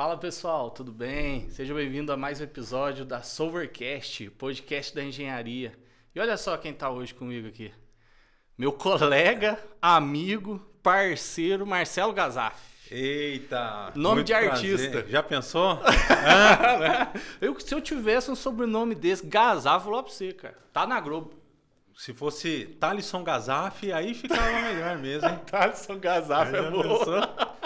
Fala pessoal, tudo bem? Seja bem-vindo a mais um episódio da Solvercast, podcast da engenharia. E olha só quem tá hoje comigo aqui. Meu colega, amigo, parceiro Marcelo Gazaf. Eita! Nome de artista. prazer. Já pensou? Eu, se eu tivesse um sobrenome desse, Gazaf, vou lá pra você, cara. Tá na Globo. Se fosse Thalisson Gazaf, aí ficava melhor mesmo, hein? Thaleson Gazaf é Já bom.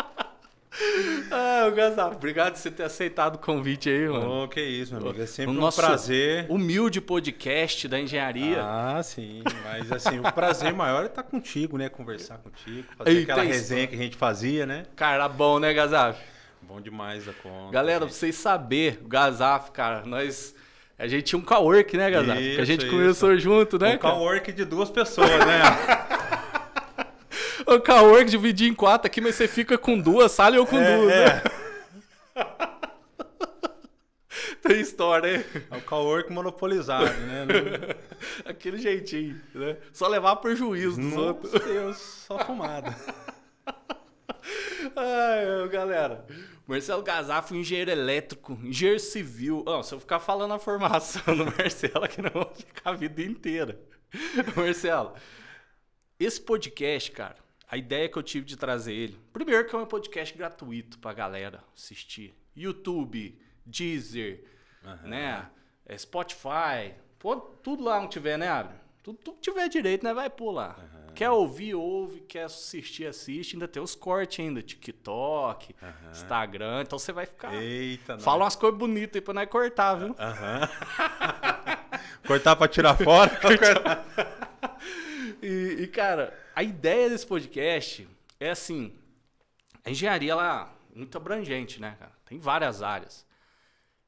Ah, o Gazaf, obrigado por você ter aceitado o convite aí, mano. Oh, que isso, meu amigo. É sempre O um nosso prazer. Humilde podcast da engenharia. Ah, sim. Mas assim, o prazer maior é estar contigo, né? Conversar contigo, fazer Eita, aquela isso. resenha que a gente fazia, né? Cara, bom, né, Gazaf? Bom demais da conta. Galera, pra vocês saberem, o Gazaf, cara, nós. A gente tinha um cowork, né, Gazaf? que a Isso, gente isso. começou junto, né? um cowork de duas pessoas, né? O cowork dividir em quatro aqui, mas você fica com duas, sala e eu com É, duas, é. né? Tem história, hein? É o cowork monopolizado, né? Aquele jeitinho, né? Só levar prejuízo dos outros. Nossa Deus, só fumada. Ai, galera. Marcelo Gazaf, engenheiro elétrico, engenheiro civil. Ó, se eu ficar falando a formação do Marcelo, aqui não vou ficar a vida inteira. Marcelo, esse podcast, cara, a ideia que eu tive de trazer ele. Primeiro que é um podcast gratuito pra galera assistir. YouTube, Deezer, né? é, Spotify. Pô, tudo lá onde tiver, né, Abner? Tudo, tudo que tiver direito, né? Vai pôr lá. Quer ouvir, ouve. Quer assistir, assiste. Ainda tem os cortes ainda. TikTok, Instagram. Então você vai ficar... Eita, Fala umas coisas bonitas aí pra nós cortar, viu? Cortar pra tirar fora? E, e, cara, a ideia desse podcast é assim: a engenharia ela é muito abrangente, né, cara? Tem várias áreas.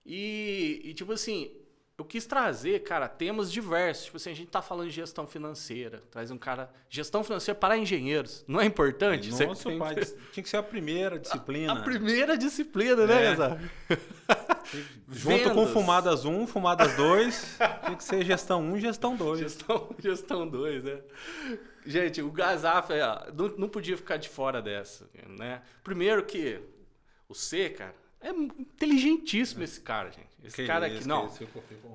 E, e, tipo assim, eu quis trazer, cara, temas diversos. Tipo assim, a gente tá falando de gestão financeira. Traz um cara. Gestão financeira para engenheiros. Não é importante? Nossa, você- pai, tinha que ser a primeira disciplina. A primeira disciplina, né, É. Gazaf? Junto com. Fumadas 1, Fumadas 2, tinha que ser gestão 1 gestão 2. Gestão, gestão 2, né? Gente, o Gazaf é, não, não podia ficar de fora dessa, né? Primeiro que o C, cara, é inteligentíssimo esse cara, gente. Esse cara aqui, que não.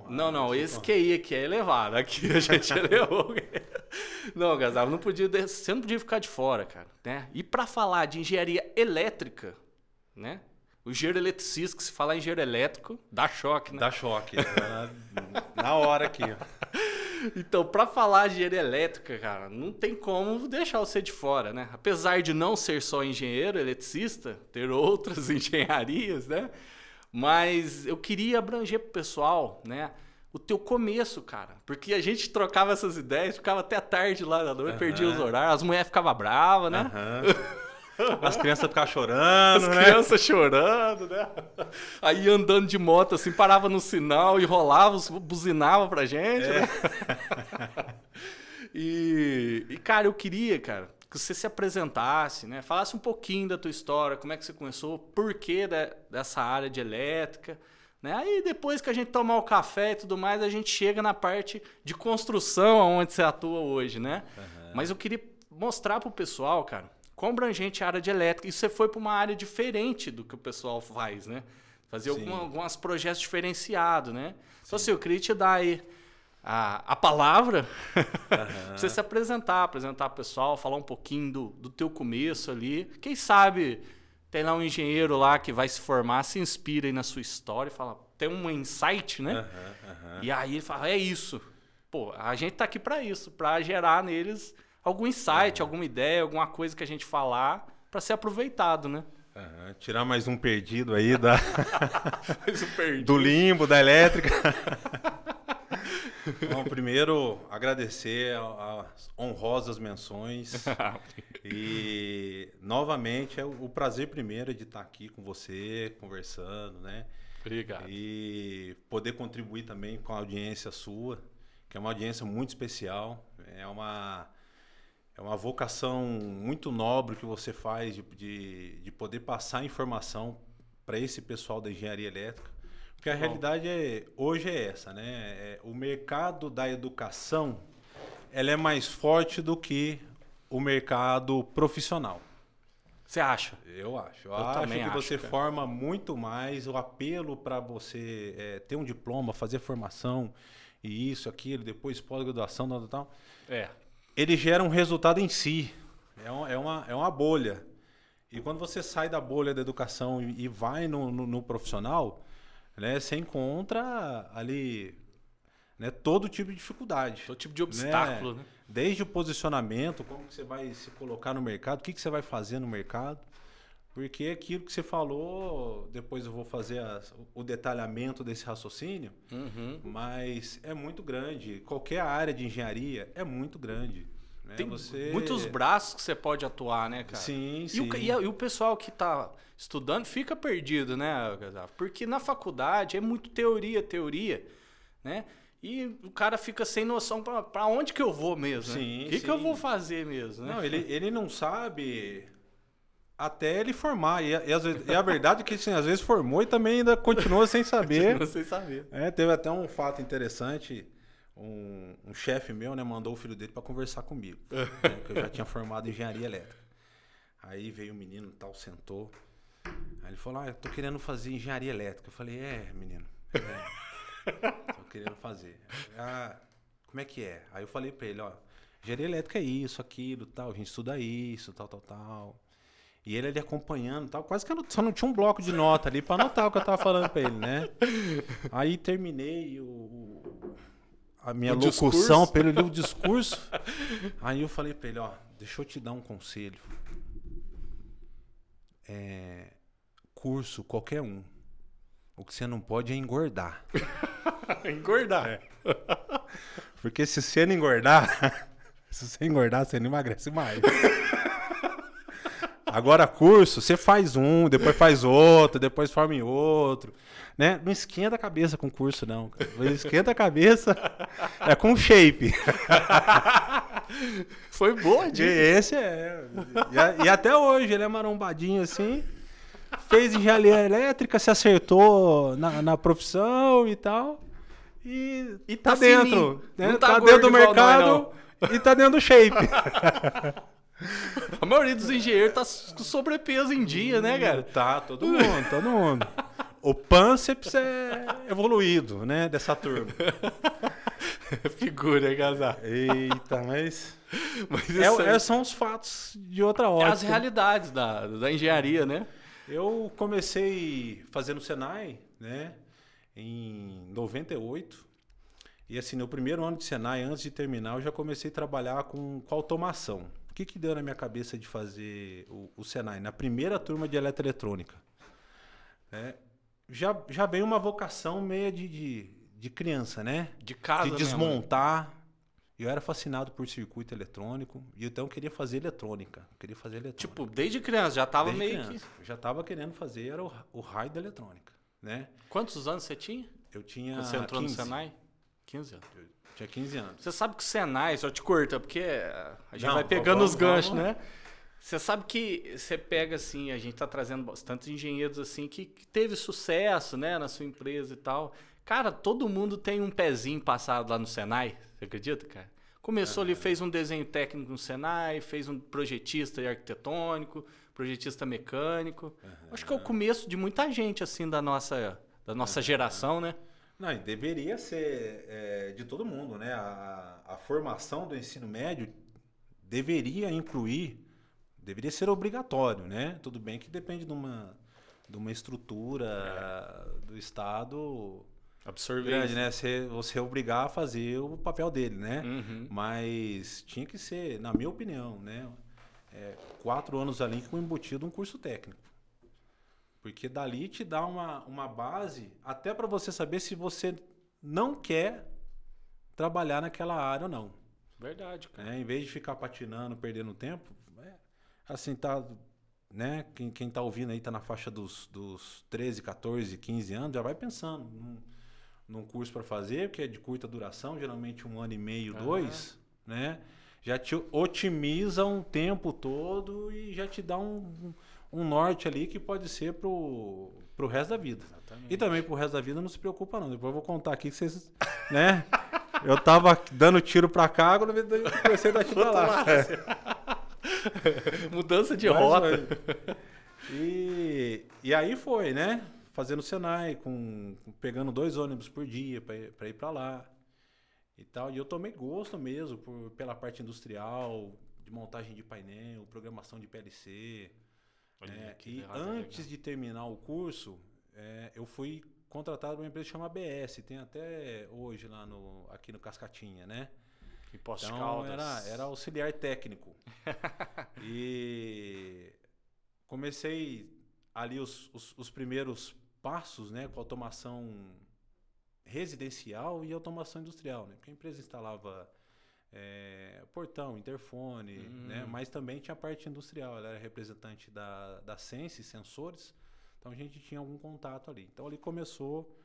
Não, não, esse. QI aqui é elevado. Aqui a gente elevou. Não, Gazaf, não podia, você não podia ficar de fora, cara, né? E pra falar de engenharia elétrica, né? O engenheiro eletricista, que se falar engenheiro elétrico, dá choque, né? Dá choque. na, na hora aqui. ó. Então, pra falar de engenharia elétrica, cara, não tem como deixar você de fora, né? Apesar de não ser só engenheiro eletricista, ter outras engenharias, né? Mas eu queria abranger pro pessoal, né? O teu começo, cara. Porque a gente trocava essas ideias, ficava até tarde lá na noite, perdia os horários, as mulheres ficavam bravas, né? Aham. As crianças ficavam chorando, As né? crianças chorando, né? Aí andando de moto assim, parava no sinal e rolava, buzinava pra gente, É. né? E, e, cara, eu queria, cara, que você se apresentasse, né? Falasse um pouquinho da tua história, como é que você começou, por que de- dessa área de elétrica, né? Aí depois que a gente tomar o café e tudo mais, a gente chega na parte de construção onde você atua hoje, né? Mas eu queria mostrar pro pessoal, cara, abrangente a área de elétrica. E você foi para uma área diferente do que o pessoal faz, né? Fazer Sim. alguma, alguns projetos diferenciados, né? Então, assim, eu queria te dar aí a, a palavra pra você se apresentar, apresentar pro pessoal, falar um pouquinho do, do teu começo ali. Quem sabe tem lá um engenheiro lá que vai se formar, se inspira aí na sua história e fala, tem um insight, né? Aham, aham. E aí ele fala, é isso. Pô, a gente tá aqui para isso, para gerar neles algum insight, alguma ideia, alguma coisa que a gente falar para ser aproveitado, né? Aham. Tirar mais um perdido aí da, Mas eu perdi. do limbo, da elétrica. Bom, primeiro, agradecer a- as honrosas menções. E, novamente, é o o prazer primeiro de estar aqui com você, conversando, né? Obrigado. E poder contribuir também com a audiência sua, que é uma audiência muito especial. É uma, é uma vocação muito nobre que você faz de, de, de poder passar informação para esse pessoal da engenharia elétrica. Porque a Bom. realidade é, hoje é essa, né? É, o mercado da educação ela é mais forte do que o mercado profissional. Você acha? Eu acho. Eu, Eu acho também que acho, você cara. forma muito mais o apelo para você é, ter um diploma, fazer formação e isso, aquilo, depois pós-graduação, tal, tal, tal. É. Ele gera um resultado em si. É, um- é uma, é uma bolha. E quando você sai da bolha da educação e, vai no, no- no profissional, né, você encontra ali né, todo tipo de dificuldade. Todo tipo de obstáculo, né? Desde o posicionamento, como que você vai se colocar no mercado, o que, que você vai fazer no mercado. Porque aquilo que você falou, depois eu vou fazer as- o detalhamento desse raciocínio, Uhum. mas é muito grande. Qualquer área de engenharia é muito grande. né? Tem você... muitos braços que você pode atuar, né, cara? Sim, E sim. o, e, a- e o pessoal que tá estudando fica perdido, né, Gazaf? Porque na faculdade é muito teoria, teoria, né? E o cara fica sem noção pra onde que eu vou mesmo, né? Sim, O que, que eu vou fazer mesmo, né? Não, ele, ele não sabe até ele formar. E, a- e às vezes- e a verdade é que assim, às vezes formou e também ainda continua sem saber. Não sei saber. É, teve até um fato interessante. Um, um chefe meu, né, mandou o filho dele para conversar comigo. né, que eu já tinha formado em engenharia elétrica. Aí veio o menino e tal, sentou. Aí ele falou: Ah, eu tô querendo fazer engenharia elétrica. Eu falei: É, menino. É, tô querendo fazer. Ah, como é que é? Aí eu falei para ele: Ó, engenharia elétrica é isso, aquilo, tal. A gente estuda isso, tal, tal, tal. E ele ali acompanhando tal. Quase que eu não- só não tinha um bloco de nota ali para anotar o que eu tava falando para ele, né? Aí terminei o, o- a minha O locução discurso. pelo livro discurso. Aí eu falei para ele, ó, deixa eu te dar um conselho. É, curso qualquer um. O que você não pode é engordar. Engordar. Porque se você não engordar, se você engordar, você não emagrece mais. Agora, curso, você faz um, depois faz outro, depois forma em outro. Né? Não esquenta a cabeça com curso, não. cara. Esquenta a cabeça é com shape. Foi boa, dica. esse é. E, e até hoje ele é marombadinho assim. Fez engenharia elétrica, se acertou na, na profissão e tal. E, E tá, tá dentro. Né? Tá Tá, dentro do mercado e tá dentro do shape. A maioria dos engenheiros tá com sobrepeso em dia, né, cara? Tá, todo mundo, todo mundo. O pânceps é evoluído, né? Dessa turma. Figura, Gazar. Eita, mas. Mas É, é- são os fatos de outra é hora. as realidades da, da engenharia, né? Eu comecei fazendo Senai, né, em 98. E assim, no primeiro ano de Senai, antes de terminar, eu já comecei a trabalhar com, com automação. O que, que deu na minha cabeça de fazer o, o Senai? Na primeira turma de eletroeletrônica. né, já, já veio uma vocação meia de, de, de criança, né? De casa de mesmo, né? desmontar. Eu era fascinado por circuito eletrônico. E então eu queria fazer eletrônica. Queria fazer eletrônica. Tipo, desde criança, já tava Desde meio criança. Eu já estava querendo fazer, era o, o raio da eletrônica, né? que... Quantos anos você tinha? Eu tinha você entrou 15, no Senai? 15 anos. Eu tinha 15 anos. Você sabe que o Senai, só te corta, porque a gente Não, vai pegando vamos- os ganchos, vamos. né? Você sabe que você pega assim, a gente tá trazendo bastante engenheiros assim que, que teve sucesso, né, na sua empresa e tal. Cara, todo mundo tem um pezinho passado lá no Senai, você acredita, cara? Começou ali, fez um desenho técnico no Senai, fez um projetista arquitetônico, projetista mecânico. Acho que é o começo de muita gente assim da nossa da nossa geração, né? Não, deveria ser é, de todo mundo, né? A, a formação do ensino médio deveria incluir, deveria ser obrigatório, né? Tudo bem que depende de uma, de uma estrutura do Estado Absorver. grande, né? Você, você obrigar a fazer o papel dele, né? Uhum. Mas tinha que ser, na minha opinião, né? é, quatro anos ali com embutido um curso técnico. Porque dali te dá uma, uma base até para você saber se você não quer trabalhar naquela área ou não. Verdade, cara. né? Em vez de ficar patinando, perdendo tempo, é, assim, tá, né? Quem, quem tá ouvindo aí tá na faixa dos, dos 13, 14, 15 anos, já vai pensando num, num curso para fazer, que é de curta duração, geralmente um ano e meio, Aham. dois, né? Já te otimiza um tempo todo e já te dá um, um norte ali que pode ser pro, pro resto da vida. Exatamente. E também pro resto da vida não se preocupa não. Depois eu vou contar aqui que vocês, né? Eu tava dando tiro pra cá, quando eu comecei a dar tiro pra lá. Mudança de Mas rota. E, e aí foi, né? Fazendo Senai, com, pegando dois ônibus por dia para ir, pra ir para lá e tal. E eu tomei gosto mesmo por, pela parte industrial, de montagem de painel, programação de PLC. Olha, né? que E errado, antes legal. de terminar o curso, é, eu fui contratado por uma empresa que chama BS, tem até hoje lá no, aqui no Cascatinha, né? Poços de Então Caldas. era, era auxiliar técnico. e comecei ali os, os, os primeiros passos, né, com automação residencial e automação industrial, né? Porque a empresa instalava é, portão, interfone, Hum. né? Mas também tinha a parte industrial. Ela era representante da, da Sense Sensores, então a gente tinha algum contato ali. Então ali começou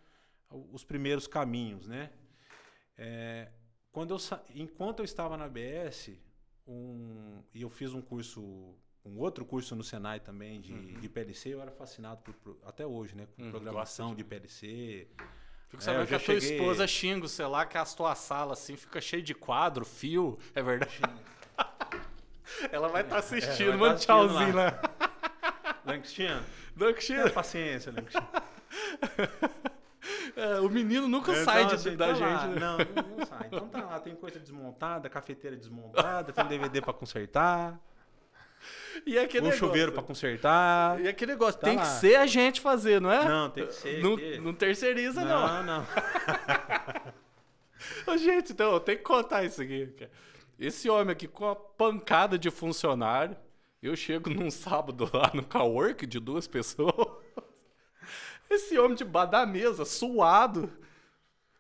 os primeiros caminhos, né? É, quando eu enquanto eu estava na BS, um, e eu fiz um curso, um outro curso no Senai também de, de PLC, eu era fascinado por, por- até hoje, né, com Uhum, programação de- PLC. Fico É, sabendo eu que a tua cheguei- esposa xinga, sei lá, que a tua sala assim fica cheia de quadro, fio. É verdade? Ela vai estar assistindo, vai manda tá tchauzinho lá. Que tenha xinga. paciência, Langstinha. É, o menino nunca Então, sai de- assim, da tá gente. lá. né? Não, não, não sai. Então tá lá, tem coisa desmontada, cafeteira desmontada, tem DVD pra consertar, E aquele um negócio, chuveiro pra consertar. E aquele negócio, Tá tem que lá. ser a gente fazer, não é? Não, tem que ser Não, aqui. não terceiriza, não. Não, não. Ô, gente, então, eu tenho que contar isso aqui. Esse homem aqui com a pancada de funcionário, eu chego num sábado lá no cowork de duas pessoas. Esse homem debaixo da mesa, suado,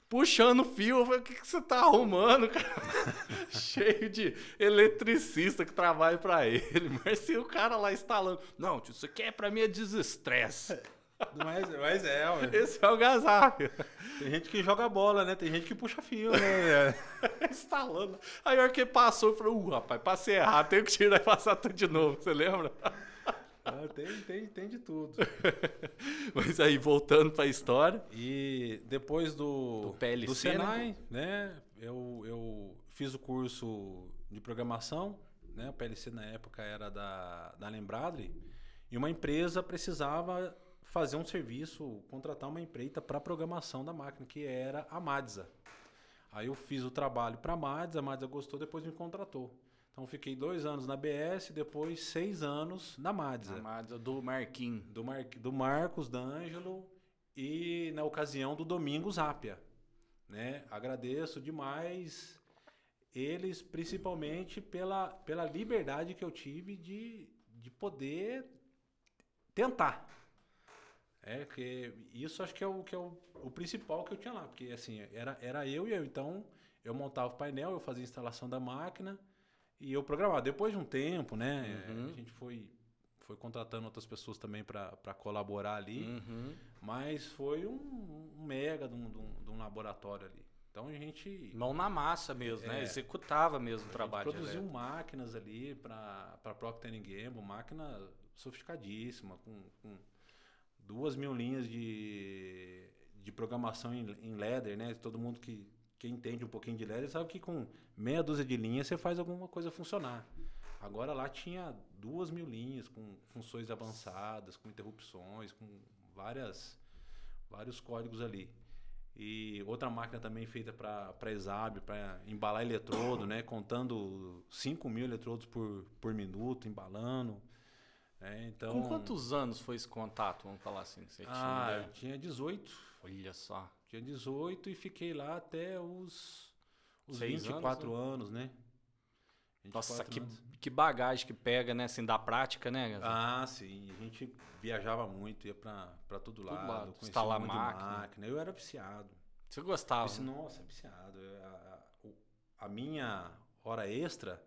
puxando fio. Eu falei, o que, que você tá arrumando, cara? Cheio de eletricista que trabalha pra ele. Mas se o cara lá instalando. Não, tio, isso aqui é pra mim é desestresse. Mas, mas é, ué. Esse é o gazato. Tem gente que joga bola, né? Tem gente que puxa fio, né? instalando. Aí a hora que passou, eu falei, uh, rapaz, passei errado, tenho que tirar e passar tudo de novo, você lembra? Ah, tem, tem, tem de tudo. Mas aí, voltando pra história. E depois do, Do PLC, do Senai, né? Eu, eu fiz o curso de programação, né? O PLC na época era da, da Lembradley. E uma empresa precisava fazer um serviço, contratar uma empreita para programação da máquina, que era a Madza. Aí eu fiz o trabalho para a Madza, a Madza gostou, depois me contratou. Então fiquei dois anos na BS, depois seis anos na Madza Amada do Marquinhos. do, Mar do Marcos D'Angelo e na ocasião do Domingos Ápia. Né? Agradeço demais eles, principalmente pela, pela liberdade que eu tive de, de poder tentar. É, que isso acho que é o, que é o, o principal que eu tinha lá, porque assim, era, era eu e eu, então eu montava o painel, eu fazia a instalação da máquina e eu programava. Depois de um tempo, né, Uhum. a gente foi, foi contratando outras pessoas também para colaborar ali, Uhum. mas foi um, um mega de um, de um- de um laboratório ali. Então a gente, Mão na massa mesmo, né? É. Executava mesmo o a gente trabalho. produziu elétrico. máquinas ali para Procter Gamble, máquina sofisticadíssima, com, com duas mil linhas de, de programação em, em ladder, né? Todo mundo que, que entende um pouquinho de ladder sabe que com meia dúzia de linhas você faz alguma coisa funcionar. Agora lá tinha duas mil linhas com funções avançadas, com interrupções, com várias, vários códigos ali. E outra máquina também feita para exame, para embalar eletrodo, né? Contando 5 mil eletrodos por, por minuto, embalando. né? Então, Com quantos anos foi esse contato? Vamos falar assim. que Você Ah, tinha, eu tinha 18. Olha só. Tinha 18 e fiquei lá até os, os Seis 24 anos, né? Nossa, 24 que, anos. que bagagem que pega, né? Assim, da prática, né? Ah, sim. A gente viajava muito, ia pra, pra todo lado. lado. Instalar de máquina. Eu era viciado. Você gostava? Vici- Nossa, viciado. Eu- A, a- a minha hora extra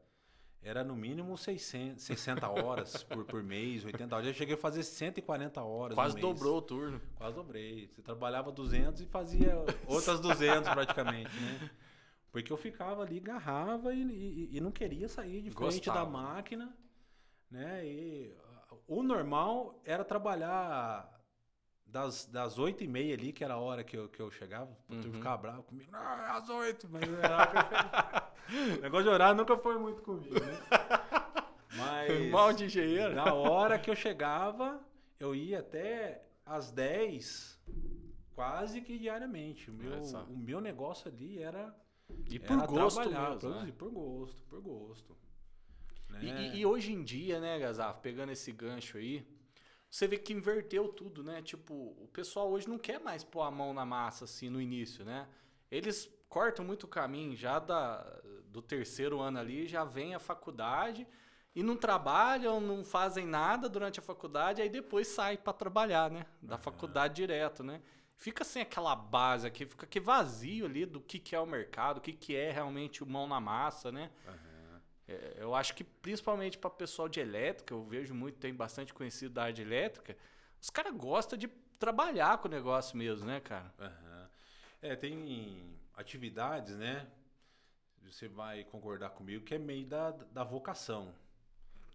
era no mínimo 600, 60 horas por, por mês, 80 horas. Eu cheguei a fazer 140 horas Quase dobrou o turno. Quase dobrei. Você trabalhava 200 e fazia outras 200 praticamente, né? Porque eu ficava ali, agarrava e, e- e não queria sair de frente Gostava. da máquina, né? E o normal era trabalhar das, das 8 e meia ali, que era a hora que eu, que eu chegava. O Uhum. ficava bravo comigo. É às 8, mas era. O negócio de horário nunca foi muito comigo, né? Mas Mal de engenheiro. na hora que eu chegava, eu ia até às 10, quase que diariamente. O meu, o meu negócio ali era, E por era gosto trabalhar, mesmo, né? produzir por gosto, por gosto. E, né? e- e hoje em dia, né, Gazaf, pegando esse gancho aí, você vê que inverteu tudo, né? Tipo, o pessoal hoje não quer mais pôr a mão na massa, assim, no início, né? Eles cortam muito o caminho, já da, do terceiro ano ali, já vem a faculdade e não trabalham, não fazem nada durante a faculdade, aí depois sai para trabalhar, né? Da faculdade direto, né? Fica sem aquela base aqui, fica aqui vazio ali do que, que é o mercado, o que, que é realmente o mão na massa, né? Aham. É, eu acho que principalmente para pessoal de elétrica, eu vejo muito, tem bastante conhecido da área de elétrica, os caras gostam de trabalhar com o negócio mesmo, né, cara? Aham. É, tem atividades, né? Você vai concordar comigo que é meio da, da vocação.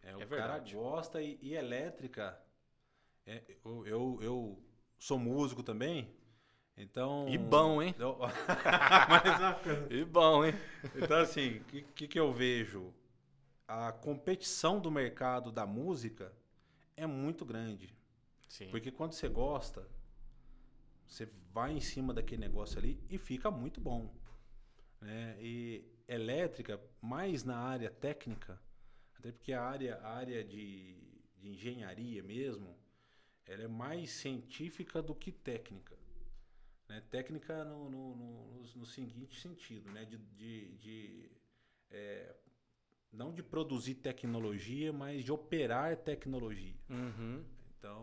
É, o É cara verdade. gosta e, e elétrica. é, eu, eu, eu sou músico também, então. E bom, hein? Eu- Mas, E bom, hein? então, assim, o que, que eu vejo? A competição do mercado da música é muito grande. Sim. Porque quando você gosta, você vai em cima daquele negócio ali e fica muito bom. Né? E elétrica, mais na área técnica, até porque a área, a área de, de engenharia mesmo, ela é mais científica do que técnica. Né? Técnica no, no, no, no- seguinte sentido, né? de, de, de, é, não de produzir tecnologia, mas de operar tecnologia. Uhum. Então,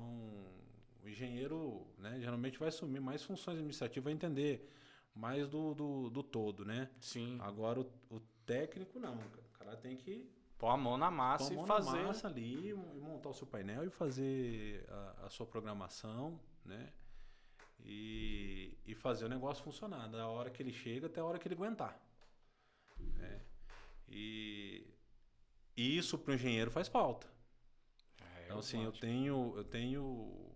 o engenheiro, né, geralmente vai assumir mais funções administrativas, vai entender mais do, do, do todo, né? Sim. Agora, o, o técnico, não. O cara tem que Pôr a mão na massa pôr a mão e na fazer. massa ali e montar o seu painel e fazer a, a sua programação, né? E, e fazer o negócio funcionar, da hora que ele chega até a hora que ele aguentar. né? E, e isso para o engenheiro faz falta. É, Então, assim, eu tenho, eu tenho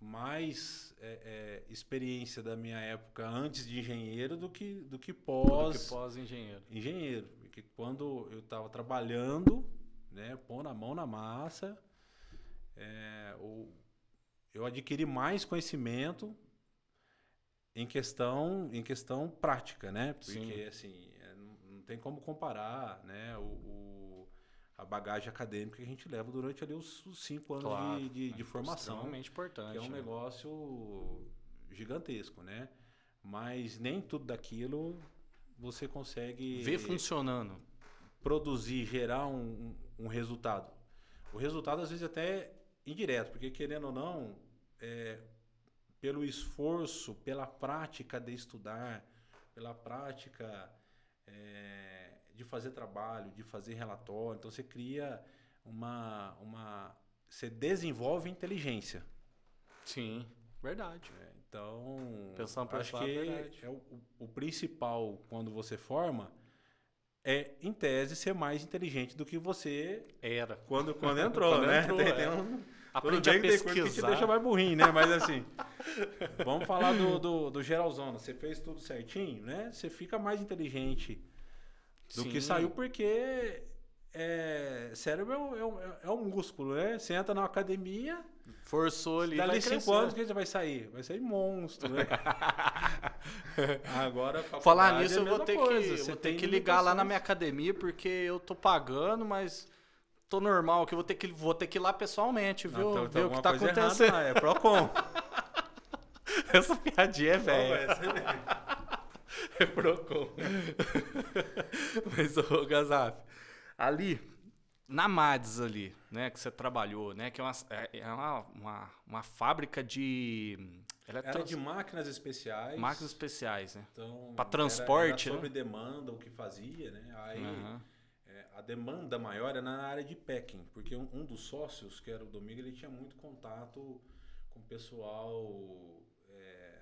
mais é, é, experiência da minha época antes de engenheiro do que, do que Do pós que pós-engenheiro. engenheiro. Porque quando eu estava trabalhando, né, pondo a mão na massa, é, o- eu adquiri mais conhecimento em questão, em questão prática, né? Porque, Sim. assim, tem como comparar, né, o, o- a bagagem acadêmica que a gente leva durante ali os, os cinco anos Claro. de, de, de É formação Extremamente importante. que é um né? negócio gigantesco, né? Mas nem tudo daquilo você consegue Ver funcionando. produzir, gerar um, um- um resultado. O resultado às vezes até é indireto, porque querendo ou não, é, pelo esforço, pela prática de estudar, pela prática é, de fazer trabalho, de fazer relatório, então você cria uma, uma você desenvolve inteligência. Sim, verdade. né? Então, Pensando acho que verdade. é o, o- o principal quando você forma é, em tese, ser mais inteligente do que você Era. quando, quando entrou, Quando né? entrou, tem, é. tem um, Bem a que coisa que te pesquisar. deixa mais burrinho, né? Mas assim, vamos falar do, do, do geralzão. Você fez tudo certinho, né? Você fica mais inteligente do que Sim. saiu porque é, cérebro é um, é, um, é um músculo, né? Você entra na academia, Forçou ali. Dali cinco anos, o que você vai sair? Vai sair monstro, né? Agora, Falar é nisso, a eu vou ter coisa. que, Você vou ter tem que ligar lá na minha academia, porque eu tô pagando, mas tô normal, que eu vou ter que, vou ter que ir lá pessoalmente, Não, viu? então- ver então o que tá coisa errada acontecendo. lá, é Procon. Essa piadinha é velha. Não, é- É Procon. Mas, ô Gazaf, ali, na Mads ali, né, que você trabalhou, né, que é uma, é é uma, uma, uma fábrica de... Ela é Era trans- de máquinas especiais. máquinas especiais, né? Então, pra era- transporte, era né? sobre demanda o que fazia, né? Aí Aham. É, a demanda maior era na área de packing, porque um, um dos sócios, que era o Domingo, ele tinha muito contato com o pessoal é,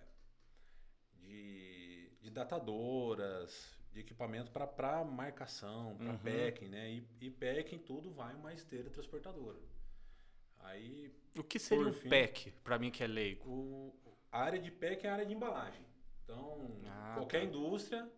de, de datadoras, de equipamento para marcação, para Uhum. packing, né? E, e packing tudo vai uma esteira transportadora. Aí O que seria um fim. PEC, pra mim que é leigo? o, a área de PEC é a área de embalagem. Então, Ah, qualquer tá. indústria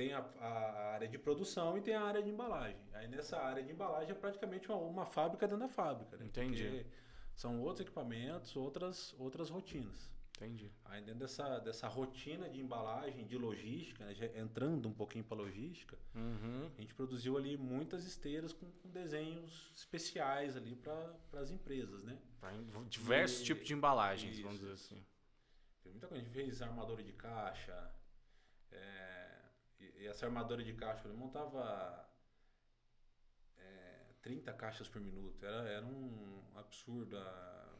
tem a, a área de produção e tem a área de embalagem. Aí nessa área de embalagem é praticamente uma, uma fábrica dentro da fábrica. Né? Entendi. Porque são outros equipamentos, outras, outras rotinas. Entendi. Aí dentro dessa, dessa rotina de embalagem, de logística, né, entrando um pouquinho para logística, Uhum. a gente produziu ali muitas esteiras com, com desenhos especiais ali para as empresas, né? Diversos E- tipos de embalagens, isso, vamos dizer assim. Tem muita coisa. A gente fez armadura de caixa. é, e, essa armadura de caixa, ele montava é, 30 caixas por minuto. Era, era um absurdo a,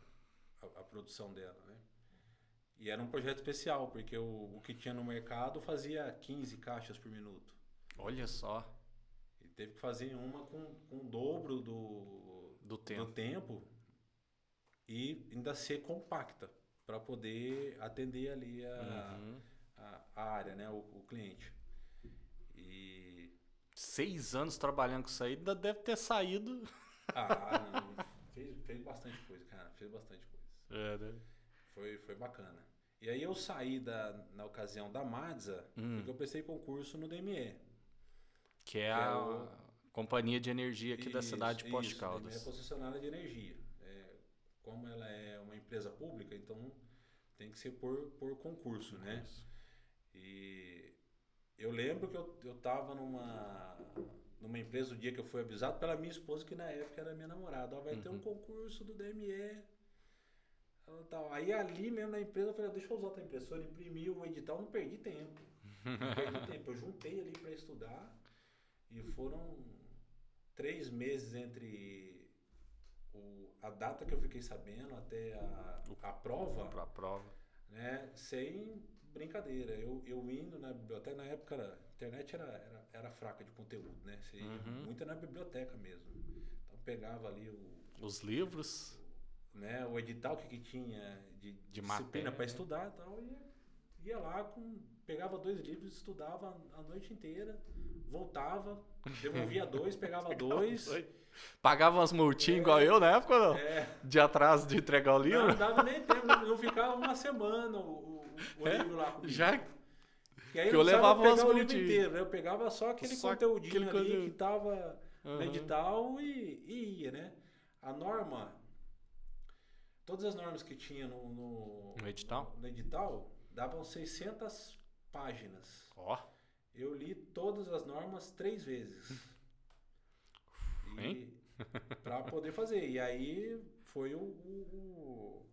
a, a produção dela, né? E era um projeto especial, porque o, o que tinha no mercado fazia 15 caixas por minuto. Olha só, E teve que fazer uma com, com o dobro do, do tempo. do tempo e ainda ser compacta para poder atender ali a, Uhum. a, a área, né, o, o cliente. Seis anos trabalhando com isso aí, ainda deve ter saído. ah, não, fez, fez bastante coisa, cara, fez bastante coisa. É, né? Foi, foi bacana. E aí eu saí da, na ocasião da Madza, Hum. porque eu prestei concurso no DME. Que é Que é a o- companhia de energia aqui da Isso, cidade de Poço de isso, Caldas. é concessionária de energia. É, como ela é uma empresa pública, então tem que ser por, por concurso, né? Isso. E eu lembro que eu, eu tava numa, numa empresa o dia que eu fui avisado pela minha esposa, que na época era minha namorada. Ó, vai ter um Uhum. concurso do DME. Tal. Aí ali mesmo na empresa eu falei, deixa eu usar a impressora, imprimi o edital, não perdi tempo. Não perdi tempo. Eu juntei ali para estudar e foram três meses entre o, a data que eu fiquei sabendo até a, a prova Pra prova. né? Sem brincadeira. Eu, eu indo na biblioteca, na época era- a internet era, era, era fraca de conteúdo, né? Você Uhum. muito na biblioteca mesmo. Então pegava ali o, Os livros. né, o edital que, que tinha de, De disciplina para estudar e tal, e ia lá, com, pegava dois livros, estudava a noite inteira, voltava, devolvia dois, pegava dois. Pagava umas multinhas igual eu na época, não? É, De atraso de entregar o não, livro? não dava nem tempo, não, não ficava uma semana o, o, livro lá comigo. Já Que aí Que eu levava pegar o livro inteiro, né? Eu pegava só aquele Só conteúdinho aquele ali conteúdo. que tava no Aham. edital e, e ia, né? A norma, todas as normas que tinha no, no, No edital? no edital davam 600 páginas. Ó, Eu li todas as normas três vezes. Hein? Para poder fazer. E aí foi o- o-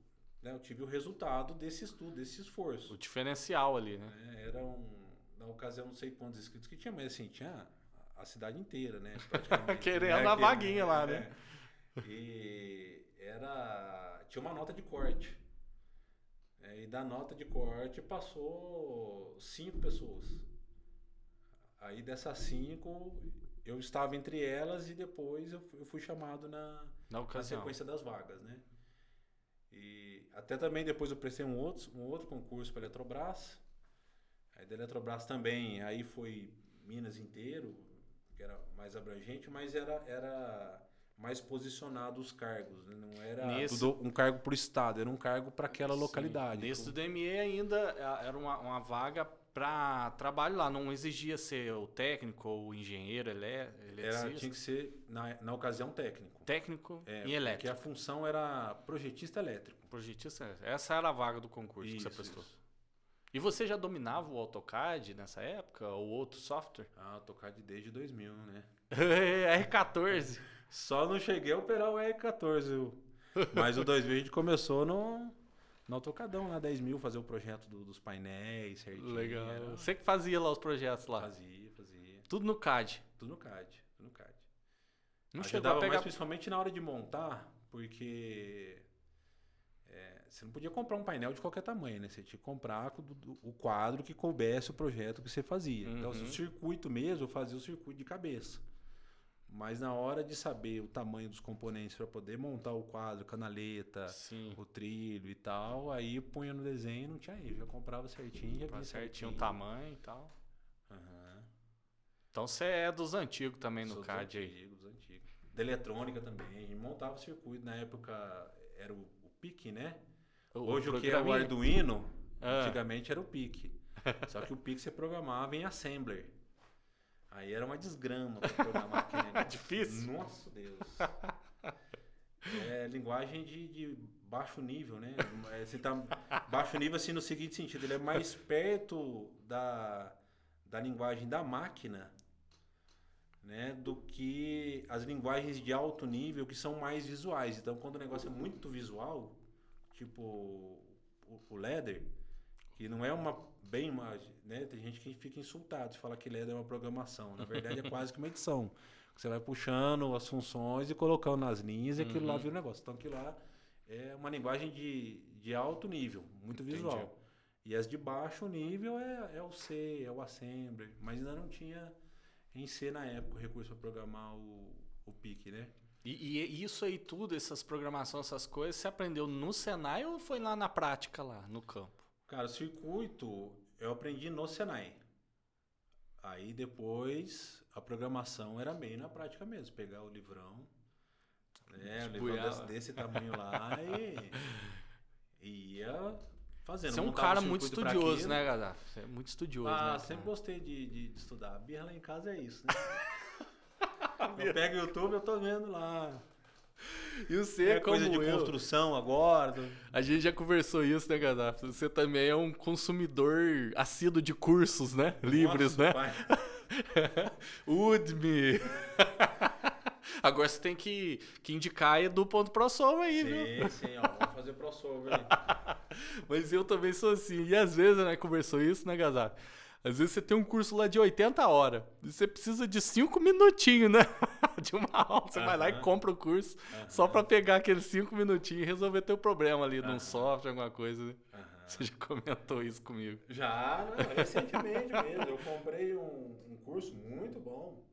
né? Eu tive o resultado desse estudo, desse esforço. o diferencial ali, né? né? Era um. Na ocasião, não sei quantos inscritos que tinha, mas assim, tinha a cidade inteira, né? praticamente, Querendo né? a vaguinha lá, né? é. E era. Tinha uma nota de corte. É, e da nota de corte passou cinco pessoas. Aí dessas cinco, eu estava entre elas e depois eu fui, eu fui chamado na, Na na sequência das vagas, né? E até também depois eu prestei um outro, um outro concurso para a Eletrobras. Aí da Eletrobras também, aí foi Minas inteiro, que era mais abrangente, mas era, era mais posicionado os cargos, né? não era Nesse- um cargo para o estado, era um cargo para aquela Sim. localidade. Nesse Então, do DME ainda era uma, uma vaga para trabalho lá, não exigia ser o técnico ou o engenheiro, ele é era, tinha que ser, na, na ocasião, técnico. técnico É, e Porque elétrico. a função era projetista elétrico. Projetista, essa era a vaga do concurso que você Isso, prestou. isso. E você já dominava o AutoCAD nessa época ou outro software? Ah, AutoCAD desde 2000, né? R14. Só não cheguei a operar o R14. viu? Mas o 2000 a gente começou no, no AutoCadão, lá 10 mil, fazer o projeto do- dos painéis certinho. Legal. era- Você que fazia lá os projetos lá. Fazia, fazia. Tudo no CAD. Tudo no CAD, tudo no CAD. Não chegou Ajudava a pegar mais principalmente na hora de montar, porque é, você não podia comprar um painel de qualquer tamanho, né? Você tinha que comprar o, quadro que coubesse o projeto que você fazia. Então, Uhum. o circuito mesmo, eu fazia o circuito de cabeça. Mas na hora de saber o tamanho dos componentes para poder montar o quadro, canaleta, Sim. o trilho e tal, aí punha no desenho e não tinha erro. Já comprava certinho, já via certinho o tamanho e tal. Aham. Então você é dos antigos também no Sou dos CAD aí. antigos, dos antigos. Da eletrônica também. Montava o circuito. Na época era o, o PIC, né? Hoje o que é o Arduino, Ah. antigamente era o PIC. Só que o PIC você programava em Assembler. Aí era uma desgrama programar aquele negócio. Difícil? Nossa Deus. É linguagem de, de baixo nível, né? É, Você tá baixo nível assim no seguinte sentido, ele é mais perto da, da linguagem da máquina, né, do que as linguagens de alto nível que são mais visuais. Então, quando o negócio é muito visual, tipo o, o Ladder, que não é uma bem uma, né, tem gente que fica insultado se fala que Ladder é uma programação. Na verdade, é quase que uma edição. Você vai puxando as funções e colocando nas linhas e aquilo lá Uhum. vira o negócio. Então, aquilo lá é uma linguagem de, de alto nível, muito visual. Entendi. E as de baixo nível é, é o C, é o Assembler, mas ainda não tinha em C na época o recurso para programar o, o PIC, né? E, e isso aí tudo, essas programações, essas coisas, você aprendeu no Senai ou foi lá na prática, lá no campo? Cara, o circuito eu aprendi no Senai. Aí depois a programação era bem na prática mesmo, pegar o livrão, né, o livrão desse, desse tamanho lá e, e ia fazendo. Você é um cara muito estudioso, né, Gaddafi? Você é muito estudioso, Ah, né? sempre gostei de, de, de estudar. A birra lá em casa é isso, né? eu pego o YouTube, eu tô vendo lá. E você, É como coisa de eu, construção agora. a gente já conversou isso, né, Gaddafi? Você também é um consumidor assíduo de cursos, né? Livres, Nossa, né? Udemy. Agora você tem que, que indicar Edu ponto ProSoul aí, viu? Sim, sim, ó. Vamos fazer crossover aí. Mas eu também sou assim. E às vezes, né, conversou isso, né, Gazar? Às vezes você tem um curso lá de 80 horas. E você precisa de 5 minutinhos, né? De uma aula. Você vai lá e compra o curso só pra pegar aqueles 5 minutinhos e resolver teu problema ali num software, alguma coisa, né? Você já comentou isso comigo. Já, não, recentemente mesmo. Eu comprei um, um curso muito bom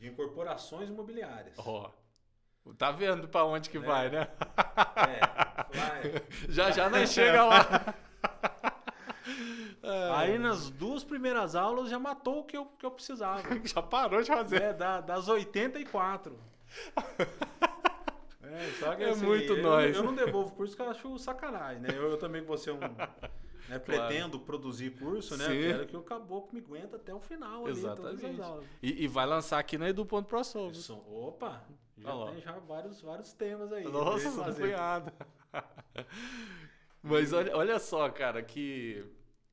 de incorporações imobiliárias. Ó. Tá vendo pra onde que É. vai, né? É, vai. Já já nós chega lá. Aí nas duas primeiras aulas já matou o que eu, que eu precisava. Já parou de fazer. É, da, das 84. É, só que É assim, muito eu, nóis. Eu não devolvo curso porque eu acho sacanagem, né? Eu, eu também vou ser um. né, pretendo produzir curso, né? Sim. Quero que o caboclo me aguenta até o final ali, todas as Exatamente. aulas. E, e vai lançar aqui na Edu.ProSoul. viu? Isso, opa! Já Olha lá. tem já vários, vários temas aí. Nossa, fazer. cunhado. Mas olha, olha só, cara, que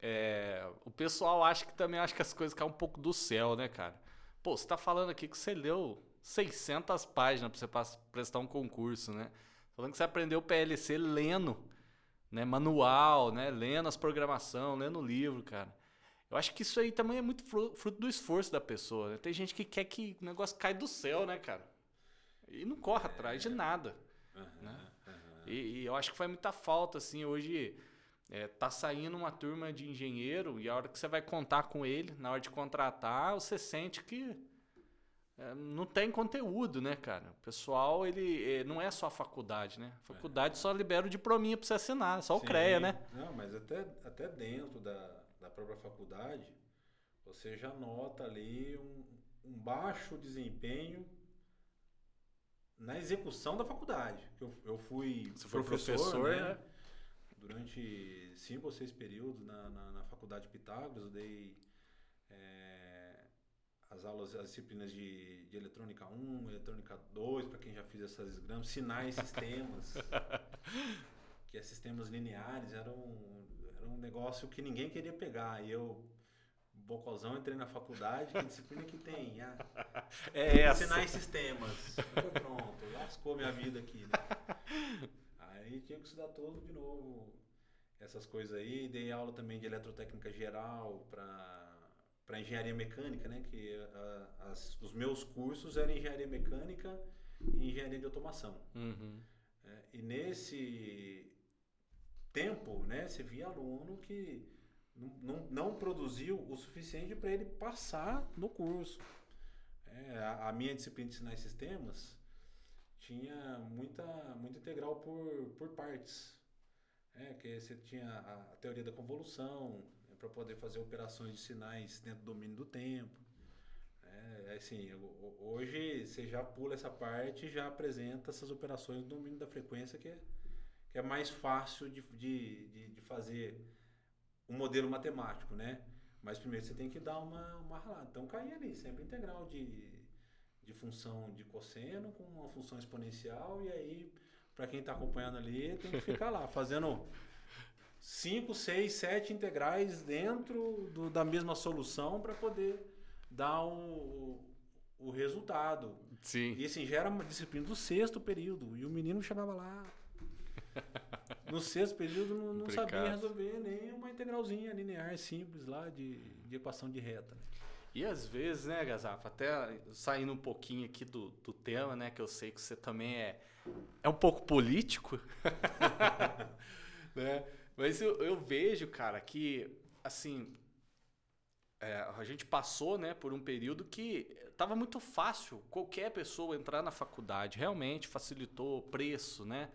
é, o pessoal acha que também acha que as coisas caem um pouco do céu, né, cara? Pô, você tá falando aqui que você leu 600 páginas pra você prestar um concurso, né? Falando que você aprendeu PLC lendo, né, manual, né, lendo as programação, lendo o livro, cara. Eu acho que isso aí também é muito fru- fruto do esforço da pessoa, né? Tem gente que quer que o negócio caia do céu, né, cara? E não corre atrás de nada. né? E, e eu acho que faz muita falta, assim, hoje é, tá saindo uma turma de engenheiro e a hora que você vai contar com ele, na hora de contratar, você sente que é, não tem conteúdo, né, cara? O pessoal, ele é, não é só a faculdade, né? A faculdade só libera o diplominha pra você assinar, só o Sim. CREA, né? Não, mas até, até dentro da, da própria faculdade, você já nota ali um, um baixo desempenho na execução da faculdade. Eu, eu fui Você foi professor, professor, né? Durante cinco ou seis períodos na, na, na faculdade Pitágoras, eu dei é, as aulas, as disciplinas de, de eletrônica 1, eletrônica 2, para quem já fez essas gramas, sinais, sistemas que é sistemas lineares, era um, era um negócio que ninguém queria pegar. E eu, bocozão, entrei na faculdade, que disciplina que tem? Ah, É essa. sinais sistemas. Pronto, lascou minha vida aqui. Né? Aí tinha que estudar tudo de novo. Essas coisas aí. Dei aula também de eletrotécnica geral para engenharia mecânica, né? Que ah, as- os meus cursos eram engenharia mecânica e engenharia de automação. Uhum. É, e nesse tempo, né, você via aluno que não, não, não produziu o suficiente para ele passar no curso. É, a, a minha disciplina de sinais e sistemas tinha muita, muita integral por, por partes. É, que você tinha a, a teoria da convolução para poder fazer operações de sinais dentro do domínio do tempo. É, assim, ho- ho- hoje você já pula essa parte e já apresenta essas operações no domínio da frequência que é, que é mais fácil de, de, de, de fazer um modelo matemático, né? Mas primeiro você tem que dar uma, uma ralada. Então cair ali, sempre integral de, de função de cosseno com uma função exponencial. E aí, para quem está acompanhando ali, tem que ficar lá fazendo 5, 6, 7 integrais dentro do, da mesma solução para poder dar o, o resultado. Sim. E assim, já era uma disciplina do sexto período. E o menino chegava lá. No sexto período não, não sabia resolver nem uma integralzinha linear simples lá de, de equação de reta. Né? E às vezes, né, Gazafa, até saindo um pouquinho aqui do, do tema, né, que eu sei que você também é, é um pouco político, né? Mas eu, eu vejo, cara, que, assim, é, a gente passou, né, por um período que estava muito fácil qualquer pessoa entrar na faculdade. Realmente facilitou preço, né?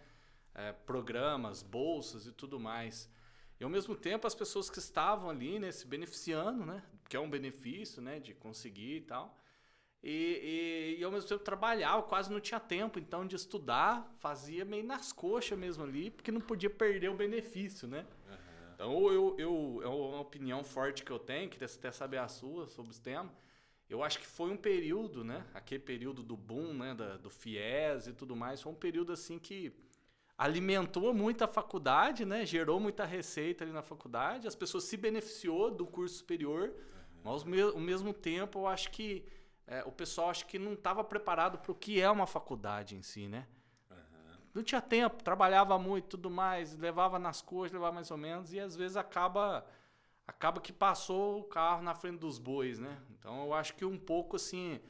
É, programas, bolsas e tudo mais. E ao mesmo tempo as pessoas que estavam ali, né, se beneficiando, né? Que é um benefício, né, de conseguir e tal. E, e, e ao mesmo tempo trabalhava, quase não tinha tempo, então de estudar, fazia meio nas coxas mesmo ali, porque não podia perder o benefício, né? Uhum. Então eu, eu, é uma opinião forte que eu tenho, queria até saber a sua sobre o tema eu acho que foi um período, né? Aquele período do boom, né? Da, do FIES e tudo mais, foi um período assim que alimentou muito a faculdade, né? Gerou muita receita ali na faculdade, as pessoas se beneficiou do curso superior. Mas ao mesmo tempo eu acho que é, o pessoal acho que não estava preparado para o que é uma faculdade em si, né? Uhum. Não tinha tempo, trabalhava muito, tudo mais, levava nas coisas, levava mais ou menos e às vezes acaba acaba que passou o carro na frente dos bois, né? Então eu acho que um pouco assim.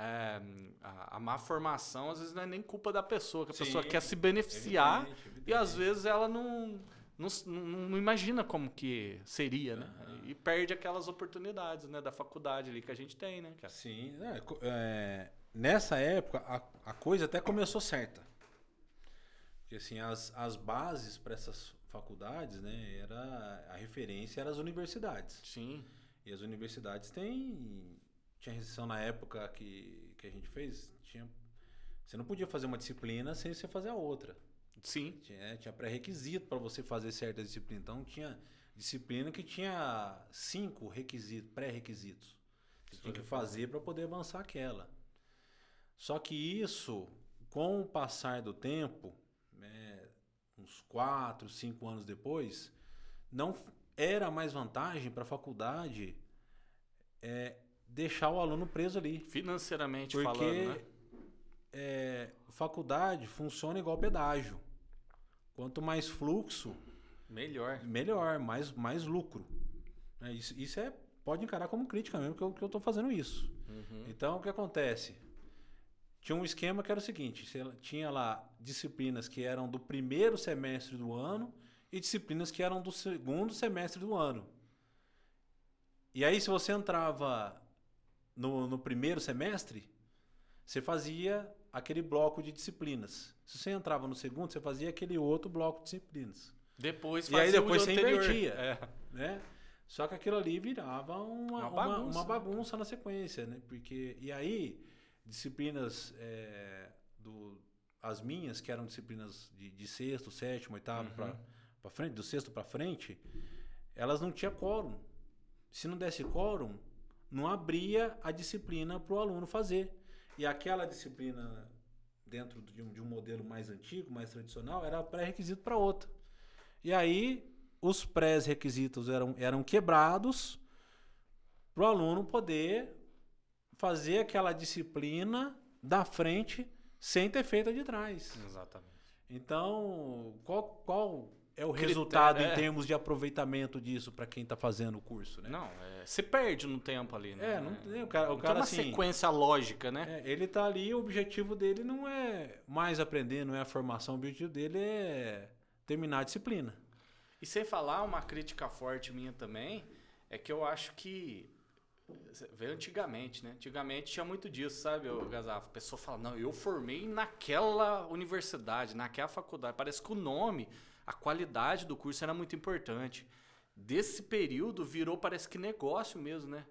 É, a, a, má formação às vezes não é nem culpa da pessoa, que a Sim, pessoa quer se beneficiar evidente, evidente. e às vezes ela não, não, não, imagina como que seria, né? Uhum. E perde aquelas oportunidades né, da faculdade ali que a gente tem, né, cara? Sim, é, é, nessa época a, a coisa até começou certa. Porque assim, as, as bases para essas faculdades, né, era a referência eram as universidades. Sim. E as universidades têm tinha restrição na época que, que a gente fez, tinha você não podia fazer uma disciplina sem você fazer a outra. Sim. Tinha, tinha pré-requisito para você fazer certa disciplina. Então tinha disciplina que tinha cinco requisitos, pré-requisitos. Você tinha que fazer para poder avançar aquela. Só que isso, com o passar do tempo, né, uns 4, 5 anos depois, não era mais vantagem para a faculdade é, deixar o aluno preso ali. Financeiramente porque, falando, né? É, faculdade funciona igual pedágio. Quanto mais fluxo, melhor. Melhor, mais, mais lucro. É, isso, isso é pode encarar como crítica mesmo que eu estou fazendo isso. Uhum. Então o que acontece? tinha um esquema que era o seguinte: tinha lá disciplinas que eram do primeiro semestre do ano e disciplinas que eram do segundo semestre do ano. E aí, se você entrava no, no primeiro semestre, você fazia aquele bloco de disciplinas. Se você entrava no segundo, você fazia aquele outro bloco de disciplinas. Depois fazia E aí depois você anterior. invertia. É. Né? Só que aquilo ali virava uma, uma, bagunça. Uma, uma bagunça na sequência, né? Porque, e aí disciplinas é, do as minhas que eram disciplinas de, de sexto, sétimo, oitavo uhum. para frente, do sexto para frente, elas não tinham quórum. Se não desse quórum, não abria a disciplina para o aluno fazer. E aquela disciplina dentro de um, de um modelo mais antigo, mais tradicional, era pré-requisito para outra. E aí os pré-requisitos eram, eram quebrados para o aluno poder fazer aquela disciplina da frente sem ter feito a de trás. Exatamente. Então, qual, qual é o Critério, resultado é. em termos de aproveitamento disso para quem está fazendo o curso, né? Não, é, você perde no tempo ali, né? É, não tem, o cara, o não cara tem uma assim, sequência lógica, né? É, ele está ali, o objetivo dele não é mais aprender, não é a formação, o objetivo dele é terminar a disciplina. E sem falar, uma crítica forte minha também, é que eu acho que Veio antigamente, né? Antigamente tinha muito disso, sabe, o Gazafo? A pessoa fala, não, eu formei naquela universidade, naquela faculdade. Parece que o nome, a qualidade do curso era muito importante. Desse período virou, parece que negócio mesmo, né?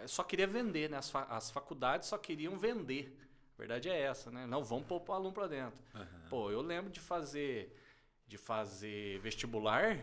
Eu só queria vender, né? As, fa as faculdades só queriam vender. A verdade é essa, né? Não, vamos pôr o aluno para dentro. Uhum. Pô, eu lembro de fazer, de fazer vestibular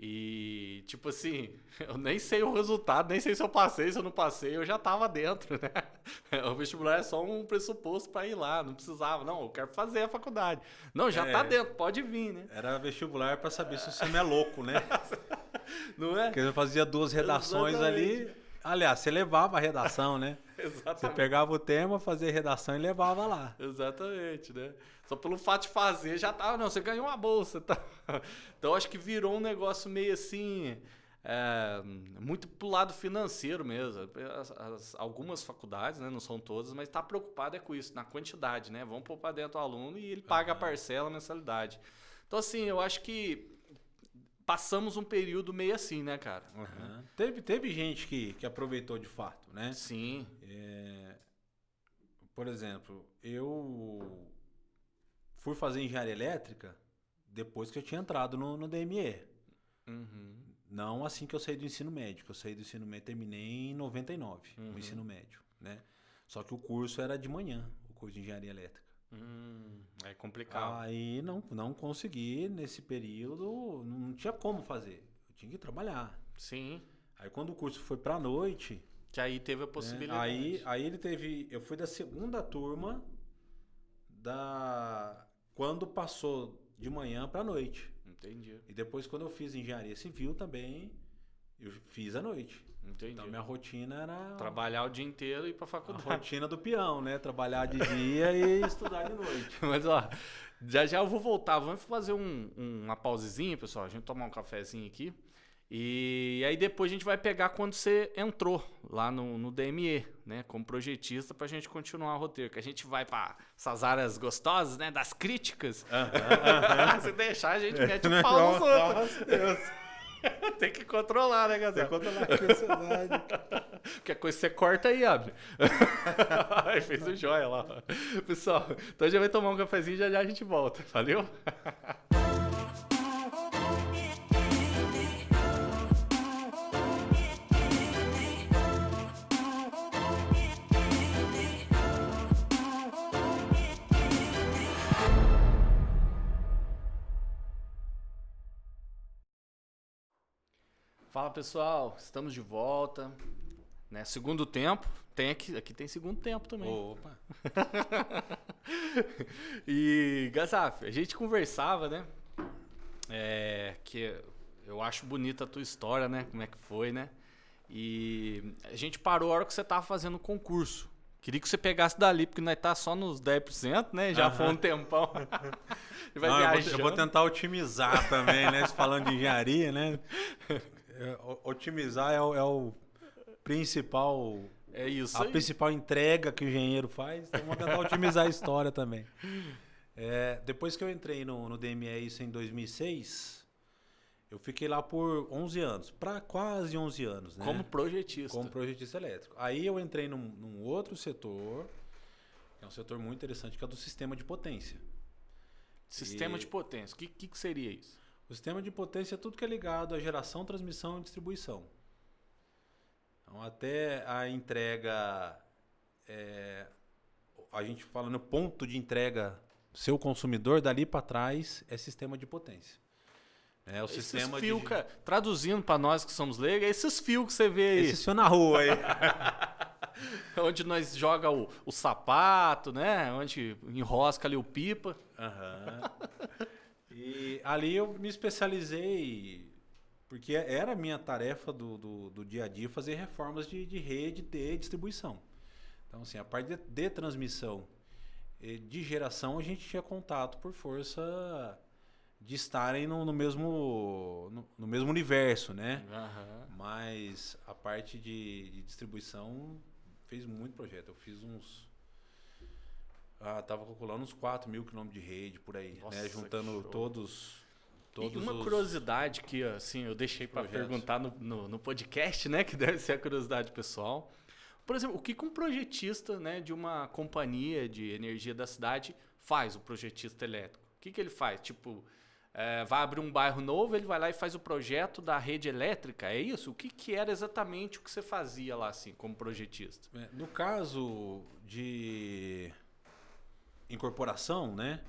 E, tipo assim, eu nem sei o resultado, nem sei se eu passei, se eu não passei, eu já tava dentro, né? O vestibular é só um pressuposto para ir lá, não precisava. Não, eu quero fazer a faculdade. Não, já É. tá dentro, pode vir, né? Era vestibular para saber se você não é louco, né? Não é? Porque eu fazia duas redações ali. Aliás, você levava a redação, né? Você Exatamente. pegava o tema, fazia redação e levava lá. Exatamente, né? Só pelo fato de fazer já tava, não, você ganhou uma bolsa. Tá? Então acho que virou um negócio meio assim, é, muito pro lado financeiro mesmo. As- as- algumas faculdades, né, não são todas, mas tá preocupado é com isso, na quantidade, né? Vamos pra dentro o aluno e ele paga a parcela, a mensalidade. Então assim, eu acho que passamos um período meio assim, né, cara? Teve, teve gente que, que aproveitou de fato, né? Sim. É, por exemplo, eu fui fazer engenharia elétrica depois que eu tinha entrado no, no DME. Uhum. Não assim que eu saí do ensino médio. que Eu saí do ensino médio, terminei em 99, Uhum. o ensino médio, né? Só que o curso era de manhã, o curso de engenharia elétrica. Hum, é complicado. Aí não, não consegui nesse período, não tinha como fazer. Eu tinha que trabalhar. Sim. Aí quando o curso foi pra noite, Que aí teve a né, possibilidade. aí, aí ele teve, eu fui da segunda turma da quando passou de manhã pra noite. Entendi. E depois quando eu fiz engenharia civil também, eu fiz à noite. Entendi. Então minha rotina era Trabalhar o dia inteiro e ir pra a faculdade. rotina do peão, né? Trabalhar de dia e estudar de noite. Mas ó, já já eu vou voltar. Vamos fazer um- um- uma pausezinha, pessoal. A gente tomar um cafezinho aqui. E aí depois a gente vai pegar quando você entrou lá no, no DME, né? Como projetista, pra gente continuar o roteiro. Que a gente vai pra essas áreas gostosas, né? Das críticas. Se deixar, a gente mete o pau nos outros. Nossa, Deus. Tem que controlar, né, Você Gazeta? conta lá que ansiedade. Qualquer coisa você corta aí, abre. Ai, fez o joia lá. Pessoal, então já vai tomar um cafezinho e já já a gente volta. Valeu? Fala pessoal, estamos de volta. Né? Segundo tempo, tem aqui, aqui tem segundo tempo também. Opa. E, Gazaf, a gente conversava, né? É, que eu acho bonita a tua história, né? Como é que foi, né? E a gente parou a hora que você tava fazendo o concurso. Queria que você pegasse dali, porque nós tá só nos 10%, né? Já foi um tempão. Não, eu, vou, eu vou tentar otimizar também, né? Falando de engenharia, né? É, Otimizar é o, é o principal, É isso a aí. principal entrega que o engenheiro faz. Então vamos tentar otimizar a história também. É, depois que eu entrei no, no DME, isso em 2006, eu fiquei lá por 11 anos, para quase 11 anos, né? Como projetista. como projetista elétrico. Aí eu entrei num, num outro setor, que é um setor muito interessante, que é o do sistema de potência. Sistema E- de potência. O que, que, que seria isso? O sistema de potência é tudo que é ligado à geração, transmissão e distribuição. Então, até a entrega, é, a gente fala no ponto de entrega seu consumidor, dali para trás é sistema de potência. É o Esses sistema fios, de... cara, traduzindo para nós que somos leigos, é esses fios que você vê aí. Esse seu na rua aí. Onde nós joga o, o sapato, né? Onde enrosca ali o pipa. Aham. E ali eu me especializei, porque era a minha tarefa do, do, do dia a dia fazer reformas de, de rede de distribuição. Então, assim, a parte de, de transmissão e de geração, a gente tinha contato por força de estarem no, no mesmo, no, no mesmo universo, né? Aham. Mas a parte de, de distribuição fez muito projeto. Eu fiz uns. Ah, tava calculando uns 4 mil quilômetros de rede por aí, Nossa, né? Juntando todos. Todos e uma os... curiosidade que, assim, eu deixei para perguntar no, no, no podcast, né? Que deve ser a curiosidade pessoal. Por exemplo, o que, que um projetista né, de uma companhia de energia da cidade faz, o projetista elétrico? O que, que ele faz? Tipo, é, vai abrir um bairro novo, ele vai lá e faz o projeto da rede elétrica, é isso? O que, que era exatamente o que você fazia lá, assim, como projetista? É, No caso de incorporação, né?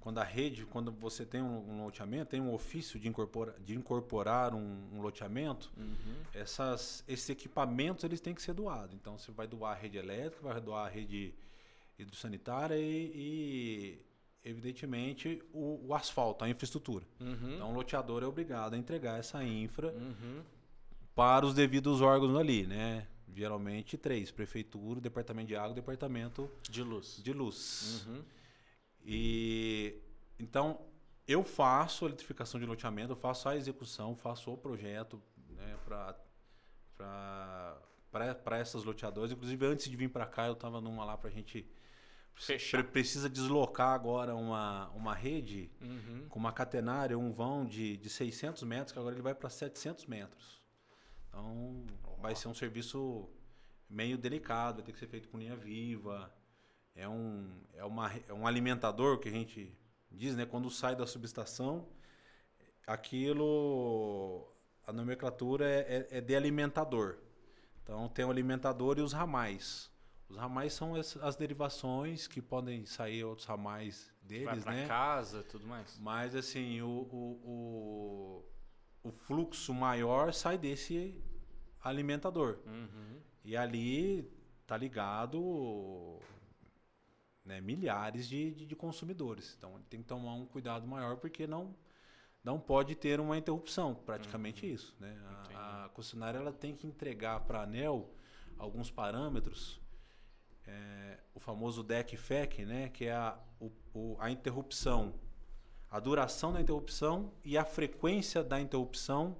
quando a rede, quando você tem um, um loteamento, tem um ofício de, incorpora, de incorporar um, um loteamento, Uhum. essas, esses equipamentos eles têm que ser doados. Então você vai doar a rede elétrica, vai doar a rede hidrossanitária e, e, evidentemente, o, o asfalto, a infraestrutura. Uhum. Então o loteador é obrigado a entregar essa infra Uhum. para os devidos órgãos ali, né? Geralmente três: prefeitura, departamento de água, departamento De luz. de luz. Uhum. E então eu faço a eletrificação de loteamento, eu faço a execução, faço o projeto né, para essas loteadoras. Inclusive, antes de vir para cá, eu estava numa lá para a gente. Fechar. pre- Precisa deslocar agora uma, uma rede Uhum. com uma catenária, um vão de, de 600 metros, que agora ele vai para 700 metros. Então, vai ser um serviço meio delicado, vai ter que ser feito com linha viva. É um, é uma, é um alimentador que a gente diz, né? Quando sai da subestação, aquilo, a nomenclatura é, é- é de alimentador. Então, tem o alimentador e os ramais. Os ramais são as, as derivações que podem sair outros ramais deles, Vai pra né? casa tudo mais. Mas assim, o, o, o, o fluxo maior sai desse alimentador. Uhum. E ali tá ligado né, milhares de, de, de consumidores. Então ele tem que tomar um cuidado maior porque não, não pode ter uma interrupção. Praticamente isso. Né? A, a concessionária ela tem que entregar para a ANEL alguns parâmetros. é, o famoso DEC-FEC, né, que é a, o, o- a interrupção, a duração da interrupção e a frequência da interrupção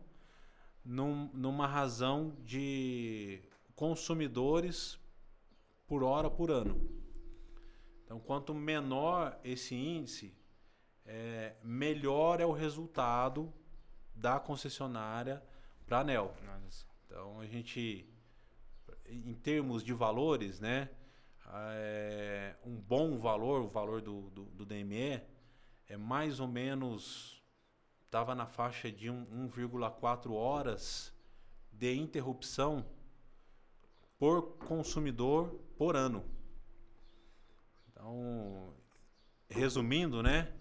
num- numa razão de consumidores por hora por ano. Então, quanto menor esse índice, é, melhor é o resultado da concessionária para a ANEL. Então, a gente, em termos de valores, né, é, um bom valor, o valor do, do, do DME, é mais ou menos, estava na faixa de um- 1,4 horas de interrupção por consumidor por ano. Então, resumindo, né,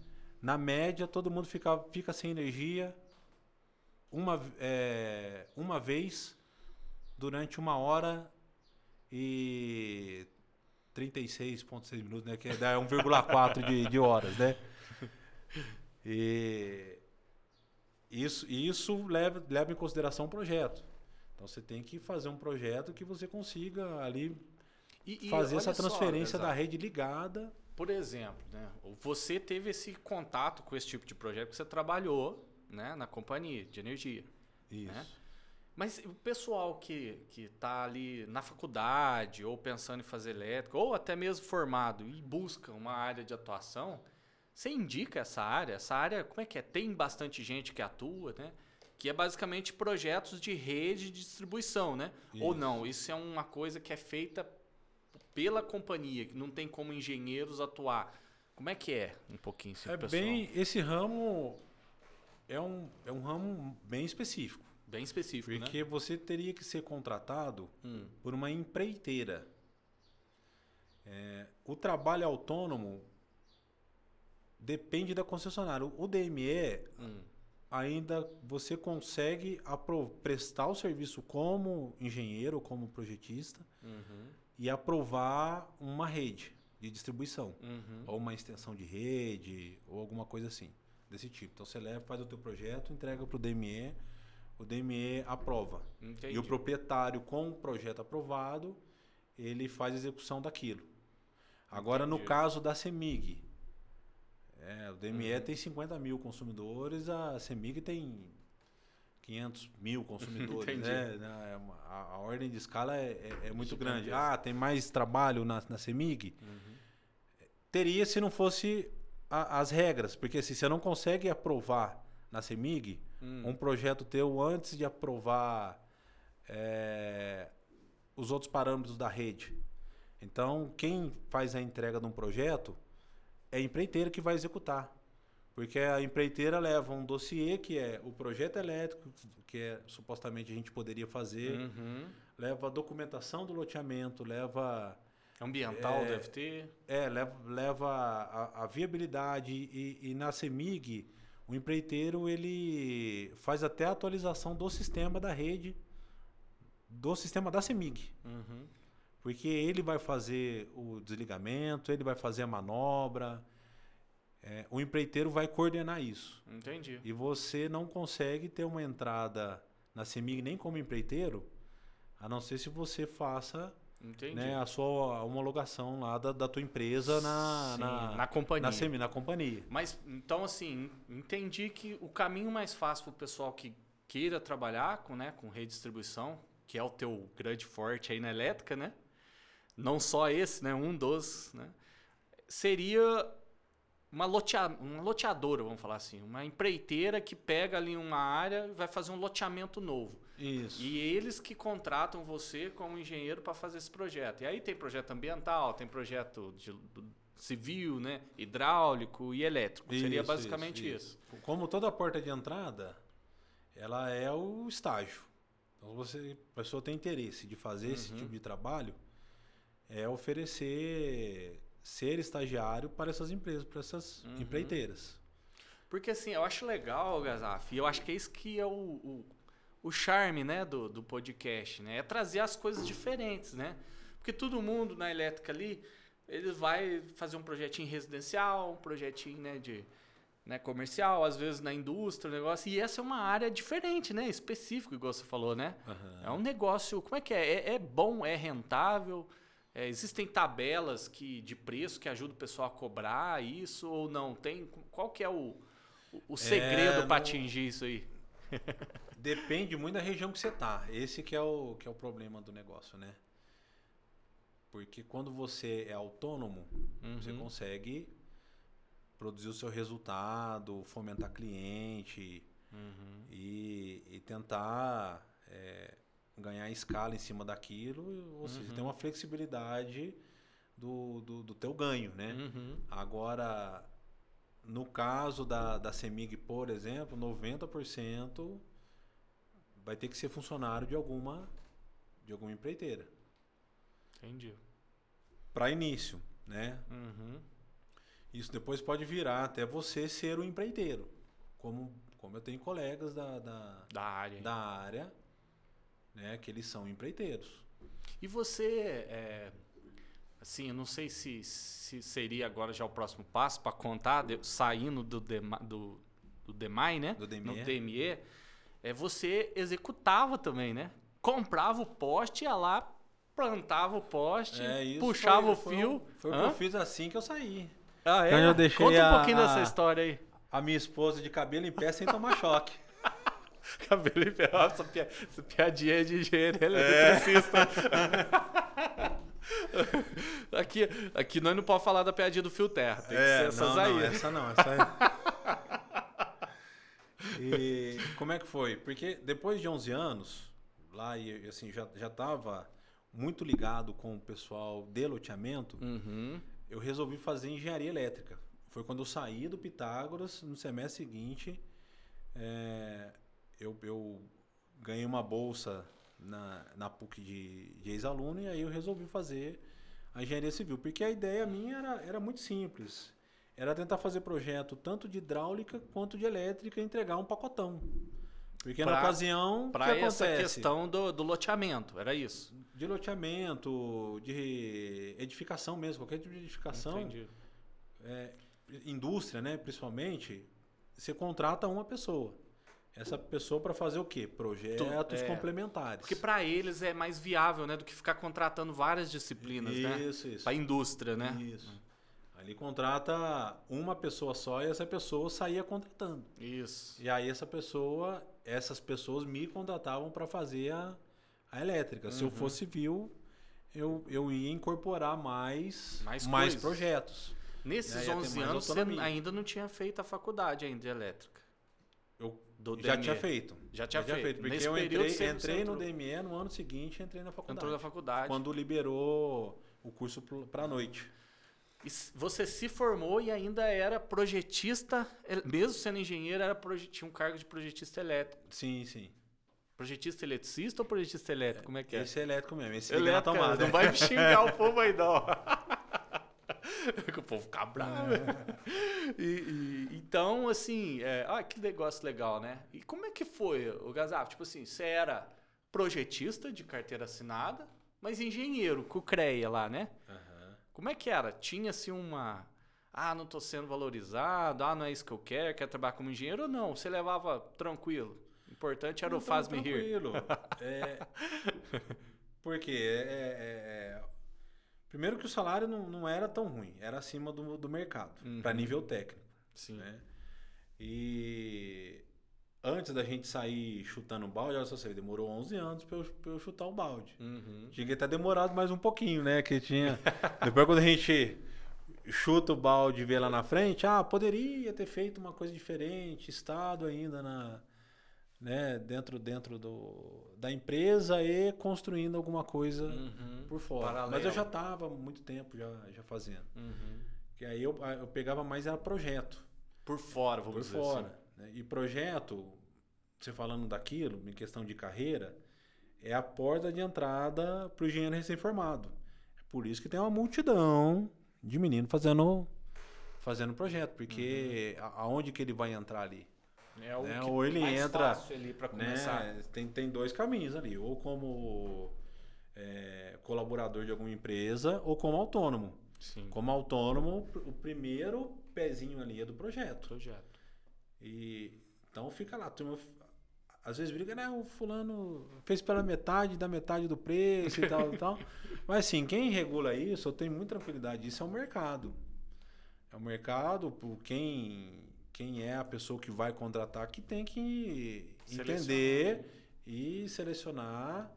na média todo mundo fica, fica sem energia uma, é, uma vez durante uma hora e 36,6 minutos, né? Que dá 1,4 de, de horas, né? E isso, isso leva, leva em consideração o projeto. Então você tem que fazer um projeto que você consiga ali E- e fazer essa só, transferência da Gaza, rede ligada. Por exemplo, né, você teve esse contato com esse tipo de projeto que você trabalhou né, na companhia de energia. Isso. Né? Mas o pessoal que que está ali na faculdade ou pensando em fazer elétrica ou até mesmo formado e busca uma área de atuação, você indica essa área? Essa área, como é que é? Tem bastante gente que atua, né? Que é basicamente projetos de rede de distribuição, né? Ou Isso. não, isso é uma coisa que é feita pela companhia, que não tem como engenheiros atuar. Como é que é um pouquinho esse É pessoal? bem, esse ramo é um, é um ramo bem específico. Bem específico, né? Porque você teria que ser contratado Hum, por uma empreiteira. É, o trabalho autônomo depende da concessionária. O DME hum, ainda você consegue prestar o serviço como engenheiro, como projetista uhum, e aprovar uma rede de distribuição uhum. ou uma extensão de rede ou alguma coisa assim desse tipo. Então você leva, faz o teu projeto, entrega para o DME, o DME aprova. Entendi. E o proprietário com o projeto aprovado, ele faz a execução daquilo. Agora no Entendi. caso da CEMIG, é, o DME Uhum. tem 50 mil consumidores, a CEMIG tem 500 mil consumidores. Entendi. né? É uma- a, a ordem de escala é, é- é muito grande. Gigantesca. Ah, tem mais trabalho na, na CEMIG? Uhum. Teria se não fosse a- as regras, porque se você não consegue aprovar na CEMIG, Hum. um projeto teu antes de aprovar é, os outros parâmetros da rede. Então, quem faz a entrega de um projeto é a empreiteira que vai executar. Porque a empreiteira leva um dossiê que é o projeto elétrico, que é supostamente a gente poderia fazer, Uhum. leva a documentação do loteamento, leva Ambiental É, deve ter. É, leva, leva a, a viabilidade e, e na CEMIG, o empreiteiro ele faz até a atualização do sistema da rede, do sistema da CEMIG. Uhum. Porque ele vai fazer o desligamento, ele vai fazer a manobra, é, o empreiteiro vai coordenar isso. Entendi. E você não consegue ter uma entrada na CEMIG nem como empreiteiro, a não ser se você faça né, a sua homologação lá da, da tua empresa na, Sim, na, na companhia. na, CEMIG, na companhia. Mas, então, assim, entendi que o caminho mais fácil para o pessoal que queira trabalhar com, né, com redistribuição, que é o teu grande forte aí na elétrica, né? Não só esse, né? Um dos, né? Seria uma, lotea, uma loteadora, vamos falar assim. Uma empreiteira que pega ali uma área e vai fazer um loteamento novo. Isso. E eles que contratam você como engenheiro para fazer esse projeto. E aí tem projeto ambiental, tem projeto de, civil, né? hidráulico e elétrico. Seria Isso, basicamente isso. Como toda porta de entrada, ela é o estágio. Então, você, a pessoa tem interesse de fazer esse Uhum. tipo de trabalho, é oferecer ser estagiário para essas empresas, para essas Uhum. empreiteiras. Porque assim, eu acho legal, Gazaf, e eu acho que é isso que é o, o, o charme né, do, do podcast, né? É trazer as coisas diferentes, né? Porque todo mundo na elétrica ali, ele vai fazer um projetinho residencial, um projetinho né, de né, comercial, às vezes na indústria, um negócio. E essa é uma área diferente, né? Específico, igual você falou, né? É um negócio. Como é que é? É, é bom, é rentável. É, existem tabelas que, de preço que ajudam o pessoal a cobrar isso ou não? Tem? Qual que é o, o- o segredo para não- atingir isso aí? Depende muito da região que você tá. Esse que é o que é o problema do negócio, né? Porque quando você é autônomo, você Uhum. consegue produzir o seu resultado, fomentar cliente Uhum. e, e tentar é, ganhar escala em cima daquilo, ou seja, Uhum. tem uma flexibilidade do, do, do teu ganho, né? Uhum. Agora, no caso da, da CEMIG, por exemplo, 90% vai ter que ser funcionário de alguma, de alguma empreiteira. Entendi. Para início, né? Uhum. Isso depois pode virar até você ser o empreiteiro. Como, como eu tenho colegas da, da, Da área. da área, né? Que eles são empreiteiros. E você, é, assim, eu não sei se, se seria agora já o próximo passo para contar, de- saindo do, DEMA, do, do DEMAI, né? Do DME. No DME, é, você executava também, né? Comprava o poste, ia lá, plantava o poste, É, isso puxava foi- o fio. Foi o que eu fiz assim que eu saí. Ah, é? Quando eu deixei Conta um a- pouquinho a- dessa história aí. A minha esposa de cabelo em pé sem tomar choque. Cabelo. Nossa, pia- essa piadinha é de engenheiro eletricista. aqui, aqui nós não podemos falar da piadinha do fio terra. Tem que ser essas É, não, aí. Não, essa não, essa aí. e como é que foi? Porque depois de 11 anos, lá e e, assim, já, já tava muito ligado com o pessoal de loteamento, Uhum. eu resolvi fazer engenharia elétrica. Foi quando eu saí do Pitágoras, no semestre seguinte, é, eu, eu ganhei uma bolsa na, na PUC de, de ex-aluno e aí eu resolvi fazer a engenharia civil. Porque a ideia minha era, era muito simples. Era tentar fazer projeto tanto de hidráulica quanto de elétrica e entregar um pacotão. Porque na Pra- ocasião, o Para que essa acontece? questão do, do loteamento, era isso. De loteamento, de edificação mesmo, qualquer tipo de edificação, Entendi. é, indústria, né, principalmente, você contrata uma pessoa. Essa pessoa para fazer o quê? Projetos é. complementares. Porque para eles é mais viável, né, do que ficar contratando várias disciplinas, né? Isso, isso. Para indústria, né? Isso. Ali contrata uma pessoa só e essa pessoa saía contratando. Isso. E aí essa pessoa, essas pessoas me contratavam para fazer a, a elétrica. Se eu Uhum. fosse civil, eu, eu ia incorporar mais, Mais mais, projetos. Nesses É, ia ter 11 mais anos você ainda não tinha feito a faculdade ainda de elétrica. Eu Do já DME. tinha feito. Já tinha feito. Porque Nesse eu entrei, você- entrei você no DME no ano seguinte entrei na faculdade. Entrou na faculdade. Quando liberou o curso para a noite. E você se formou e ainda era projetista, el- mesmo sendo engenheiro, era tinha um cargo de projetista elétrico. Sim, sim. Projetista eletricista ou projetista elétrico? Como é que é? Esse é elétrico mesmo, esse liga na Elétrico, tomada. não vai me xingar o povo aí, não. o povo fica bravo. E, e- então, assim, é, ah, que negócio legal, né? E como é que foi, o Gazaf? Tipo assim, você era projetista de carteira assinada, mas engenheiro, com o CREA lá, né? Aham. Como é que era? Tinha-se uma. Ah, não tô sendo valorizado, ah, não é isso que eu quero, quero trabalhar como engenheiro ou não? Você levava tranquilo? O importante era o Não, faz-me rir. tranquilo. É, porque é, é- é- primeiro que o salário não, não era tão ruim, era acima do, do mercado, Uhum. para nível técnico. Sim. né? E antes da gente sair chutando o balde, olha só, você demorou 11 anos para eu, pra eu chutar o balde. Uhum. Tinha que ter demorado mais um pouquinho, né? Que tinha. Depois quando a gente chuta o balde e vê lá na frente, ah, poderia ter feito uma coisa diferente, estado ainda na, né, dentro dentro do, da empresa e construindo alguma coisa Uhum. por fora. Paralelo. Mas eu já estava há muito tempo já, já fazendo. Uhum. Que aí eu, eu pegava mais era projeto Por fora, vamos por dizer fora. assim. né? E projeto, você falando daquilo, em questão de carreira, é a porta de entrada para o engenheiro recém-formado. É por isso que tem uma multidão de meninos fazendo fazendo projeto, porque Uhum. aonde que ele vai entrar ali? É o Né? Ou ele entra, fácil ali para começar. Né? Tem, tem dois caminhos ali, ou como é, colaborador de alguma empresa, ou como autônomo. Sim. Como autônomo, o primeiro pezinho ali é do projeto. Projeto. E então fica lá, turma às vezes briga, né? O fulano fez pela metade da metade do preço e tal e tal. Mas assim, quem regula isso, eu tenho muita tranquilidade, isso é o mercado. É o mercado, por quem quem é a pessoa que vai contratar que tem que Selecionar. entender e selecionar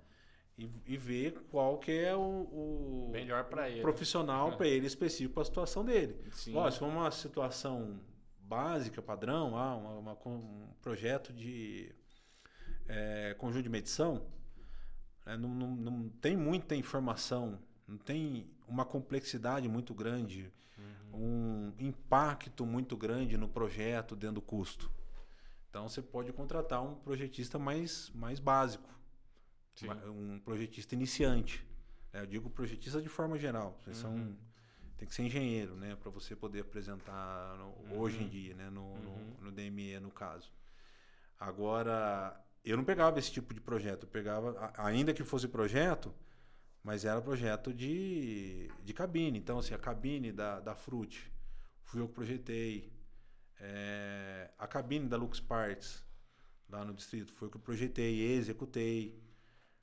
e, e ver qual que é o, o Melhor para ele. profissional É. para ele específico para a situação dele. Sim. Lógico, se for uma situação básica, padrão, ah, uma- uma um projeto de é, conjunto de medição, né, não, não- não tem muita informação, não tem uma complexidade muito grande, um impacto muito grande no projeto dentro do custo. Então você pode contratar um projetista mais, mais básico, Sim. um projetista iniciante. né? Eu digo projetista de forma geral. Vocês são Uhum. tem que ser engenheiro, né, para você poder apresentar no- hoje em dia, né, no, no- Uhum. no DME no caso. Agora, eu não pegava esse tipo de projeto, eu pegava, ainda que fosse projeto, mas era projeto de, de cabine. Então, assim, a cabine da, da Frute, fui eu que projetei. É, a cabine da Lux Parts, lá no distrito, foi eu que projetei e executei.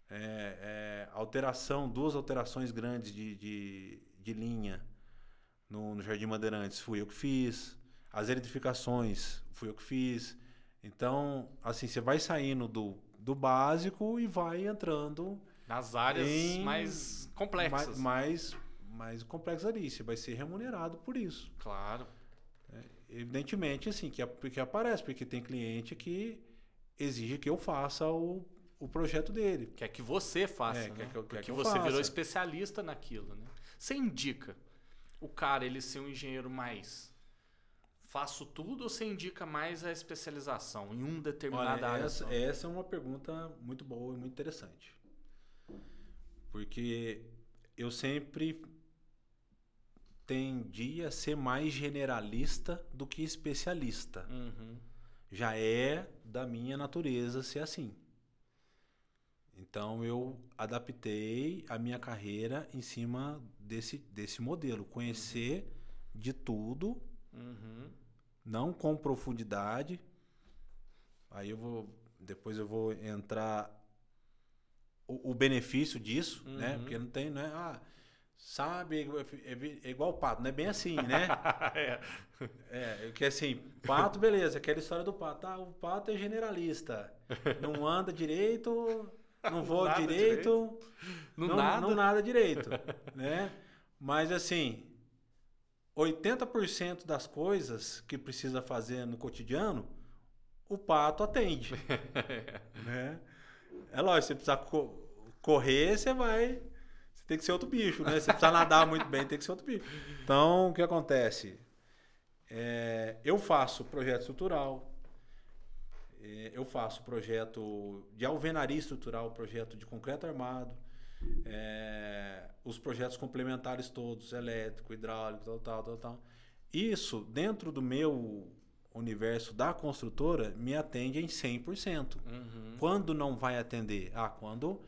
É, é, alteração, duas alterações grandes de, de, de linha no, no Jardim Bandeirantes, fui eu que fiz. As eletrificações, fui eu que fiz. Então, assim, você vai saindo do, do básico e vai entrando Nas áreas Em- mais complexas. mais, mais, mais complexo ali. Você vai ser remunerado por isso. Claro. Evidentemente, assim, que, que aparece, porque tem cliente que exige que eu faça o, o projeto dele. Quer que você faça, É, né? quer que eu- quer que você faça. virou especialista naquilo, né? Você indica o cara ele ser um engenheiro mais faço tudo ou você indica mais a especialização em um determinada Olha, área essa, essa é uma pergunta muito boa e muito interessante. Porque eu sempre tendi a ser mais generalista do que especialista. Uhum. Já é da minha natureza ser assim. Então eu adaptei a minha carreira em cima desse, desse modelo. Conhecer de tudo, Uhum. não com profundidade. Aí eu vou. Depois eu vou entrar o, o benefício disso, né? Uhum. Porque não tem, né? Ah, sabe, é, é- é igual o pato, não é bem assim, né? é. É, que assim, pato, beleza, aquela história do pato. Ah, o pato é generalista. Não anda direito, não voa nada direito, No não, nada. não nada direito, né? Mas assim, 80% das coisas que precisa fazer no cotidiano, o pato atende, né? É lógico, você precisa co- correr, você vai, você tem que ser outro bicho, né? Você precisa nadar muito bem, tem que ser outro bicho. Então, o que acontece? É, eu faço projeto estrutural, é, eu faço projeto de alvenaria estrutural, projeto de concreto armado, é, os projetos complementares todos, elétrico, hidráulico, tal, tal, tal, tal. Isso, dentro do meu universo da construtora, me atende em 100%. Uhum. Quando não vai atender? Ah, quando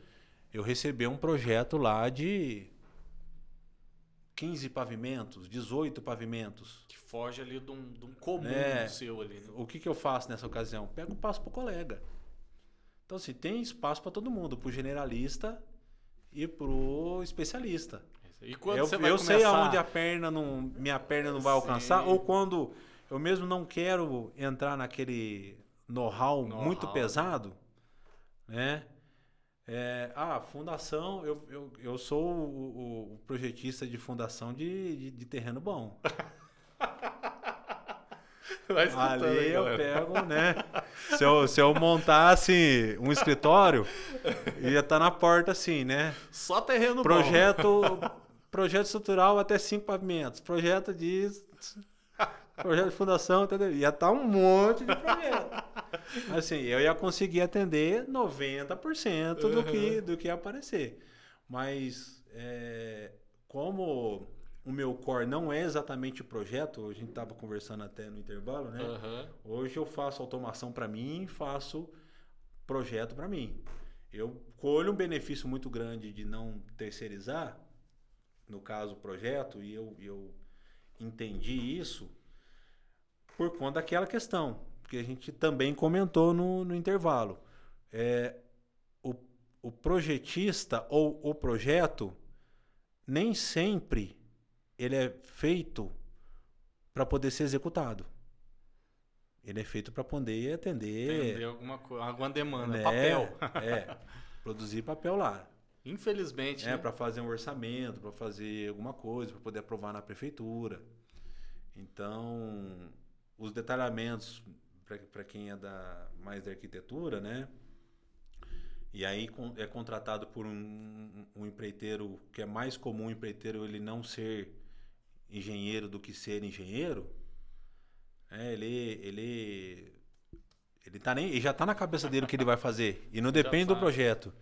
eu receber um projeto lá de 15 pavimentos, 18 pavimentos. Que foge ali de um, de um comum É. seu ali. né? O que, que eu faço nessa ocasião? Pego e passo para o colega. Então, assim, tem espaço para todo mundo, para o generalista e para o especialista. E quando eu você vai eu começar... sei aonde a perna não, minha perna não vai alcançar, Sim. ou quando eu mesmo não quero entrar naquele know-how Know-how. muito pesado, né? É, ah, fundação, eu, eu, eu sou o, o- projetista de fundação de, de, de terreno bom. Ali aí, eu pego, né? Se eu, se eu montasse um escritório, ia estar na porta assim, né? Só terreno bom. Projeto, projeto estrutural até cinco pavimentos. Projeto de. Projeto de fundação, entendeu? Ia estar um monte de projeto. Assim, eu ia conseguir atender 90% do que, do que ia aparecer. Mas, é, como o meu core não é exatamente projeto, a gente estava conversando até no intervalo, né? Aham. Hoje eu faço automação para mim, faço projeto para mim. Eu colho um benefício muito grande de não terceirizar, no caso o projeto, e eu, eu entendi isso por conta daquela questão, que a gente também comentou no, no intervalo. É, o, o projetista ou o projeto, nem sempre ele é feito para poder ser executado. Ele é feito para poder atender. Entender alguma coisa, alguma demanda, né? papel. É, produzir papel lá. Infelizmente, É, né? para fazer um orçamento, para fazer alguma coisa, para poder aprovar na prefeitura. Então, os detalhamentos, para quem é da, mais da arquitetura, né? E aí é contratado por um, um empreiteiro, que é mais comum o empreiteiro ele não ser engenheiro do que ser engenheiro. É, ele, ele, ele, tá nem, ele já está na cabeça dele o que ele vai fazer. E não depende do projeto.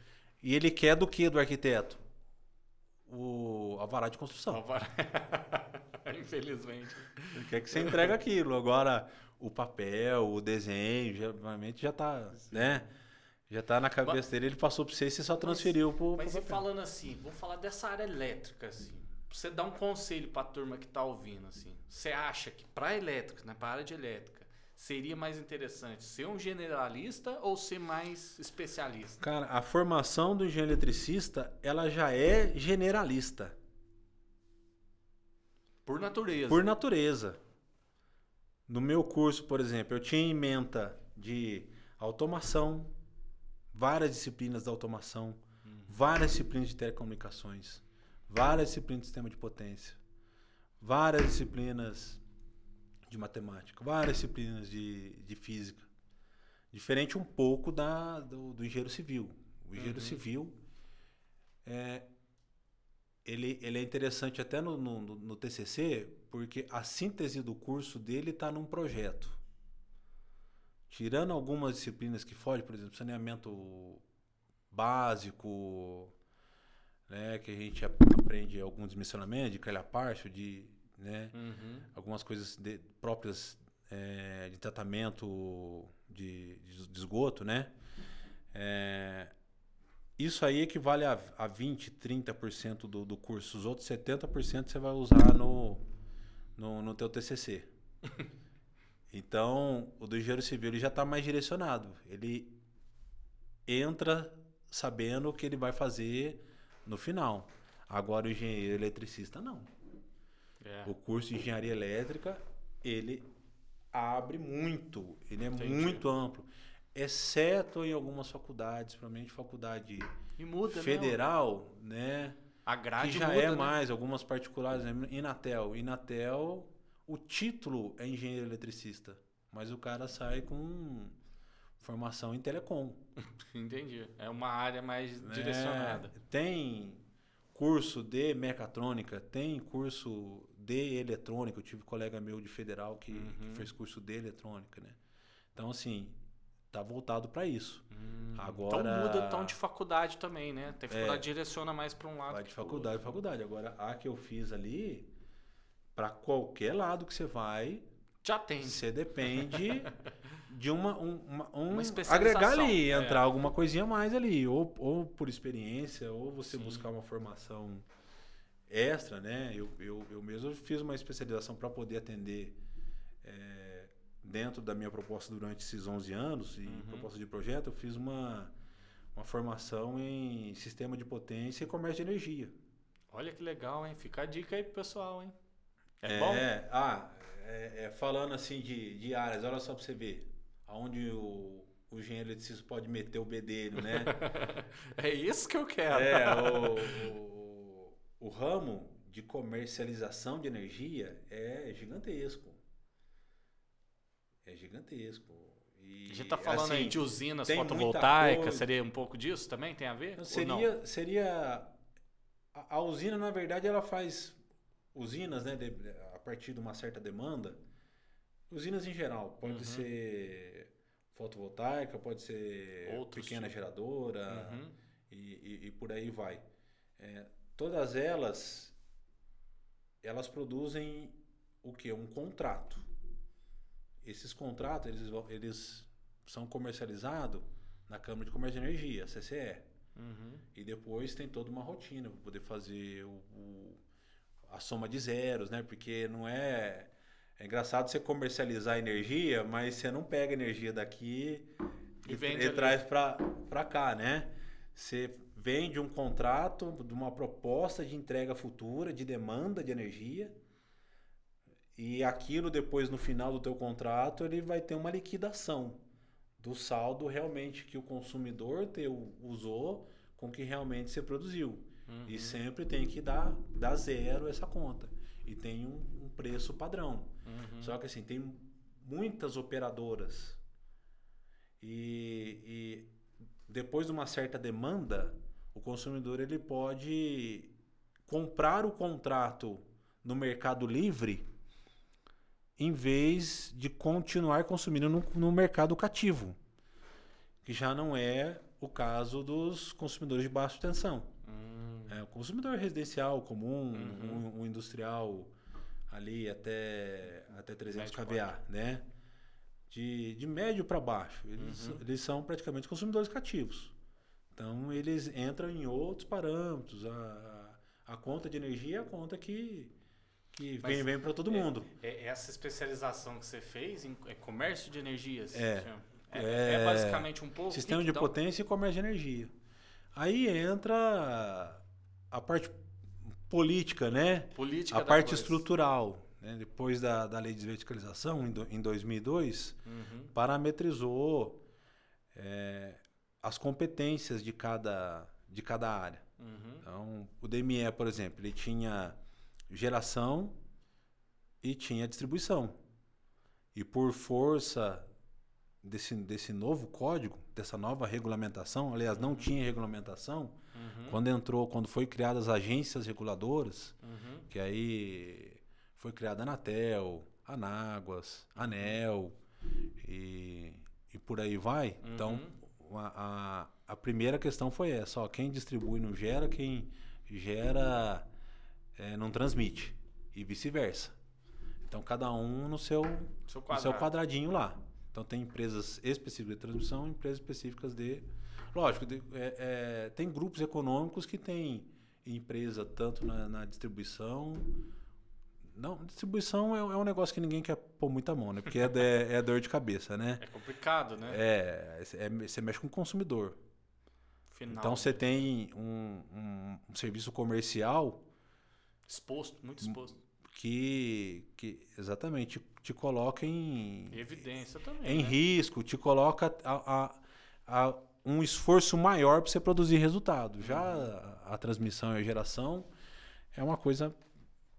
E ele quer do que do arquiteto? O alvará de construção. Alvará. Infelizmente. Ele quer que você entregue aquilo. Agora, o papel, o desenho, geralmente já está, né? Já tá na cabeça dele, ele passou para você e você só transferiu pro, pro Mas e papel. falando assim, vamos falar dessa área elétrica, assim. Pra você dar um conselho pra turma que tá ouvindo, assim. Você acha que pra elétrica, né, pra área de elétrica, seria mais interessante ser um generalista ou ser mais especialista? Cara, a formação do engenheiro eletricista, ela já é generalista, Por natureza. por natureza. No meu curso, por exemplo, eu tinha ementa de automação, várias disciplinas da automação, várias disciplinas de telecomunicações, várias disciplinas de sistema de potência, várias disciplinas de matemática, várias disciplinas de, de física. Diferente um pouco da, do, do engenheiro civil. O engenheiro Uhum. civil é, ele, ele é interessante até no, no, no- TCC, porque a síntese do curso dele está num projeto. Tirando algumas disciplinas que fogem, por exemplo, saneamento básico, né, que a gente ap- aprende alguns dimensionamentos de calhapárcio, de, né, Uhum. algumas coisas de- próprias é, de tratamento de, de- esgoto, né? É, isso aí equivale a, a 20, 30% do, do curso. Os outros 70% você vai usar no, no, no teu TCC. Então, o do engenheiro civil ele já está mais direcionado. Ele entra sabendo o que ele vai fazer no final. Agora, o engenheiro eletricista, não. É. O curso de engenharia elétrica, ele abre muito, ele é Entendi. muito amplo. Exceto em algumas faculdades, principalmente faculdade muda, né? federal, né? A grade que já muda, é né? mais, algumas particulares, né? Inatel. Inatel, o título é engenheiro eletricista, mas o cara sai com formação em telecom. Entendi. É uma área mais né? direcionada. Tem curso de mecatrônica, tem curso de eletrônica. Eu tive um colega meu de federal que, que Uhum. fez curso de eletrônica, né? Então, assim, tá voltado para isso. Hum, Agora- Então muda o tom de faculdade também, né? Tem faculdade É. direciona mais para um lado. Vai de que faculdade, faculdade. Agora, a que eu fiz ali, para qualquer lado que você vai, Já tem. você depende de uma, um, uma, um- Uma agregar ali, é. entrar alguma coisinha mais ali, ou, ou por experiência, ou você Sim. buscar uma formação extra, né? Eu, eu, eu mesmo fiz uma especialização para poder atender é, dentro da minha proposta durante esses 11 anos e Uhum. proposta de projeto, eu fiz uma, uma formação em sistema de potência e comércio de energia. Olha que legal, hein? Fica a dica aí pro pessoal, hein? É, bom? Ah, é- é, falando assim de, de áreas, olha só para você ver. Aonde o, o engenheiro eletricista pode meter o B dele, né? É isso que eu quero. é, o, o, o ramo de comercialização de energia é gigantesco. É gigantesco. E, A gente tá falando aí assim, de usinas fotovoltaicas, seria um pouco disso também? Tem a ver? Não? Seria, seria a, a usina, na verdade, ela faz usinas, né, de- a partir de uma certa demanda. Usinas em geral, pode Uhum. ser fotovoltaica, pode ser Outros pequena geradora Uhum. e, e- e por aí vai. É, todas elas, elas produzem o que? Um contrato. Esses contratos, eles, eles são comercializados na Câmara de Comércio de Energia, CCE. Uhum. E depois tem toda uma rotina para poder fazer o, o- a soma de zeros, né? Porque não é. É engraçado você comercializar energia, mas você não pega energia daqui E e, vende e traz para cá, né? Você vende um contrato de uma proposta de entrega futura, de demanda de energia. E aquilo depois no final do teu contrato, ele vai ter uma liquidação do saldo realmente que o consumidor teu usou com que realmente você produziu. Uhum. E sempre tem que dar, dar zero essa conta. E tem um, um preço padrão. Uhum. Só que assim, tem muitas operadoras. E, e depois de uma certa demanda, o consumidor ele pode comprar o contrato no mercado livre em vez de continuar consumindo no, no mercado cativo, que já não é o caso dos consumidores de baixa tensão. Hum. É, o consumidor residencial comum, Uhum. um, um industrial ali até, até 300 Médio kVA, né? De, de médio para baixo. Eles, Uhum. eles são praticamente consumidores cativos. Então, eles entram em outros parâmetros. A, a conta de energia é a conta que, que Mas vem, vem para todo mundo. É- Essa especialização que você fez em é comércio de energias? É. É, É. é basicamente um pouco. Sistema de dá- potência e comércio de energia. Aí entra a parte política, né? Política a parte coisa. estrutural. né? Depois da, da lei de verticalização, em, do- em 2002, Uhum. parametrizou é, as competências de cada, de cada área. Uhum. Então, o DME, por exemplo, ele tinha geração e tinha distribuição. E por força desse, desse novo código, dessa nova regulamentação, aliás, não tinha regulamentação, Uhum. quando entrou, quando foi criadas as agências reguladoras, Uhum. que aí foi criada a Anatel, Anáguas, Anel e, e por aí vai. Então, a, a, a primeira questão foi essa, ó, quem distribui não gera, quem gera eh, não transmite e vice-versa. Então, cada um no seu, Seu no seu quadradinho lá. Então, tem empresas específicas de transmissão, empresas específicas de... Lógico, de- é- é, tem grupos econômicos que têm empresa tanto na, na distribuição... Não, distribuição é, é um negócio que ninguém quer pôr muita mão, né? Porque é, de- é dor de cabeça, né? É complicado, né? É, é, você mexe com o consumidor. Final. Então, você tem um, um- um serviço comercial Exposto, muito exposto. que, que exatamente te coloca em, evidência também. em né? risco, te coloca a, a- a um esforço maior para você produzir resultado. Já a, a transmissão e a geração é uma coisa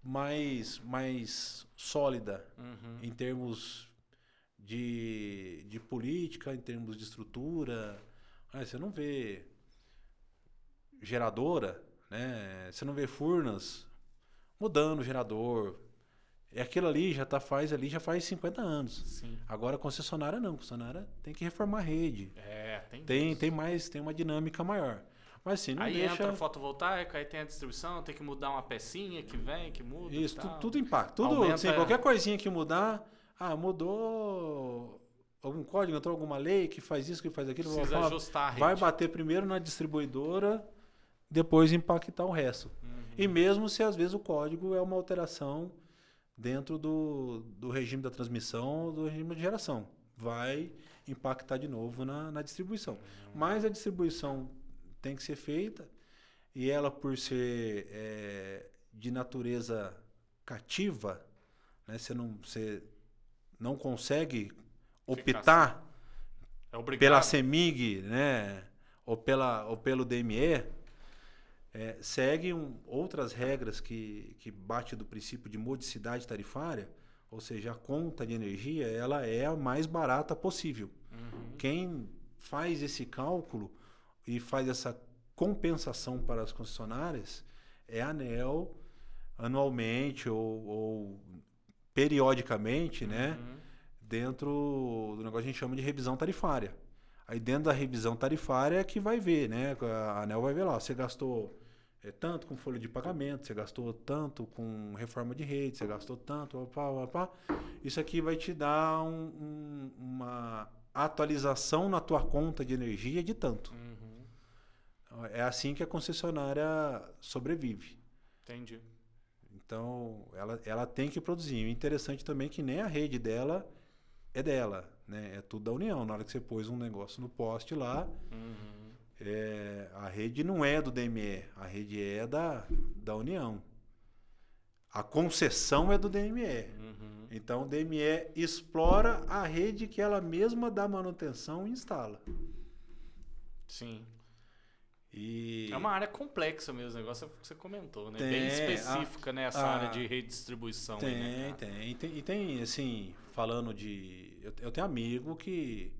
mais, mais sólida Uhum. em termos de, de política, em termos de estrutura. Ah, você não vê geradora, né? Você não vê Furnas mudando o gerador, E aquilo ali já tá faz ali já faz 50 anos. Sim. Agora concessionária não, concessionária tem que reformar a rede. É, tem Tem, isso. tem mais, tem uma dinâmica maior. Mas assim, não Aí deixa. entra fotovoltaico, aí tem a distribuição, tem que mudar uma pecinha que vem, que muda. Isso, tu- tal. tudo impacta. Tudo, Aumenta- assim, qualquer coisinha que mudar, ah, mudou algum código, entrou alguma lei que faz isso, que faz aquilo, Precisa vai- ajustar vai bater primeiro na distribuidora, depois impactar o resto. Uhum. E mesmo se às vezes o código é uma alteração dentro do, do regime da transmissão ou do regime de geração, vai impactar de novo na, na distribuição. Mas a distribuição tem que ser feita e ela, por ser é, de natureza cativa, né, você, não, você não consegue optar É pela CEMIG, né, ou, pela, ou pelo DME, é, segue um- outras regras que, que bate do princípio de modicidade tarifária, ou seja, a conta de energia ela é a mais barata possível. Uhum. Quem faz esse cálculo e faz essa compensação para as concessionárias é a ANEL anualmente ou, ou periodicamente, né? Uhum. dentro do negócio que a gente chama de revisão tarifária. Aí dentro da revisão tarifária é que vai ver, né? A ANEL vai ver lá, você gastou é, tanto com folha de pagamento, você gastou tanto com reforma de rede, você gastou tanto, opá, opá. isso aqui vai te dar um- um- uma atualização na tua conta de energia de tanto. Uhum. É assim que a concessionária sobrevive. Entendi. Então, ela, ela tem que produzir. O interessante também é que nem a rede dela é dela, né? É tudo da União. Na hora que você pôs um negócio no poste lá, Uhum. é, a rede não é do DME, a rede é da, da União. A concessão é do DME. Uhum. Então, o DME explora a rede que ela mesma dá manutenção e instala. Sim. E É uma área complexa mesmo, o negócio que você comentou, né? Tem, Bem específica, né? Essa a- área de redistribuição. aí, né, Tem, tem. E tem, e tem, assim, falando de. Eu, eu tenho amigo que.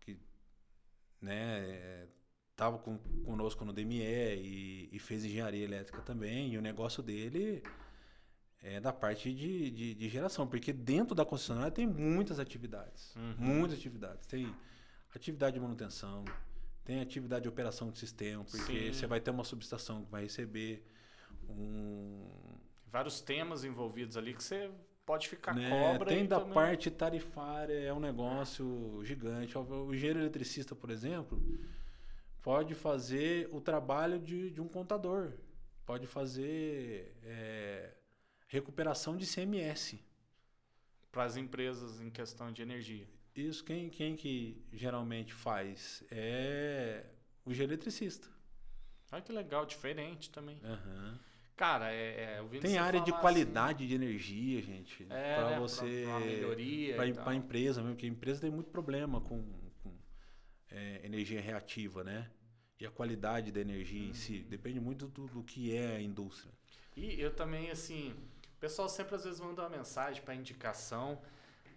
que né, é, tava com, conosco no DME e, e fez engenharia elétrica também. E o negócio dele é da parte de, de, de geração, porque dentro da concessionária tem muitas atividades. Uhum. Muitas atividades. Tem atividade de manutenção, tem atividade de operação de sistema, porque Sim. você vai ter uma subestação que vai receber um Vários temas envolvidos ali que você pode ficar né? cobra Tem da também- parte tarifária, é um negócio gigante. O o engenheiro eletricista, por exemplo, pode fazer o trabalho de, de um contador. Pode fazer é, recuperação de CMS. para as empresas em questão de energia. Isso quem, quem que geralmente faz é o eletricista. Olha que legal, diferente também. Aham. Cara, é, é, Tem área de qualidade de energia, gente. assim, é, para né, você. melhoria para e a empresa mesmo, porque a empresa tem muito problema com, com, é, energia reativa, né? E a qualidade da energia em si. Depende muito do, do que é a indústria. E eu também, assim, o pessoal sempre às vezes manda uma mensagem para indicação,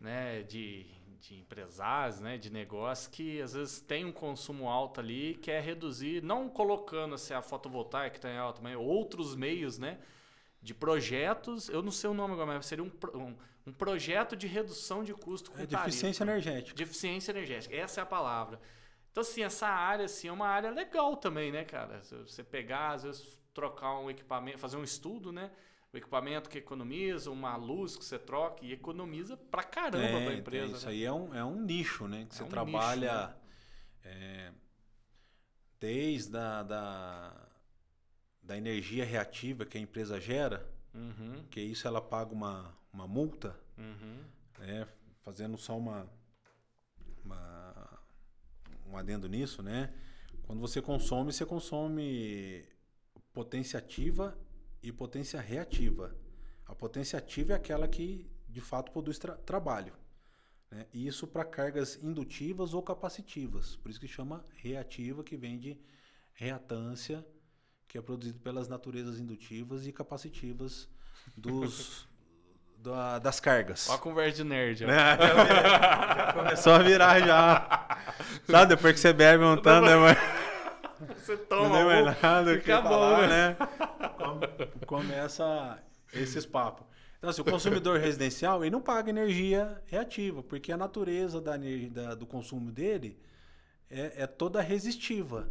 né, de, de empresários, né, de negócio que às vezes tem um consumo alto ali e quer reduzir, não colocando assim, a fotovoltaica que está em alta, mas outros meios, né, de projetos, eu não sei o nome agora, mas seria um, um, um projeto de redução de custo com É deficiência energética. Deficiência energética, essa é a palavra. Então, assim, essa área assim, é uma área legal também, né, cara? Se Você pegar, às vezes, trocar um equipamento, fazer um estudo, né? O equipamento que economiza, uma luz que você troca e economiza pra caramba É, pra empresa. isso né? aí é um, é um nicho, né? Que É você um trabalha é, desde a, da, da energia reativa que a empresa gera, Uhum, que isso ela paga uma, uma multa, uhum. né? Fazendo só uma, uma- um adendo nisso, né? Quando você consome, você consome potência ativa e potência reativa. A potência ativa é aquela que de fato produz tra- trabalho. Né? E Isso para cargas indutivas ou capacitivas. Por isso que chama reativa, que vem de reatância, que é produzido pelas naturezas indutivas e capacitivas dos, da- das cargas. Ó a conversa de nerd. Né? Já começou a virar já. Sabe, depois que você bebe um tanto, né, mano? Você Não toma tem mais um, nada o que fica bom, falar, né? Né? Come- Começa esses papos. Então, assim, o consumidor residencial ele não paga energia reativa, porque a natureza da, da do consumo dele é, é toda resistiva.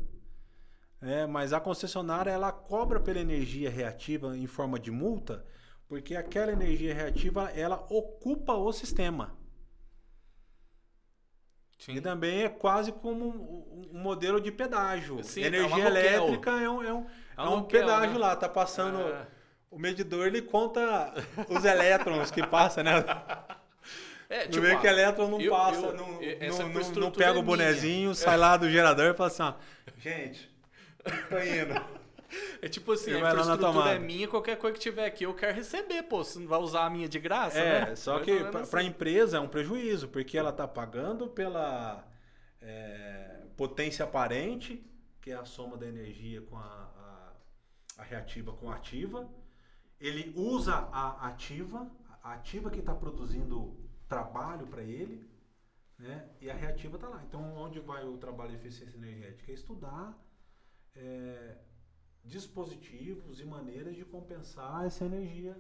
É, mas a concessionária ela cobra pela energia reativa em forma de multa, porque aquela energia reativa ela ocupa o sistema. Sim. E também é quase como um, modelo de pedágio. Sim, é energia é elétrica é um, é um, é um, pedágio né? lá, tá passando. É. O medidor ele conta os elétrons que passa, né? É, tipo, vê que elétron não eu, passa, eu, não, não, não, pega o bonezinho, sai lá do gerador e fala assim, ó, gente, tô indo. É tipo assim, a infraestrutura é minha, qualquer coisa que tiver aqui eu quero receber, pô. Você não vai usar a minha de graça, é, né? só que para assim. a empresa é um prejuízo, porque ela tá pagando pela é, potência aparente, que é a soma da energia com a, a, reativa com a ativa. Ele usa a ativa, a ativa que está produzindo trabalho para ele, né? E a reativa está lá. Então, onde vai o trabalho de eficiência energética? É estudar é, dispositivos e maneiras de compensar essa energia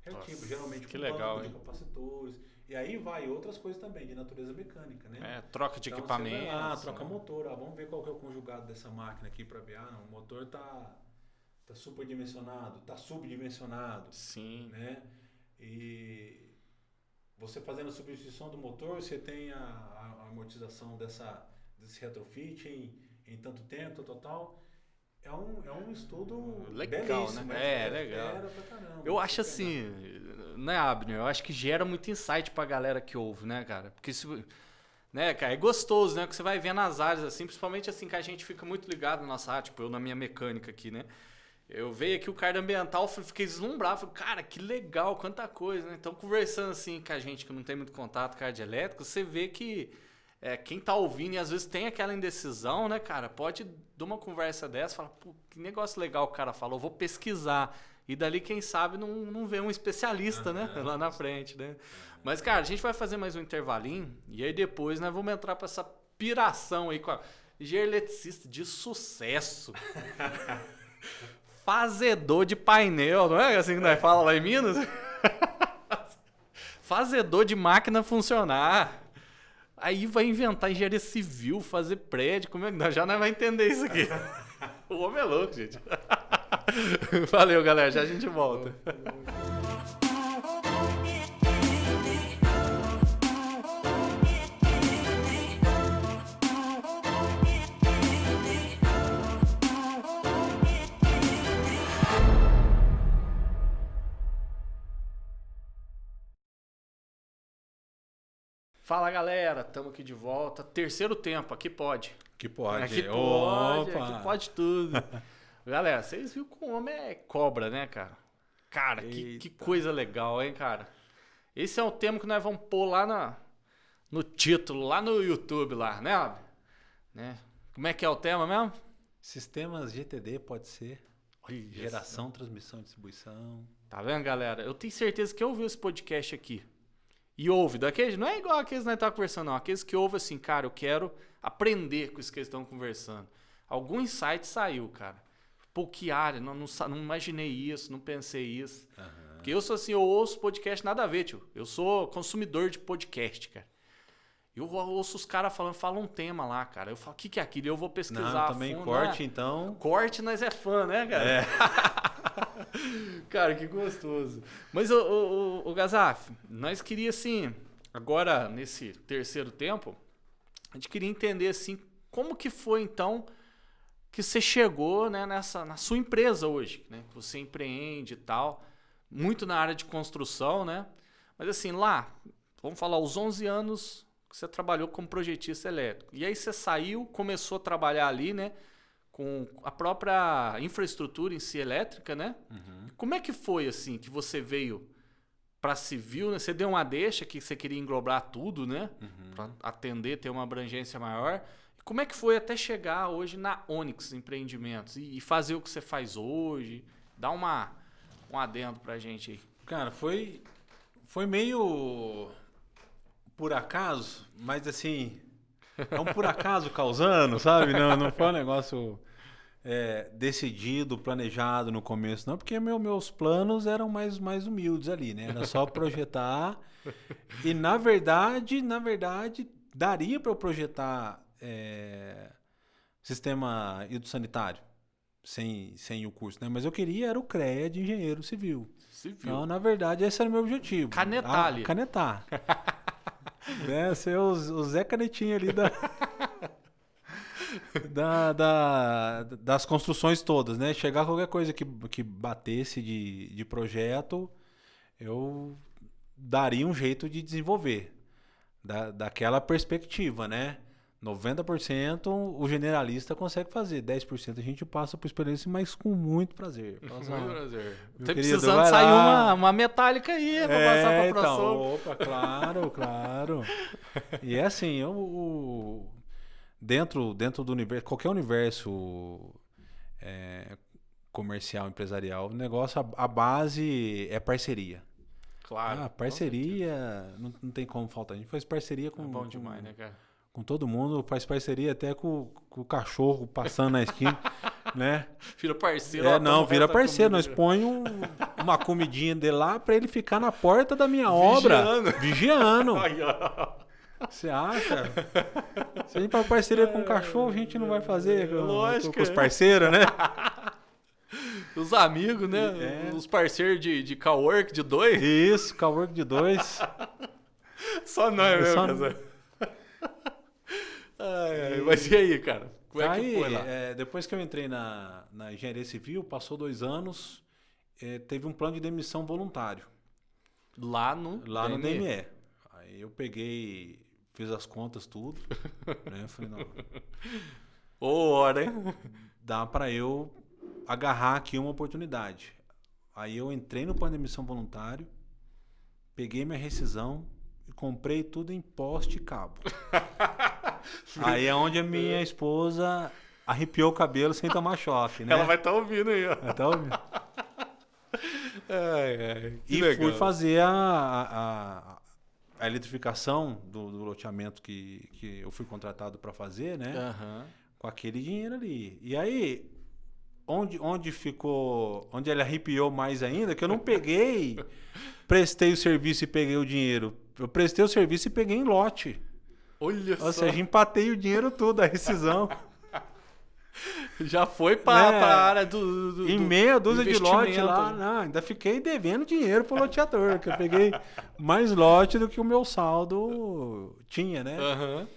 reativa. Nossa, Geralmente que com legal, de capacitores. E aí vai outras coisas também, de natureza mecânica, né? É, troca de então, equipamento. Ah, troca né? motor. Ah, vamos ver qual que é o conjugado dessa máquina aqui para ver. Ah, não, o motor tá, tá superdimensionado, tá subdimensionado. Sim. Né? E você fazendo a substituição do motor, você tem a, a amortização dessa, desse retrofit em, em tanto tempo, total é um, é um estudo legal, né? É, legal. Caramba, eu acho assim, né, Abner? Eu acho que gera muito insight pra galera que ouve, né, cara? Porque se. Né, cara, é gostoso, né? Que você vai ver nas áreas, assim, principalmente assim, que a gente fica muito ligado na nossa área, tipo, eu na minha mecânica aqui, né? Eu veio aqui o cara ambiental, fiquei deslumbrado, falei, cara, que legal, quanta coisa, né? Então, conversando assim com a gente que não tem muito contato com a de elétrico, você vê que é, quem tá ouvindo e às vezes tem aquela indecisão, né, cara? Pode dar uma conversa dessa, falar, pô, que negócio legal o cara falou, vou pesquisar. E dali, quem sabe, não, não vê um especialista, né? Lá na frente, né? Mas, cara, a gente vai fazer mais um intervalinho e aí depois nós vamos entrar para essa piração aí com a eletricista de sucesso. Fazedor de painel, não é assim que nós falamos lá em Minas? Fazedor de máquina funcionar. Aí vai inventar engenharia civil, fazer prédio, como é que já não vai entender isso aqui. o homem é louco, gente. Valeu, galera, já a gente volta. Fala galera, estamos aqui de volta. Terceiro tempo, aqui pode. Aqui pode. Aqui pode, Opa. aqui pode tudo. galera, vocês viram que o homem é cobra, né, cara? Cara, que, que, coisa legal, hein, cara? Esse é o tema que nós vamos pôr lá na, no título, lá no YouTube, lá, né, né? Como é que é o tema mesmo? Sistemas GTD pode ser. Olha Geração, transmissão, distribuição. Tá vendo, galera? Eu tenho certeza que eu ouvi esse podcast aqui e ouve daquele, não é igual aqueles que nós estamos conversando, não. Aqueles que ouvem assim, cara, eu quero aprender com isso que eles estão conversando. Algum insight saiu, cara. Pô, que área, não, não, não imaginei isso, não pensei isso. Uhum. Porque eu sou assim, eu ouço podcast nada a ver, tio. Eu sou consumidor de podcast, cara. Eu ouço os caras falando, fala um tema lá, cara. Eu falo, o que, que é aquilo? Eu vou pesquisar. Não, também fundo, corte, né? então. Corte, nós é fã, né, cara? É. Cara, que gostoso. Mas, o, o, o Gazaf, nós queríamos, assim, agora nesse terceiro tempo, a gente queria entender, assim, como que foi, então, que você chegou né, nessa, na sua empresa hoje, né? Você empreende e tal, muito na área de construção, né? Mas, assim, lá, vamos falar, os 11 anos que você trabalhou como projetista elétrico. E aí você saiu, começou a trabalhar ali, né? Com a própria infraestrutura em si elétrica, né? Uhum. Como é que foi assim que você veio para civil, né? Você deu uma deixa que você queria englobar tudo, né? Uhum. Para atender, ter uma abrangência maior. Como é que foi até chegar hoje na Onyx Empreendimentos e, fazer o que você faz hoje? Dá uma um adendo pra gente aí. Cara, foi foi meio por acaso, mas assim, é um por acaso causando, sabe? Não, não foi um negócio é, decidido, planejado no começo, não, porque meu, meus planos eram mais, mais humildes ali, né? Era só projetar. e na verdade, na verdade, daria para eu projetar é, sistema hidrossanitário sem, sem o curso, né? Mas eu queria era o CREA de engenheiro civil. Civil. Então, na verdade, esse era o meu objetivo. Canetar Ah, ali. Canetar. é, ser o, o Zé Canetinha ali da, da, da- das construções todas, né? Chegar qualquer coisa que, que batesse de, de projeto, eu daria um jeito de desenvolver. Da, daquela perspectiva, né? 90% o generalista consegue fazer, 10% a gente passa por experiência, mas com muito prazer. Passa- Muito prazer. Tô querido, precisando sair uma, uma metálica aí pra passar É, pra então, próxima. opa, claro, claro. E é assim, eu, o- dentro, dentro do universo, qualquer universo é, comercial, empresarial, o negócio, a, a base é parceria. Claro. ah, parceria, não, não tem como faltar. A gente faz parceria com, É bom com- demais, né, cara? com todo mundo, faz parceria até com, com o cachorro passando na esquina, né? Vira parceiro. É, não, vira parceiro. Nós põe um- uma comidinha dele lá pra ele ficar na porta da minha obra. Vigiando. Vigiando. Você acha? Se a gente faz parceria com o cachorro, a gente não vai fazer com, Lógico, com os é. parceiros, né? Os amigos, né? É. Os parceiros de, de cowork de dois. Isso, cowork de dois. Só nós mesmo, Só-. Ai, ai, Mas e aí, cara? Como é Aí, que foi lá? é, depois que eu entrei na, na engenharia civil, passou dois anos, é, teve um plano de demissão voluntário. Lá no Lá no DME. DME. Aí eu peguei, fiz as contas, tudo. né? Falei, não, Ô, hora, hein? dá pra eu agarrar aqui uma oportunidade. Aí eu entrei no plano de emissão voluntário, peguei minha rescisão e comprei tudo em poste e cabo. aí é onde a minha esposa arrepiou o cabelo sem tomar choque, né? Ela vai estar ouvindo aí, ó. Até ouvindo. Ai, ai, que E legal. fui fazer a, a, a eletrificação do, do loteamento que, que eu fui contratado para fazer, né? Aham. com aquele dinheiro ali. E aí, onde, onde ficou. Onde ele arrepiou mais ainda, que eu não peguei, prestei o serviço e peguei o dinheiro. Eu prestei o serviço e peguei em lote. Olha Ou só. seja, empatei o dinheiro todo, a rescisão. Já foi pra, Né? pra área do, do, em meia dúzia de lote lá. Não, ainda fiquei devendo dinheiro pro loteador, que eu peguei mais lote do que o meu saldo tinha, né? Aham.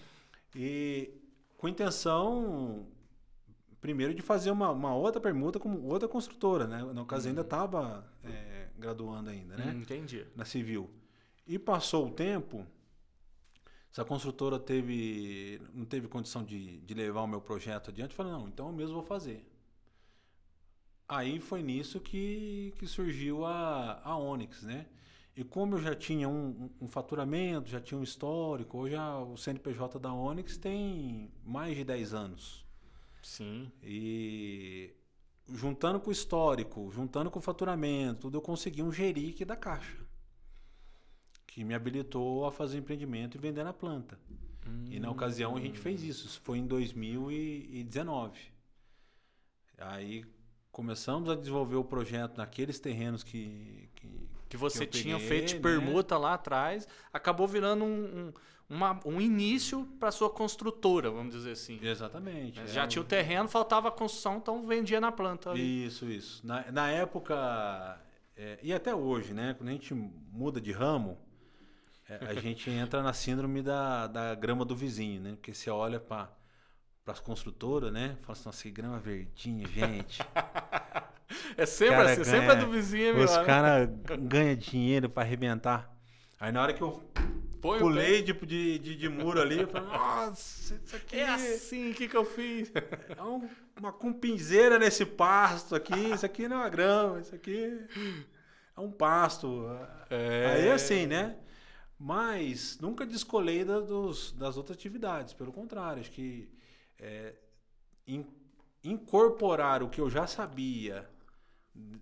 E com intenção, primeiro, de fazer uma, uma outra permuta com outra construtora, né? No caso, ainda estava graduando ainda, né? Hum, entendi. Na civil. E passou o tempo, essa construtora teve, não teve condição de, de levar o meu projeto adiante, eu falei, não, então eu mesmo vou fazer. Aí foi nisso que, que surgiu a, a Onyx, né? E como eu já tinha um, um- um faturamento, já tinha um histórico, hoje a- o CNPJ da Onyx tem mais de 10 anos. Sim. E juntando com o histórico, juntando com o faturamento, tudo, eu consegui um gerique da Caixa. Que me habilitou a fazer empreendimento e vender na planta. E na ocasião a gente fez isso. Isso foi em 2019. Aí começamos a desenvolver o projeto naqueles terrenos que. que, Que você eu tinha peguei, feito né? permuta lá atrás, acabou virando um, um, uma- um início para sua construtora, vamos dizer assim. Exatamente. Mas é Já um- tinha o terreno, faltava a construção, então vendia na planta. ali. Isso, isso. Na, na época, é, e até hoje, né? Quando a gente muda de ramo, é, a gente entra na síndrome da, da grama do vizinho, né? Porque você olha para as construtoras, né? Fala assim, nossa, que grama verdinha, gente. É sempre cara assim, sempre ganha- é do vizinho, é Os né? caras ganham dinheiro para arrebentar. Aí na hora que eu Põe pulei de, de, de, de muro ali, eu falei, nossa, isso aqui É assim, o que, que eu fiz? É um- uma cumpinzeira nesse pasto aqui. Isso aqui não é uma grama, isso aqui é um pasto. É. Aí assim, né? Mas nunca descolei da- dos, das outras atividades. Pelo contrário, acho que é, in- incorporar o que eu já sabia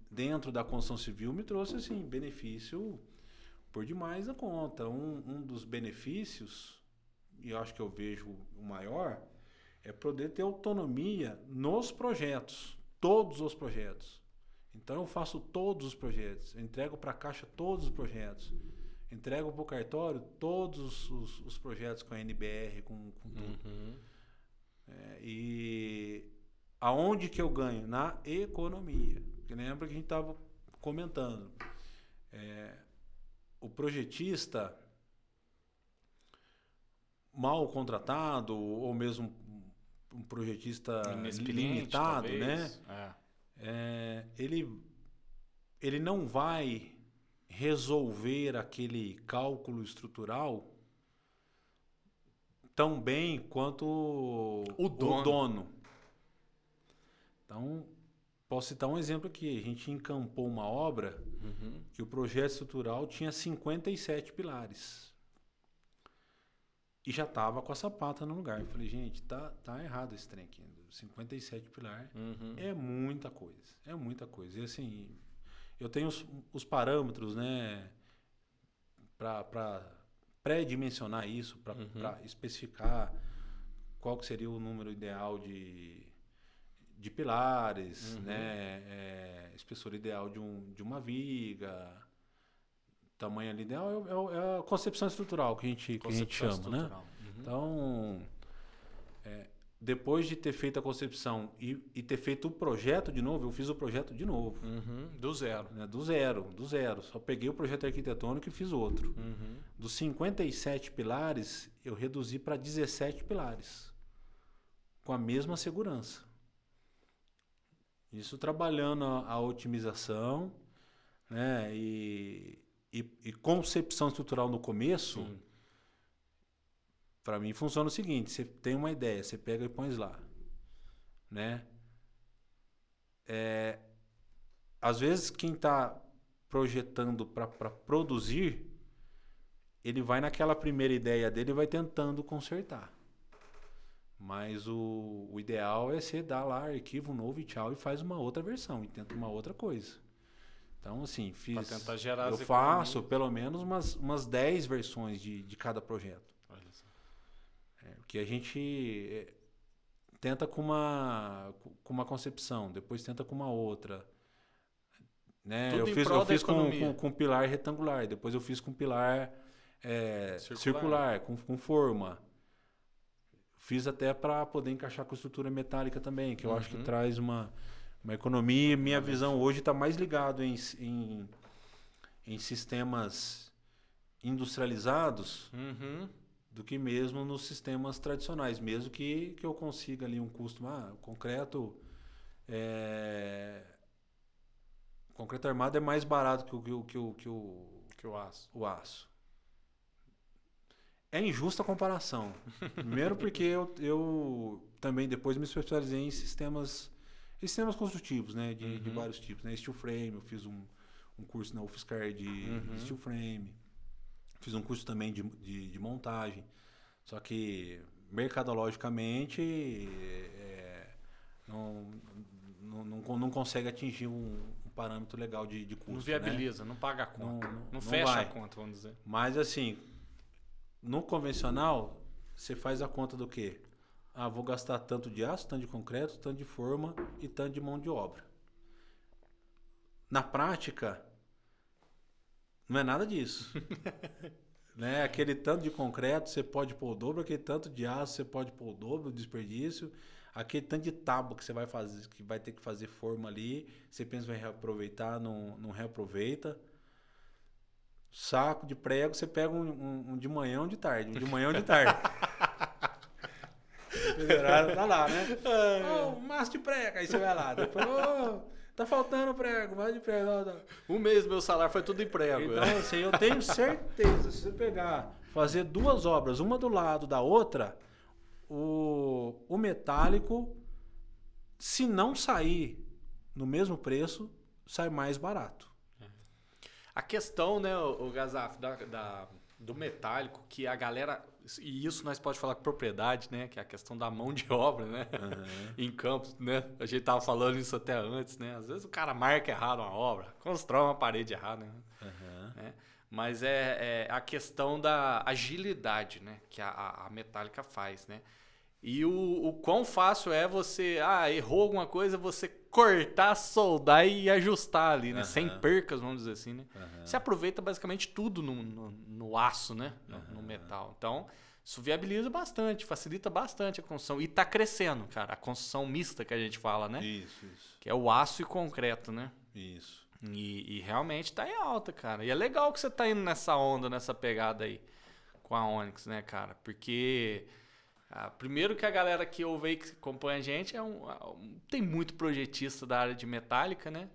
dentro da construção civil me trouxe assim benefício por demais a conta. Um, um dos benefícios, e eu acho que eu vejo o maior, É poder ter autonomia nos projetos, todos os projetos. Então eu faço todos os projetos, eu entrego para a caixa todos os projetos, entrego para o cartório todos os, os, projetos com a NBR, com, com tudo. Uhum. É, e aonde que eu ganho? Na economia. Porque lembra que a gente estava comentando. É, o projetista mal contratado ou mesmo um projetista limitado, né? É. É, ele, ele não vai resolver aquele cálculo estrutural tão bem quanto o dono. O dono. Então, posso citar um exemplo aqui. A gente encampou uma obra uhum. que o projeto estrutural tinha 57 pilares. E já estava com a sapata no lugar. Eu falei, gente, tá, tá errado esse trem aqui. 57 pilar uhum. é muita coisa. É muita coisa. E assim, eu tenho os, os parâmetros, né, para pré-dimensionar isso, para uhum. especificar qual que seria o número ideal de, de pilares, uhum. né, é, espessura ideal de, um, de uma viga, tamanho ali ideal, é, é, é, a concepção estrutural que a gente, que a gente chama, né? Uhum. Então, é, depois de ter feito a concepção e, e, ter feito o projeto de novo, eu fiz o projeto de novo. Uhum, do zero. Né? Do zero, do zero. Só peguei o projeto arquitetônico e fiz outro. Uhum. Dos 57 pilares, eu reduzi para 17 pilares. Com a mesma segurança. Isso trabalhando a, a otimização né? e, e, e, concepção estrutural no começo. Sim para mim funciona o seguinte: você tem uma ideia, você pega e põe lá, né? É, às vezes quem está projetando para produzir, ele vai naquela primeira ideia dele e vai tentando consertar. Mas o, o ideal é você dar lá arquivo novo e tchau e faz uma outra versão e tenta uma outra coisa. Então, assim, fiz. Pra tentar gerar eu faço pelo menos umas, umas 10 versões de, de cada projeto que a gente eh, tenta com uma, com uma concepção, depois tenta com uma outra. Né? eu fiz, eu fiz com, com, com, pilar retangular, depois eu fiz com pilar é, circular. circular, com, com forma. Fiz até para poder encaixar com estrutura metálica também, que eu uhum. acho que uhum. traz uma, uma economia. Minha visão hoje está mais ligado em, em, em sistemas industrializados uhum do que mesmo nos sistemas tradicionais, mesmo que, que eu consiga ali um custo, ah, concreto é, concreto armado é mais barato que o que o que o, que o, que o aço. O aço. É injusta a comparação. Primeiro porque eu, eu também depois me especializei em sistemas sistemas construtivos, né, de, uhum. de vários tipos, né, steel frame, eu fiz um, um curso na UFSCar de uhum. steel frame. Fiz um curso também de, de, de montagem. Só que, mercadologicamente, é, não, não, não, não, consegue atingir um, um, parâmetro legal de, de custo. Não viabiliza, né? não paga a conta. Não, não fecha vai. a conta, vamos dizer. Mas, assim, no convencional, você faz a conta do quê? Ah, vou gastar tanto de aço, tanto de concreto, tanto de forma e tanto de mão de obra. Na prática, não é nada disso. né? Aquele tanto de concreto você pode pôr o dobro, aquele tanto de aço você pode pôr o dobro, desperdício. Aquele tanto de tábua que você vai fazer, que vai ter que fazer forma ali, você pensa vai reaproveitar, não, não reaproveita. Saco de prego, você pega um, um, um de manhã ou um de tarde. Um de manhã ou de tarde. tá lá, né? Oh, um maço de prego. Aí você vai lá. Depois, oh, Tá faltando prego, mais de prego. Um mês meu salário foi tudo em prego. Então, assim, eu tenho certeza, se você pegar, fazer duas obras, uma do lado da outra, o, o metálico, se não sair no mesmo preço, sai mais barato. A questão, né, o, Gazaf, da, da, do metálico, que a galera e isso nós pode falar com propriedade, né? Que é a questão da mão de obra, né? Uhum. em campos, né? A gente tava falando isso até antes, né? Às vezes o cara marca errado uma obra, constrói uma parede errada, né? Uhum. Mas é, é, a questão da agilidade, né? Que a, a metálica faz, né? E o, o quão fácil é você, ah, errou alguma coisa, você cortar, soldar e ajustar ali, né? Aham. Sem percas, vamos dizer assim, né? Aham. Você aproveita basicamente tudo no, no, no aço, né? No, no metal. Então, isso viabiliza bastante, facilita bastante a construção. E tá crescendo, cara. A construção mista que a gente fala, né? Isso, isso, Que é o aço e concreto, né? isso. E, e realmente tá em alta, cara. E é legal que você tá indo nessa onda, nessa pegada aí com a Onyx, né, cara? Porque ah, primeiro que a galera que ouve aí, que acompanha a gente, é um, ah, um- tem muito projetista da área de metálica, né?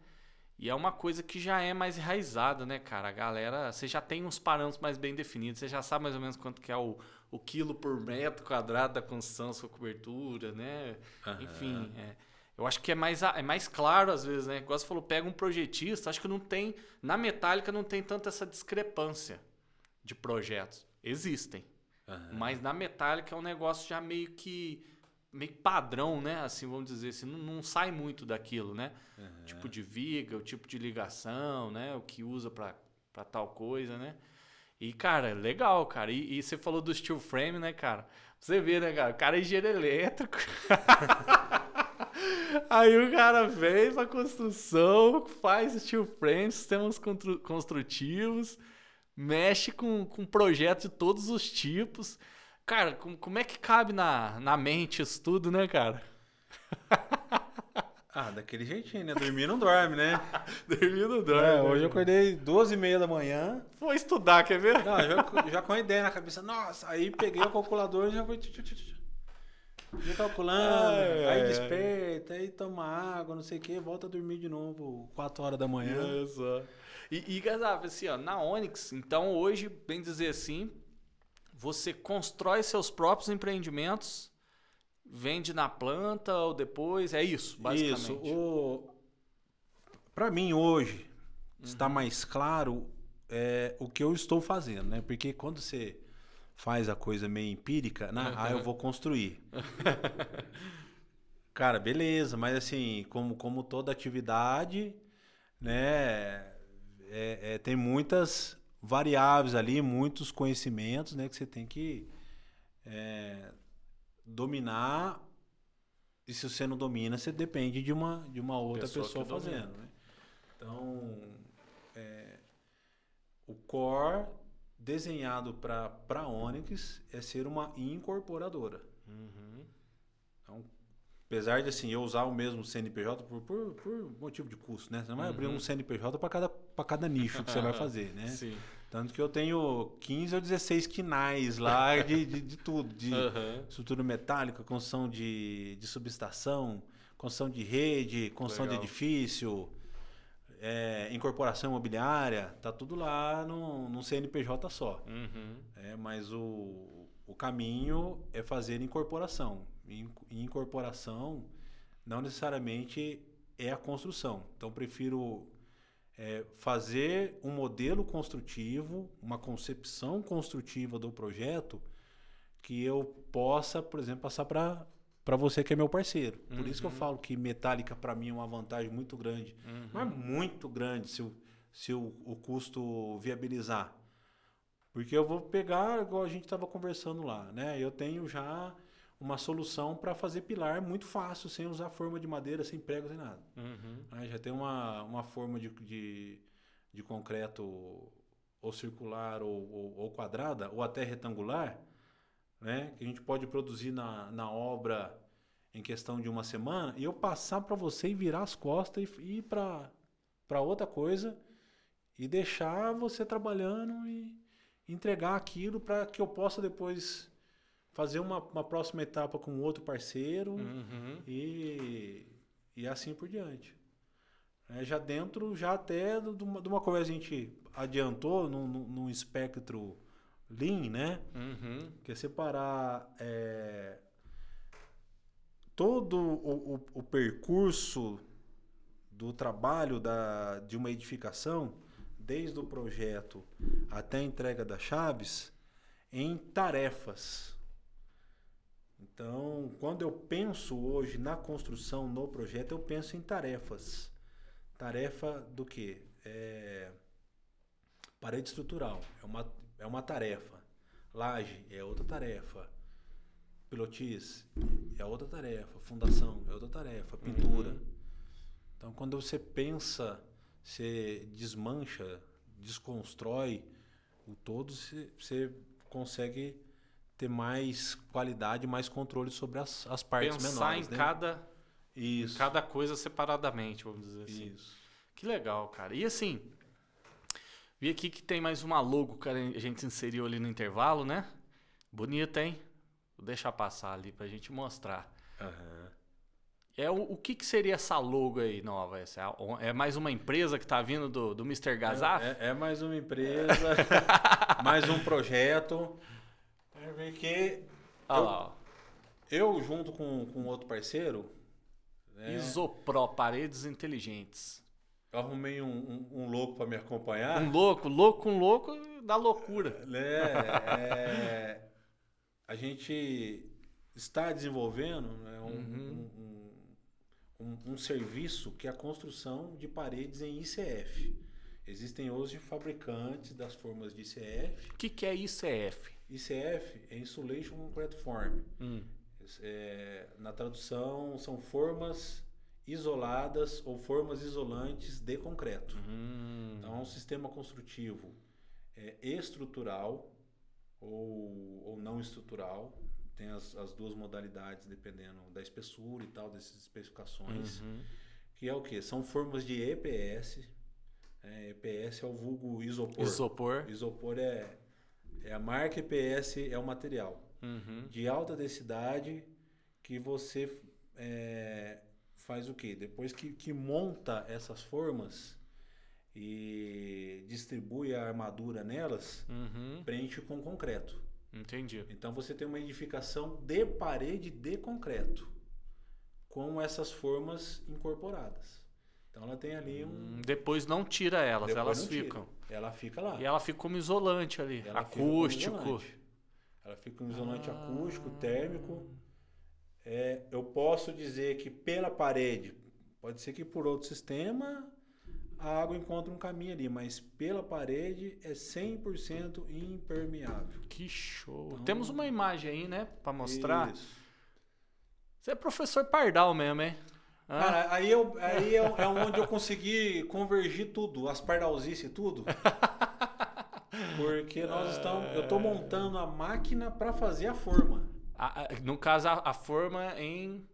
E é uma coisa que já é mais enraizada, né, cara? A galera, você já tem uns parâmetros mais bem definidos, você já sabe mais ou menos quanto que é o, o quilo por metro quadrado da construção, sua cobertura, né? Aham. Enfim, é, eu acho que é mais, é mais claro às vezes, né? Igual você falou, pega um projetista, acho que não tem, na metálica não tem tanta essa discrepância de projetos. Existem, Mas na metálica é um negócio já meio que meio padrão, né? Assim, vamos dizer assim, não, não sai muito daquilo, né? Aham. Tipo de viga, o tipo de ligação, né? O que usa pra, pra tal coisa, né? E, cara, legal, cara. E, e você falou do steel frame, né, cara? Você vê, né, cara? O cara é engenheiro elétrico. Aí o cara vem pra construção, faz steel frame, sistemas constru- construtivos, mexe com, com projetos de todos os tipos. Cara, com- como é que cabe na, na mente isso tudo, né, cara? Ah, daquele jeitinho, né? Dormir não dorme, né? Dormindo dorme. É, né, hoje eu acordei duas e meia da manhã. Vou estudar, quer ver? Não, já, já com a ideia na cabeça. Nossa, aí peguei o calculador e já fui. Ia calculando, ai, aí ai. desperta, aí toma água, não sei o que, volta a dormir de novo, 4 horas da manhã. Só. E, e Gazaf, assim, ó, na Onyx, então hoje, bem dizer assim, você constrói seus próprios empreendimentos, vende na planta ou depois, é isso, basicamente. Isso. O... Para mim, hoje, Uhum. está mais claro é, o que eu estou fazendo, né? Porque quando você faz a coisa meio empírica, né? Ah, eu vou construir. Cara, beleza, mas assim, como, como toda atividade, né? É- é, tem muitas variáveis ali, muitos conhecimentos, né? Que você tem que é, dominar. E se você não domina, você depende de uma, de uma outra Pessoa pessoa, domina. fazendo. Né? Então, é, o core desenhado para Onyx é ser uma incorporadora. Uhum. Apesar de assim, eu usar o mesmo CNPJ por, por, por motivo de custo, né? Você não vai abrir um CNPJ para cada, cada nicho que você vai fazer, né? Sim. Tanto que eu tenho 15 ou 16 quinais lá de, de, de tudo. De Aham. estrutura metálica, construção de, de subestação, construção de rede, construção Legal. de edifício, é, incorporação imobiliária. Tá tudo lá num, num CNPJ só. Uhum. É, mas o, o caminho é fazer incorporação. E in- incorporação não necessariamente é a construção. Então, prefiro é, fazer um modelo construtivo, uma concepção construtiva do projeto que eu possa, por exemplo, passar para para você que é meu parceiro. Por isso que eu falo que metálica para mim é uma vantagem muito grande. Não é muito grande se, o, se o, o custo viabilizar. Porque eu vou pegar, igual a gente estava conversando lá, né? Eu tenho já uma solução para fazer pilar muito fácil, sem usar forma de madeira, sem prego, sem nada. Uhum. Né? Já tem uma, uma forma de, de, de concreto ou circular ou, ou, ou quadrada, ou até retangular, né? que a gente pode produzir na, na obra em questão de uma semana, e eu passar para você e virar as costas e ir para outra coisa e deixar você trabalhando e entregar aquilo para que eu possa depois fazer uma, uma próxima etapa com outro parceiro Uhum. e, e assim por diante. É, já dentro, já até de uma, de uma coisa que a gente adiantou num, espectro Lean, né? Uhum. Que é separar é, todo o, o- o percurso do trabalho da, de uma edificação, desde o projeto até a entrega das chaves, em tarefas. Então, quando eu penso hoje na construção, no projeto, eu penso em tarefas. Tarefa do quê? É, parede estrutural é uma, é uma tarefa. Laje é outra tarefa. pilotis é outra tarefa, fundação é outra tarefa, pintura. Uhum. Então, quando você pensa, você desmancha, desconstrói o todo, você, você consegue ter mais qualidade, mais controle sobre as, as partes Pensar menores. em né? cada, Isso. cada coisa separadamente, vamos dizer assim. Isso. Que legal, cara. E assim, vi aqui que tem mais uma logo que a gente inseriu ali no intervalo, né? Bonita, hein? Vou deixar passar ali pra gente mostrar. Aham. É o, o que, que seria essa logo aí nova? Essa é, é mais uma empresa que tá vindo do, do Mr. Gazaf? É, é mais uma empresa, mais um projeto. É porque Olha eu- lá, eu, junto com, com outro parceiro, né, Isopro, paredes inteligentes. eu arrumei um, um, um louco para me acompanhar. Um louco, louco, um louco da loucura. né, é, a gente está desenvolvendo né, um, Uhum. um- um- um- um serviço que é a construção de paredes em ICF. Existem hoje fabricantes das formas de ICF. O que, que é ICF? ICF é Insulation Concrete Form. Hum. É, na tradução, são formas isoladas ou formas isolantes de concreto. Hum. Então, é um sistema construtivo é, estrutural ou, ou não estrutural. Tem as, as duas modalidades dependendo da espessura e tal, dessas especificações. Uhum. Que é o que? São formas de EPS. É, EPS é o vulgo isopor. Isopor. Isopor é, é a marca EPS, é o material Uhum. de alta densidade que você é, faz o quê? Depois que, que monta essas formas e distribui a armadura nelas, Uhum. preenche com concreto. Entendi. Então você tem uma edificação de parede de concreto com essas formas incorporadas. Então ela tem ali um. Hum, Depois não tira elas, depois elas não tira. Ela fica lá. E ela fica como isolante ali, Ela acústico. isolante. Ela fica um isolante Ah. acústico, térmico. É, eu posso dizer que pela parede, pode ser que por outro sistema a água encontre um caminho ali, mas pela parede é 100% impermeável. Que show. Então- Temos uma imagem aí, né, Pra mostrar. Isso. Você é professor Pardal mesmo, hein? Cara, aí, eu, aí é, é onde eu consegui convergir tudo, as pardalzices e tudo. Porque nós estamos, eu estou montando a máquina para fazer a forma. A- no caso, a, a forma em,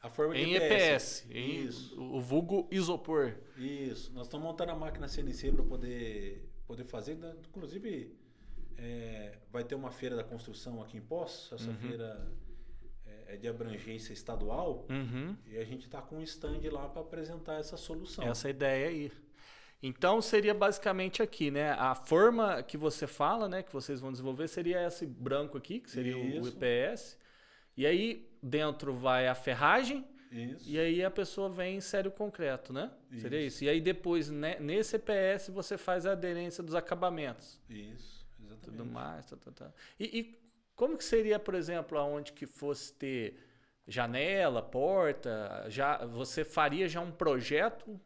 A forma em EPS. em Isso. o o vulgo isopor. Isso, nós estamos montando a máquina CNC para poder, poder fazer. né? Inclusive, é, vai ter uma feira da construção aqui em Poços. Essa Uhum. feira é, de abrangência estadual. Uhum. E a gente está com um stand lá para apresentar essa solução. Essa ideia aí. Então seria basicamente aqui, né? A forma que você fala, né? Que vocês vão desenvolver seria esse branco aqui, que seria o- o Isso. EPS. E aí dentro vai a ferragem Isso. e aí a pessoa vem em sério concreto, né? Seria Isso. isso. E aí depois, né, nesse EPS, você faz a aderência dos acabamentos. Isso, exatamente. Tudo mais. Tá, tá, tá. E, e como que seria, por exemplo, aonde que fosse ter janela, porta? Já, você faria já um projeto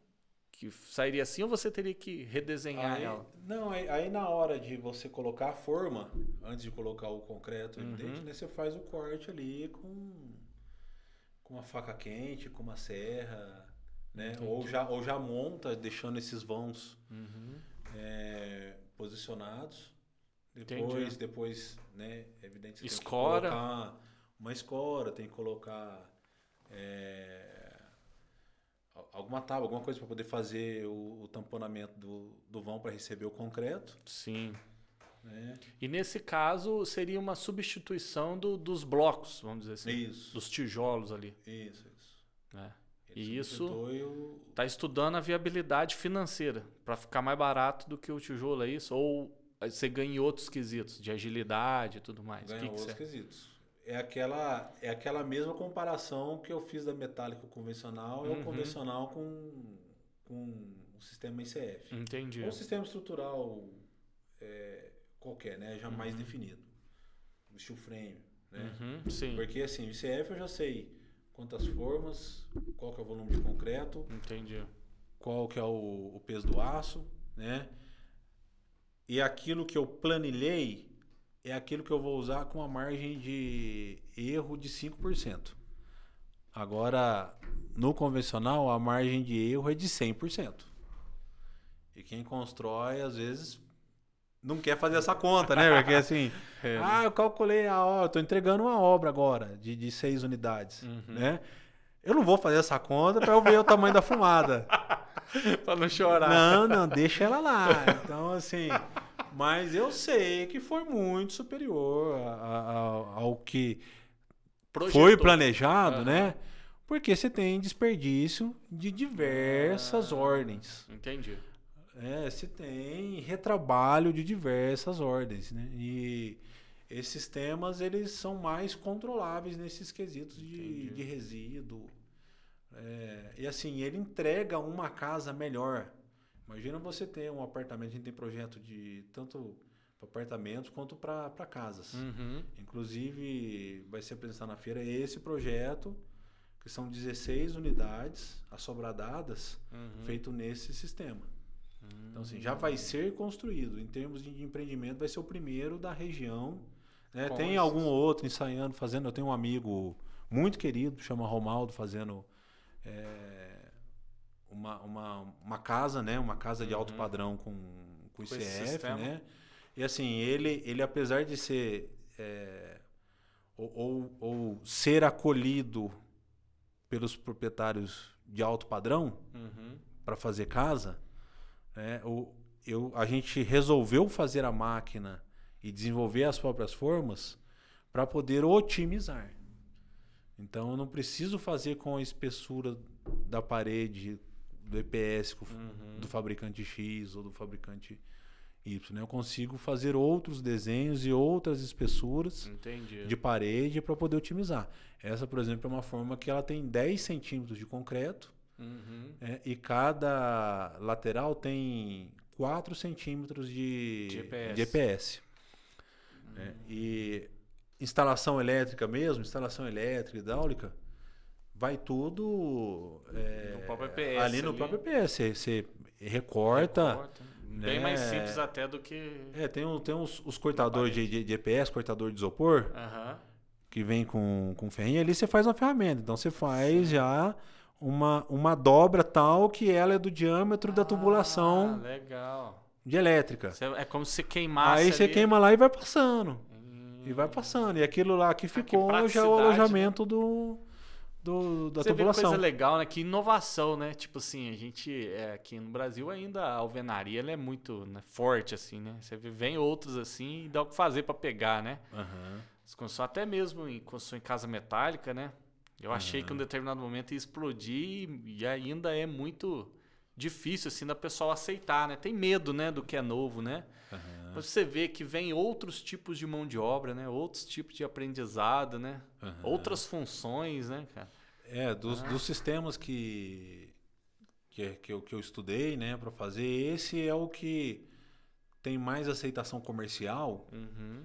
que sairia assim ou você teria que redesenhar Aí, ela? não, aí, aí na hora de você colocar a forma, antes de colocar o concreto, Uhum. evidente, né, você faz o corte ali com, com a faca quente, com uma serra, né? Ou já, ou já monta, deixando esses vãos Uhum. é, posicionados. Entendi. Depois, depois, né, é evidente Escora. tem que colocar uma escora, tem que colocar é, al- alguma tábua, alguma coisa para poder fazer o, o tamponamento do, do vão para receber o concreto, Sim. né? E nesse caso seria uma substituição do- dos blocos, vamos dizer assim. Isso, Dos tijolos ali. isso, isso. Ele E isso- substitui o- Tá estudando a viabilidade financeira para ficar mais barato do que o tijolo, é isso? Ou você ganha em outros quesitos, de agilidade e tudo mais? ganha que que outros você... quesitos. É aquela, é aquela mesma comparação que eu fiz da metálica convencional e Uhum. o convencional com, com o sistema ICF. Entendi. Ou um sistema estrutural é, qualquer, né? Já mais definido. O steel frame, né? Uhum, sim, Porque assim, o ICF eu já sei quantas formas, qual que é o volume de concreto, entendi. qual que é o, o peso do aço, né? E aquilo que eu planilhei, é aquilo que eu vou usar com a margem de erro de 5%. Agora, no convencional, a margem de erro é de 100%. E quem constrói, às vezes, não quer fazer essa conta, né? Porque assim, é. ah, eu calculei a obra, estou entregando uma obra agora de, de seis unidades, uhum. né? Eu não vou fazer essa conta para eu ver o tamanho da fumada. para não chorar. Não, não, deixa ela lá. Então, assim, mas eu sei que foi muito superior a, a, ao que Projetou. foi planejado, uhum. né? Porque você tem desperdício de diversas ah, ordens. Entendi. É, você tem retrabalho de diversas ordens, né? E esses temas, eles são mais controláveis nesses quesitos de, de resíduo. É, e assim, ele entrega uma casa melhor. Imagina você ter um apartamento, a gente tem projeto de tanto para apartamentos quanto para casas. Uhum. Inclusive, vai ser apresentado na feira esse projeto, que são 16 unidades assobradadas, uhum. feito nesse sistema. Uhum. Então, assim, já vai ser construído. Em termos de empreendimento, vai ser o primeiro da região. Né? Tem algum outro ensaiando, fazendo. Eu tenho um amigo muito querido, chama Romaldo, fazendo é, uma, uma, uma casa, né? Uma casa de alto uhum. padrão com, com, com ICF, né? E assim, ele, ele apesar de ser é, ou, ou, ou, ser acolhido pelos proprietários de alto padrão uhum. para fazer casa, né? o, eu, a gente resolveu fazer a máquina e desenvolver as próprias formas para poder otimizar. Então eu não preciso fazer com a espessura da parede do EPS uhum. do fabricante X ou do fabricante Y. Né? Eu consigo fazer outros desenhos e outras espessuras Entendi. de parede para poder otimizar. Essa, por exemplo, é uma forma que ela tem 10 centímetros de concreto uhum. é, e cada lateral tem 4 centímetros de, de EPS. De EPS. Uhum. É, e instalação elétrica mesmo, instalação elétrica, hidráulica, vai tudo é, no próprio EPS, ali no ali. próprio EPS. Você, você recorta. recorta. Né? Bem mais simples até do que. É, tem, um, tem uns, os cortadores de, de, de, EPS, cortador de isopor, uhum. que vem com, com ferrinho. Ali você faz uma ferramenta. Então você faz Sim. já uma, uma dobra tal que ela é do diâmetro ah, da tubulação. Legal. De elétrica. É como se queimasse. Aí você ali. queima lá e vai passando. E vai passando. E aquilo lá que ficou ah, que já é o alojamento né? do, do, da Você tubulação. Vê coisa legal, né? Que inovação, né? Tipo assim, a gente é, aqui no Brasil ainda a alvenaria ela é muito né, forte, assim, né? Você vem outros assim e dá o que fazer para pegar, né? Uhum. até mesmo em construção em casa metálica, né? Eu achei uhum. que em um determinado momento ia explodir e ainda é muito difícil assim da pessoa aceitar, né? Tem medo, né, do que é novo, né? Uhum. Mas você vê que vem outros tipos de mão de obra, né? Outros tipos de aprendizado, né? Uhum. Outras funções, né, cara? É, dos, ah. dos sistemas que, que, que, eu, que eu estudei, né, para fazer, esse é o que tem mais aceitação comercial, uhum.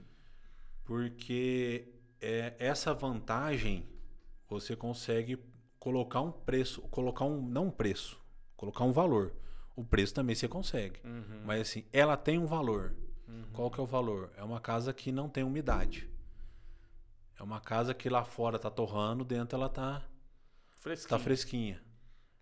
porque é, essa vantagem você consegue colocar um preço, colocar um não um preço, colocar um valor. O preço também você consegue, uhum. mas assim ela tem um valor. Uhum. Qual que é o valor? É uma casa que não tem umidade. É uma casa que lá fora tá torrando, dentro ela tá fresquinha. Tá fresquinha.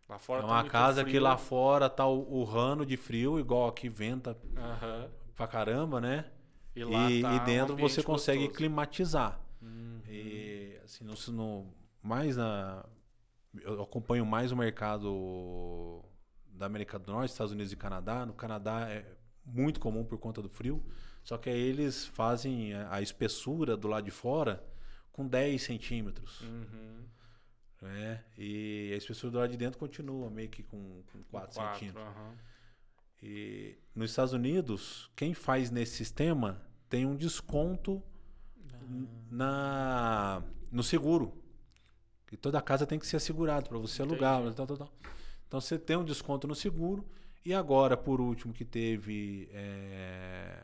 Lá fora é uma tá casa frio. que lá fora tá o, o, rano de frio, igual aqui venta uhum. pra caramba, né? E, e, tá e dentro um você consegue gostoso. climatizar. Uhum. E assim, no, no, mais na. Eu acompanho mais o mercado da América do Norte, Estados Unidos e Canadá. No Canadá é muito comum por conta do frio. Só que aí eles fazem a espessura do lado de fora com 10 centímetros. Uhum. Né? E a espessura do lado de dentro continua meio que com, com 4, centímetros. Uhum. E nos Estados Unidos, quem faz nesse sistema tem um desconto uhum. na no seguro. E toda casa tem que ser assegurada para você Entendi. alugar. Tal, tal, tal. Então você tem um desconto no seguro e agora, por último, que teve é,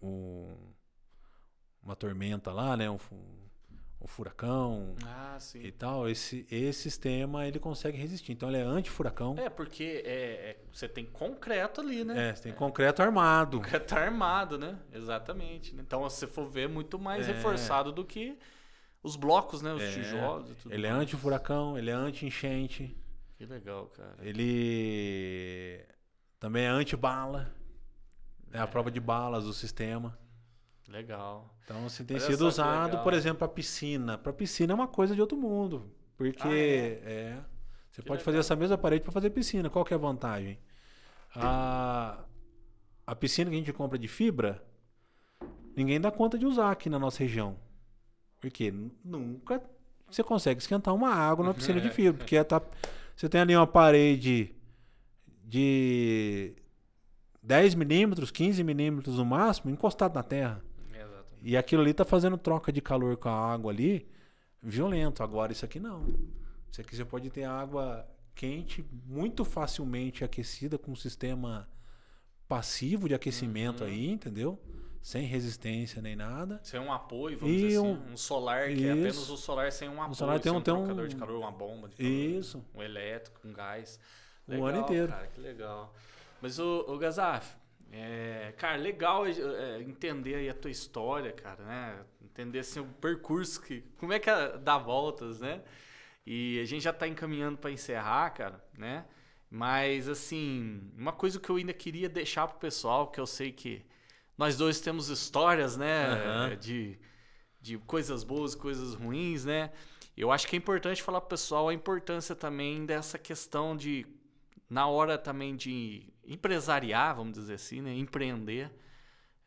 um, uma tormenta lá, né? Um, o furacão Ah, e tal, esse, esse sistema ele consegue resistir. Então ele é anti-furacão. É, porque é, é- você tem concreto ali, né? É, você tem concreto armado. Concreto armado, né? Exatamente. né? Então, se você for ver, é muito mais É. reforçado do que os blocos, né? Os É, tijolos e tudo Ele é mais. anti-furacão, ele é anti-enchente, Que legal, cara. ele também é anti-bala. É a prova de balas do sistema. Legal. Então, assim, tem Olha sido usado, legal. por exemplo, para piscina. Para piscina é uma coisa de outro mundo. Porque Ah, é? é, você Que pode legal. fazer essa mesma parede para fazer piscina. Qual que é a vantagem? A, a piscina que a gente compra de fibra, ninguém dá conta de usar aqui na nossa região. Porque nunca você consegue esquentar uma água numa piscina de fibra. Porque tá, você tem ali uma parede de 10 milímetros, 15 milímetros no máximo, encostado na terra. Exatamente. E aquilo ali tá fazendo troca de calor com a água ali, violento. Agora isso aqui não. Isso aqui você pode ter água quente, muito facilmente aquecida, com um sistema passivo de aquecimento Uhum. aí, entendeu? Sem resistência nem nada. Sem um apoio, vamos E dizer assim. um- Um solar que é apenas Isso. o solar sem um apoio. solar tem um- um tem um- trocador de calor, uma bomba de calor. Isso. Um elétrico, um gás. O ano inteiro. Cara, que legal. Mas, o, o Gazaf, é, cara, legal é, entender aí a tua história, cara, né? Entender assim, o percurso, que, como é que é, dá voltas, né? E a gente já tá encaminhando para encerrar, cara, né? Mas, assim, uma coisa que eu ainda queria deixar pro pessoal, que eu sei que nós dois temos histórias, né? Aham. De, de coisas boas, coisas ruins, né? Eu acho que é importante falar pro pessoal a importância também dessa questão de, na hora também de empresariar, vamos dizer assim, né? Empreender.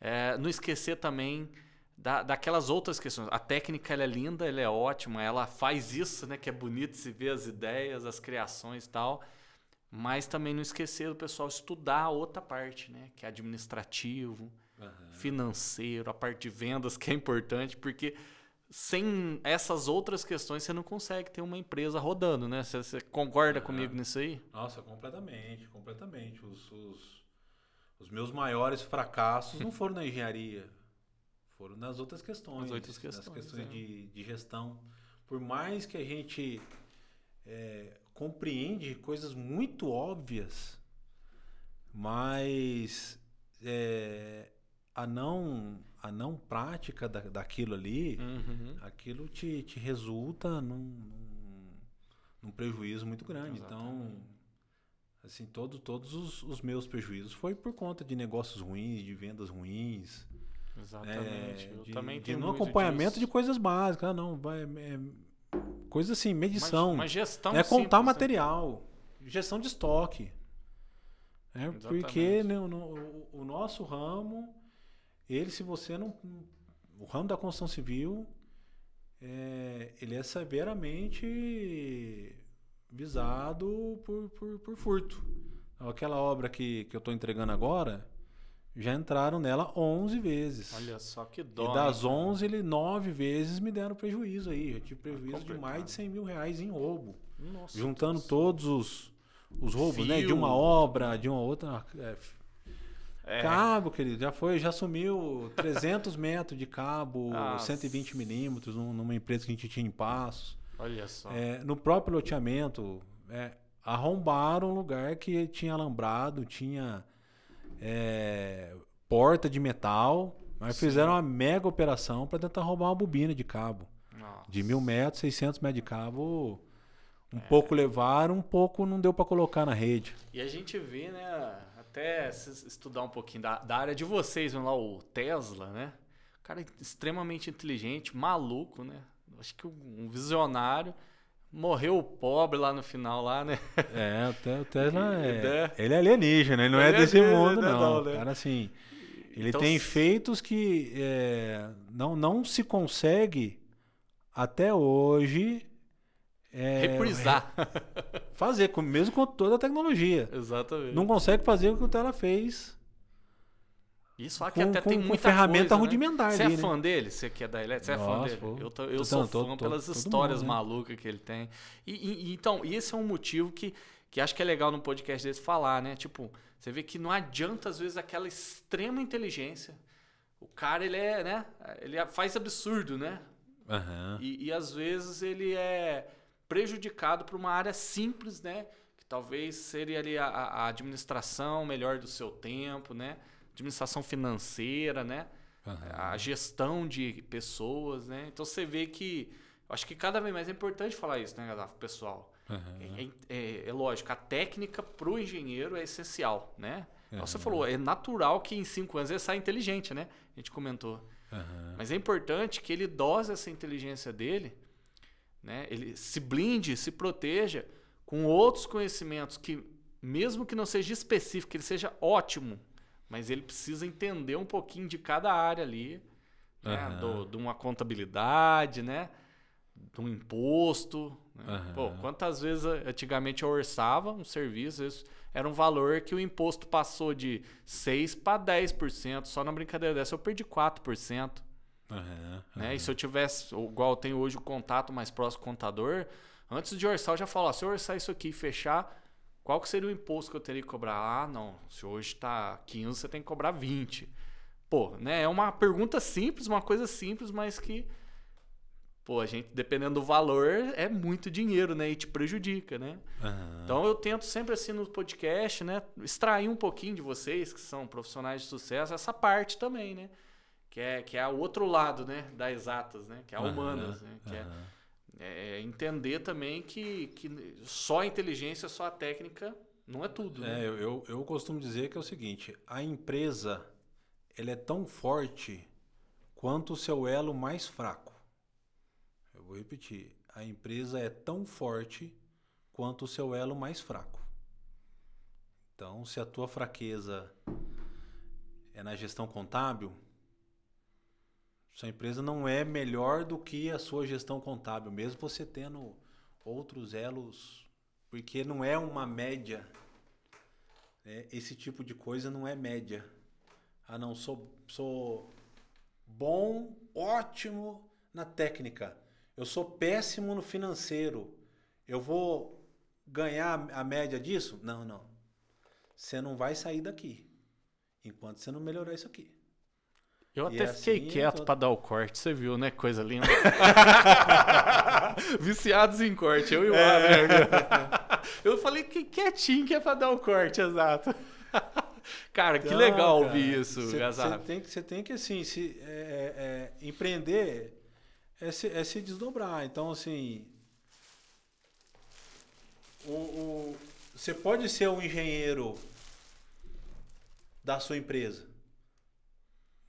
É, não esquecer também da, daquelas outras questões. A técnica ela é linda, ela é ótima, ela faz isso, né? Que é bonito se ver as ideias, as criações e tal. Mas também não esquecer do pessoal estudar a outra parte, né? Que é administrativo, financeiro, a parte de vendas, que é importante, porque sem essas outras questões você não consegue ter uma empresa rodando, né? Você, você concorda Aham. comigo nisso aí? Nossa, completamente, completamente. Os, os, os meus maiores fracassos não foram na engenharia, foram nas outras questões. Nas outras nas questões, questões é. de, de gestão. Por mais que a gente é, compreende coisas muito óbvias, mas é, a, não, a não prática da, daquilo ali, Uhum. aquilo te, te resulta num, num, num prejuízo muito grande. Então, Exatamente. assim, todo, todos os, os meus prejuízos foi por conta de negócios ruins, de vendas ruins, Exatamente. é, eu de, também de tenho no muito acompanhamento disso. de coisas básicas. Ah, não, vai, é, coisa assim, medição, Uma, gestão é contar simples, né? material, gestão de estoque. É, porque né, o, o nosso ramo, ele, se você não. O ramo da construção civil, é, ele é severamente visado por, por, por furto. Aquela obra que, que eu estou entregando agora, já entraram nela 11 vezes. Olha só que e dó. das hein? 11, ele 9 vezes me deram prejuízo aí. Eu tive prejuízo de complicado. mais de 100 mil reais em roubo. Nossa, Juntando Deus. todos os, os roubos, né? De Fio. uma obra, de uma outra. É, É, Cabo, querido, já foi, já sumiu 300 metros de cabo, Nossa. 120 milímetros, num- numa empresa que a gente tinha em Passos. olha só. É, no próprio loteamento, é, arrombaram um lugar que tinha alambrado, tinha é, porta de metal, mas Sim. fizeram uma mega operação para tentar roubar uma bobina de cabo. Nossa. De mil metros, 600 metros de cabo, um É. pouco levaram, um pouco não deu para colocar na rede. E a gente vê, né, até estudar um pouquinho da, da área de vocês, vamos lá, o Tesla, né? O cara é extremamente inteligente, maluco, né? Acho que um visionário. Morreu pobre lá no final, lá, né? É, o Te- o Tesla é, né? ele é alienígena, ele não Ele é é desse alienígena, mundo, não, não. né? Cara, assim, ele Então, tem feitos que é, não, não se consegue até hoje é, Reprisar. fazer, com- mesmo com toda a tecnologia. Exatamente. Não consegue fazer o que o Tesla fez. Isso fala que com- até com- tem com muita ferramenta coisa, né? rudimentar Você ali, é né? fã dele? Você que é da elétrica? Você é fã Nossa, dele? pô. Eu, tô- eu Tô- sou tô- fã pelas histórias mundo, né? malucas que ele tem. E, e- então, esse é um motivo que, que acho que é legal no podcast desse falar, né? Tipo, você vê que não adianta, às vezes, aquela extrema inteligência. O cara, ele é, né? Ele faz absurdo, né? Aham. E, e às vezes ele é prejudicado por uma área simples, né? Que talvez seria ali a, a administração melhor do seu tempo, né? Administração financeira, né? Aham. A gestão de pessoas, né? Então você vê que. Eu acho que cada vez mais é importante falar isso, né, Gaddafi, pessoal? Aham. É, é- é lógico, a técnica para o engenheiro é essencial, né? Igual Você falou, é natural que em cinco anos ele saia inteligente, né? A gente comentou. Aham. Mas é importante que ele dose essa inteligência dele, né? Ele se blinde, se proteja com outros conhecimentos que, mesmo que não seja específico, ele seja ótimo, mas ele precisa entender um pouquinho de cada área ali, né? Aham. Do- de uma contabilidade, né? De um imposto. né? Aham. Pô, quantas vezes antigamente eu orçava um serviço, isso era um valor que o imposto passou de 6 para 10%. Só na brincadeira dessa eu perdi 4% Aham. né? E se eu tivesse, igual eu tenho hoje o contato mais próximo com o contador, antes de orçar eu já falo, ó, se eu orçar isso aqui e fechar, qual que seria o imposto que eu teria que cobrar? Ah, não, se hoje tá 15, você tem que cobrar 20. Pô, né? É uma pergunta simples, uma coisa simples, mas que pô, a gente dependendo do valor é muito dinheiro, né? E te prejudica, né? Aham. Então eu tento sempre assim no podcast, né, extrair um pouquinho de vocês que são profissionais de sucesso essa parte também, né? Que é que é o outro lado, né, das exatas, né, que é a humanas, né, que é, aham. é entender também que, que só a inteligência, só a técnica não é tudo, né? É, eu, eu, eu costumo dizer que é o seguinte: a empresa ela é tão forte quanto o seu elo mais fraco. Eu vou repetir: a empresa é tão forte quanto o seu elo mais fraco. Então, se a tua fraqueza é na gestão contábil, sua empresa não é melhor do que a sua gestão contábil, mesmo você tendo outros elos, porque não é uma média. né? Esse tipo de coisa não é média. Ah, não, sou, sou bom, ótimo na técnica. Eu sou péssimo no financeiro. Eu vou ganhar a média disso? Não, não. Você não vai sair daqui enquanto você não melhorar isso aqui. Eu até é fiquei assim, quieto todo- pra dar o corte, você viu, né? Coisa linda. Viciados em corte, eu e o É. Eu falei que quietinho que é pra dar o corte, exato. Cara, que Então, legal cara, ouvir isso, Você tem, que- você tem que, assim, se, é, é, empreender é se, é se desdobrar. Então, assim, o- você pode ser um engenheiro da sua empresa,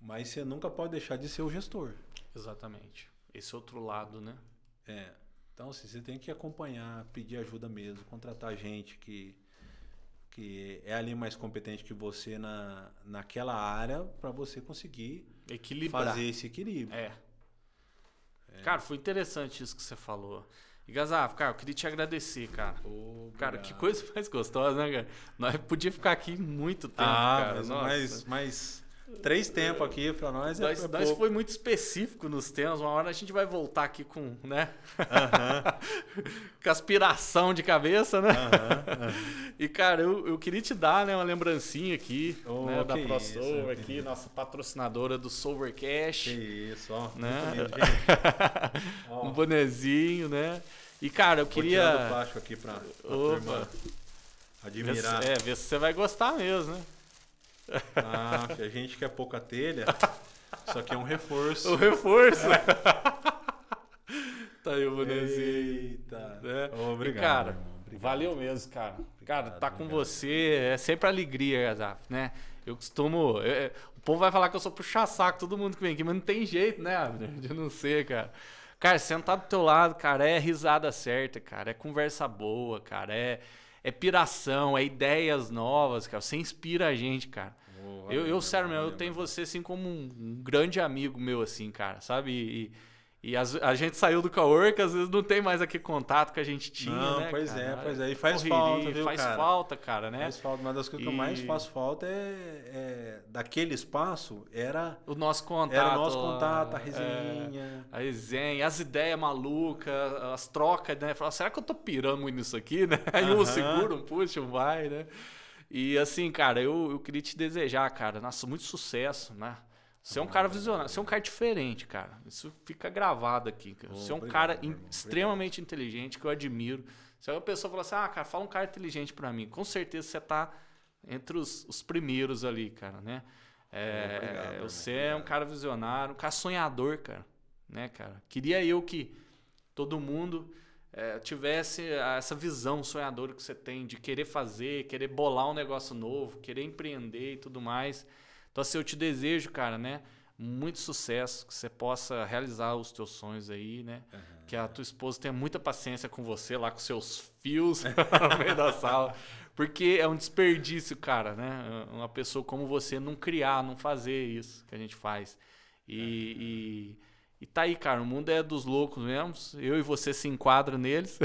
mas você nunca pode deixar de ser o gestor. Exatamente. Esse outro lado, né? É. Então, assim, você tem que acompanhar, pedir ajuda mesmo, contratar gente que, que é ali mais competente que você na, naquela área para você conseguir Equilibrar. fazer esse equilíbrio. É. Cara, foi interessante isso que você falou. E Gazaf, cara, eu queria te agradecer, cara. Cara, que Obrigado. coisa mais gostosa, né, cara? Nós podia ficar aqui muito tempo, Ah, cara. mas, Nossa. mas, mas três tempos aqui para nós é, Nós, é nós foi muito específico nos temas. Uma hora a gente vai voltar aqui com, né? com aspiração de cabeça, né? E, cara, eu, eu queria te dar né, uma lembrancinha aqui, Oh, né, da isso, aqui, nossa patrocinadora do Solver Cash. Que isso, ó. Né? Lindo. Ó, um bonezinho, né? E, cara, eu vou tirar do queria. plástico aqui pra, pra Opa. turma Ver se, admirar. é, ver se você vai gostar mesmo, né? Ah, que a gente quer pouca telha. Isso aqui é um reforço. O reforço. tá aí o bonezinho. Eita. né? Obrigado. E, cara, obrigado. valeu mesmo, cara. cara, tá com obrigado. você é sempre alegria, Gazaf, né? Eu costumo. eu- eu- o povo vai falar que eu sou puxa-saco, todo mundo que vem aqui, mas não tem jeito, né, Abner? De não ser, cara. Cara, sentar do teu lado, cara, é risada certa, cara. É conversa boa, cara. É, é piração, é ideias novas, cara. Você inspira a gente, cara. Eu, eu sério, meu, eu tenho você assim como um, grande amigo meu, assim, cara, sabe? E, e as- a gente saiu do cowork, às vezes não tem mais aquele contato que a gente tinha, Não, né, pois cara? é, pois é. E faz Correria, falta, viu, Faz cara? falta, cara, né? Faz falta. Uma das coisas que eu mais E- faço falta é, é daquele espaço era, O nosso contato. era o nosso contato, a é, resenha. a resenha, as ideias malucas, as trocas, né? Falar, será que eu tô pirando muito nisso aqui, né? Aí um segura, um puxa, um vai, né? E assim, cara, eu, eu queria te desejar, cara, nossa, muito sucesso, né? Você é um cara visionário, você é um cara diferente, cara. Isso fica gravado aqui. cara. Você é um obrigado, cara in- extremamente inteligente, que eu admiro. Se uma pessoa falar assim, ah, cara, fala um cara inteligente pra mim, com certeza você tá entre os, os primeiros ali, cara, né? É, Obrigado, irmão, você é um cara visionário, um cara sonhador, cara. Né, cara? Queria eu que todo mundo é, tivesse essa visão sonhadora que você tem de querer fazer, querer bolar um negócio novo, querer empreender e tudo mais. Então, assim, eu te desejo, cara, né? Muito sucesso, que você possa realizar os teus sonhos aí, né? Que a tua esposa tenha muita paciência com você lá com seus fios no meio da sala. Porque é um desperdício, cara, né? Uma pessoa como você não criar, não fazer isso que a gente faz. E, e, e tá aí, cara. O mundo é dos loucos mesmo. Eu e você se enquadram neles.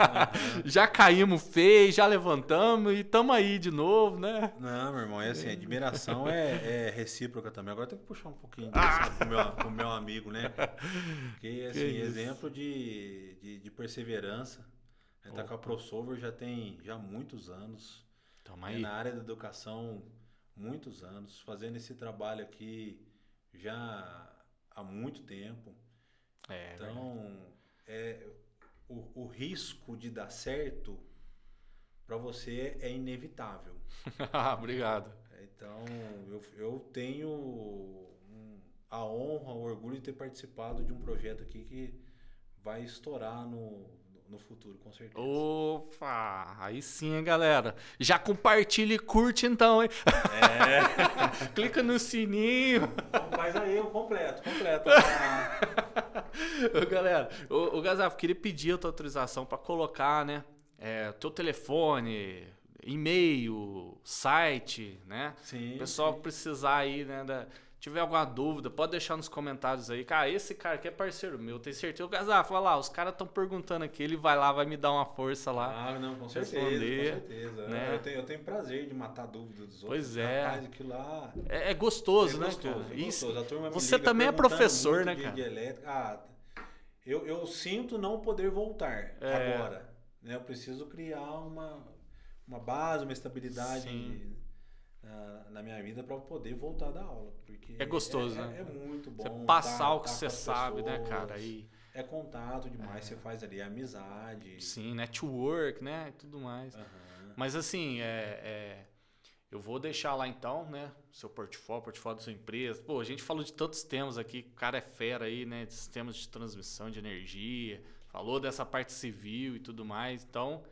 já caímos feio, já levantamos e tamo aí de novo, né? Não, meu irmão, é assim, a admiração é, é recíproca também. Agora tem que puxar um pouquinho Ah! disso pro meu, pro meu amigo, né? Porque, assim, isso. exemplo de, de, de perseverança. Ele tá com a ProSolver já tem já muitos anos. Tamo É aí. na área da educação, muitos anos. Fazendo esse trabalho aqui já há muito tempo. É, verdade. Então, é, o, o risco de dar certo para você é inevitável. Obrigado. Então, eu, eu tenho a honra, o orgulho de ter participado de um projeto aqui que vai estourar no, no futuro, com certeza. Opa, aí sim, hein, galera. Já compartilha e curte então, hein? É, Clica no sininho. faz aí o completo, completo. Ô, galera, o, o Gazaf, queria pedir a tua autorização para colocar, né? É, teu telefone, e-mail, site, né? Sim. O pessoal que precisar aí, né? da- tiver alguma dúvida, pode deixar nos comentários aí. Cara, esse cara aqui é parceiro meu, tenho certeza. O Gazaf, olha lá, os caras estão perguntando aqui, ele vai lá, vai me dar uma força lá. Ah, não, com certeza, responder, com certeza. né? Eu, tenho, eu tenho prazer de matar dúvidas dos outros. Pois é. Rapaz, aquilo lá É, é gostoso, é né, gostoso, cara? é Isso- gostoso. A turma você também é professor, né, cara? Ah, eu, eu sinto não poder voltar É. agora. Né? Eu preciso criar uma, uma base, uma estabilidade Sim. Na, na minha vida para poder voltar a dar aula. Porque É gostoso, é, né? É, é muito bom. Você passar tá- o que tá você com as sabe, né, cara? pessoas. Aí, É contato demais, você faz ali, é amizade. sim, network, né? E tudo mais. Aham. Mas assim, é, é, eu vou deixar lá então, né? Seu portfólio, portfólio da sua empresa. Pô, a gente falou de tantos temas aqui, o cara é fera aí, né? De sistemas de transmissão de energia, falou dessa parte civil e tudo mais. Então,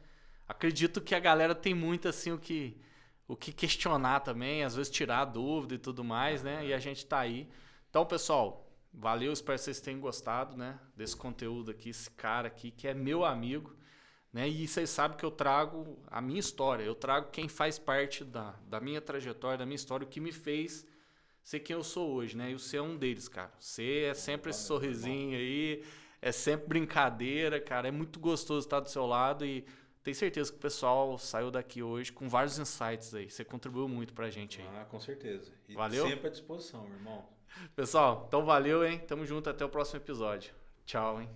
acredito que a galera tem muito assim o que, o que questionar também, às vezes tirar dúvida e tudo mais, né? E a gente tá aí. Então, pessoal, valeu, espero que vocês tenham gostado, né? Desse conteúdo aqui, esse cara aqui que é meu amigo. Né? E vocês sabem que eu trago a minha história, eu trago quem faz parte da, da minha trajetória, da minha história, o que me fez ser quem eu sou hoje, né? E você é um deles, cara. Você é sempre esse sorrisinho aí, é sempre brincadeira, cara. É muito gostoso estar do seu lado e tenho certeza que o pessoal saiu daqui hoje com vários insights aí. Você contribuiu muito pra gente aí. Ah, com certeza. E Valeu? sempre à disposição, irmão. Pessoal, então valeu, hein? Tamo junto, até o próximo episódio. Tchau, hein?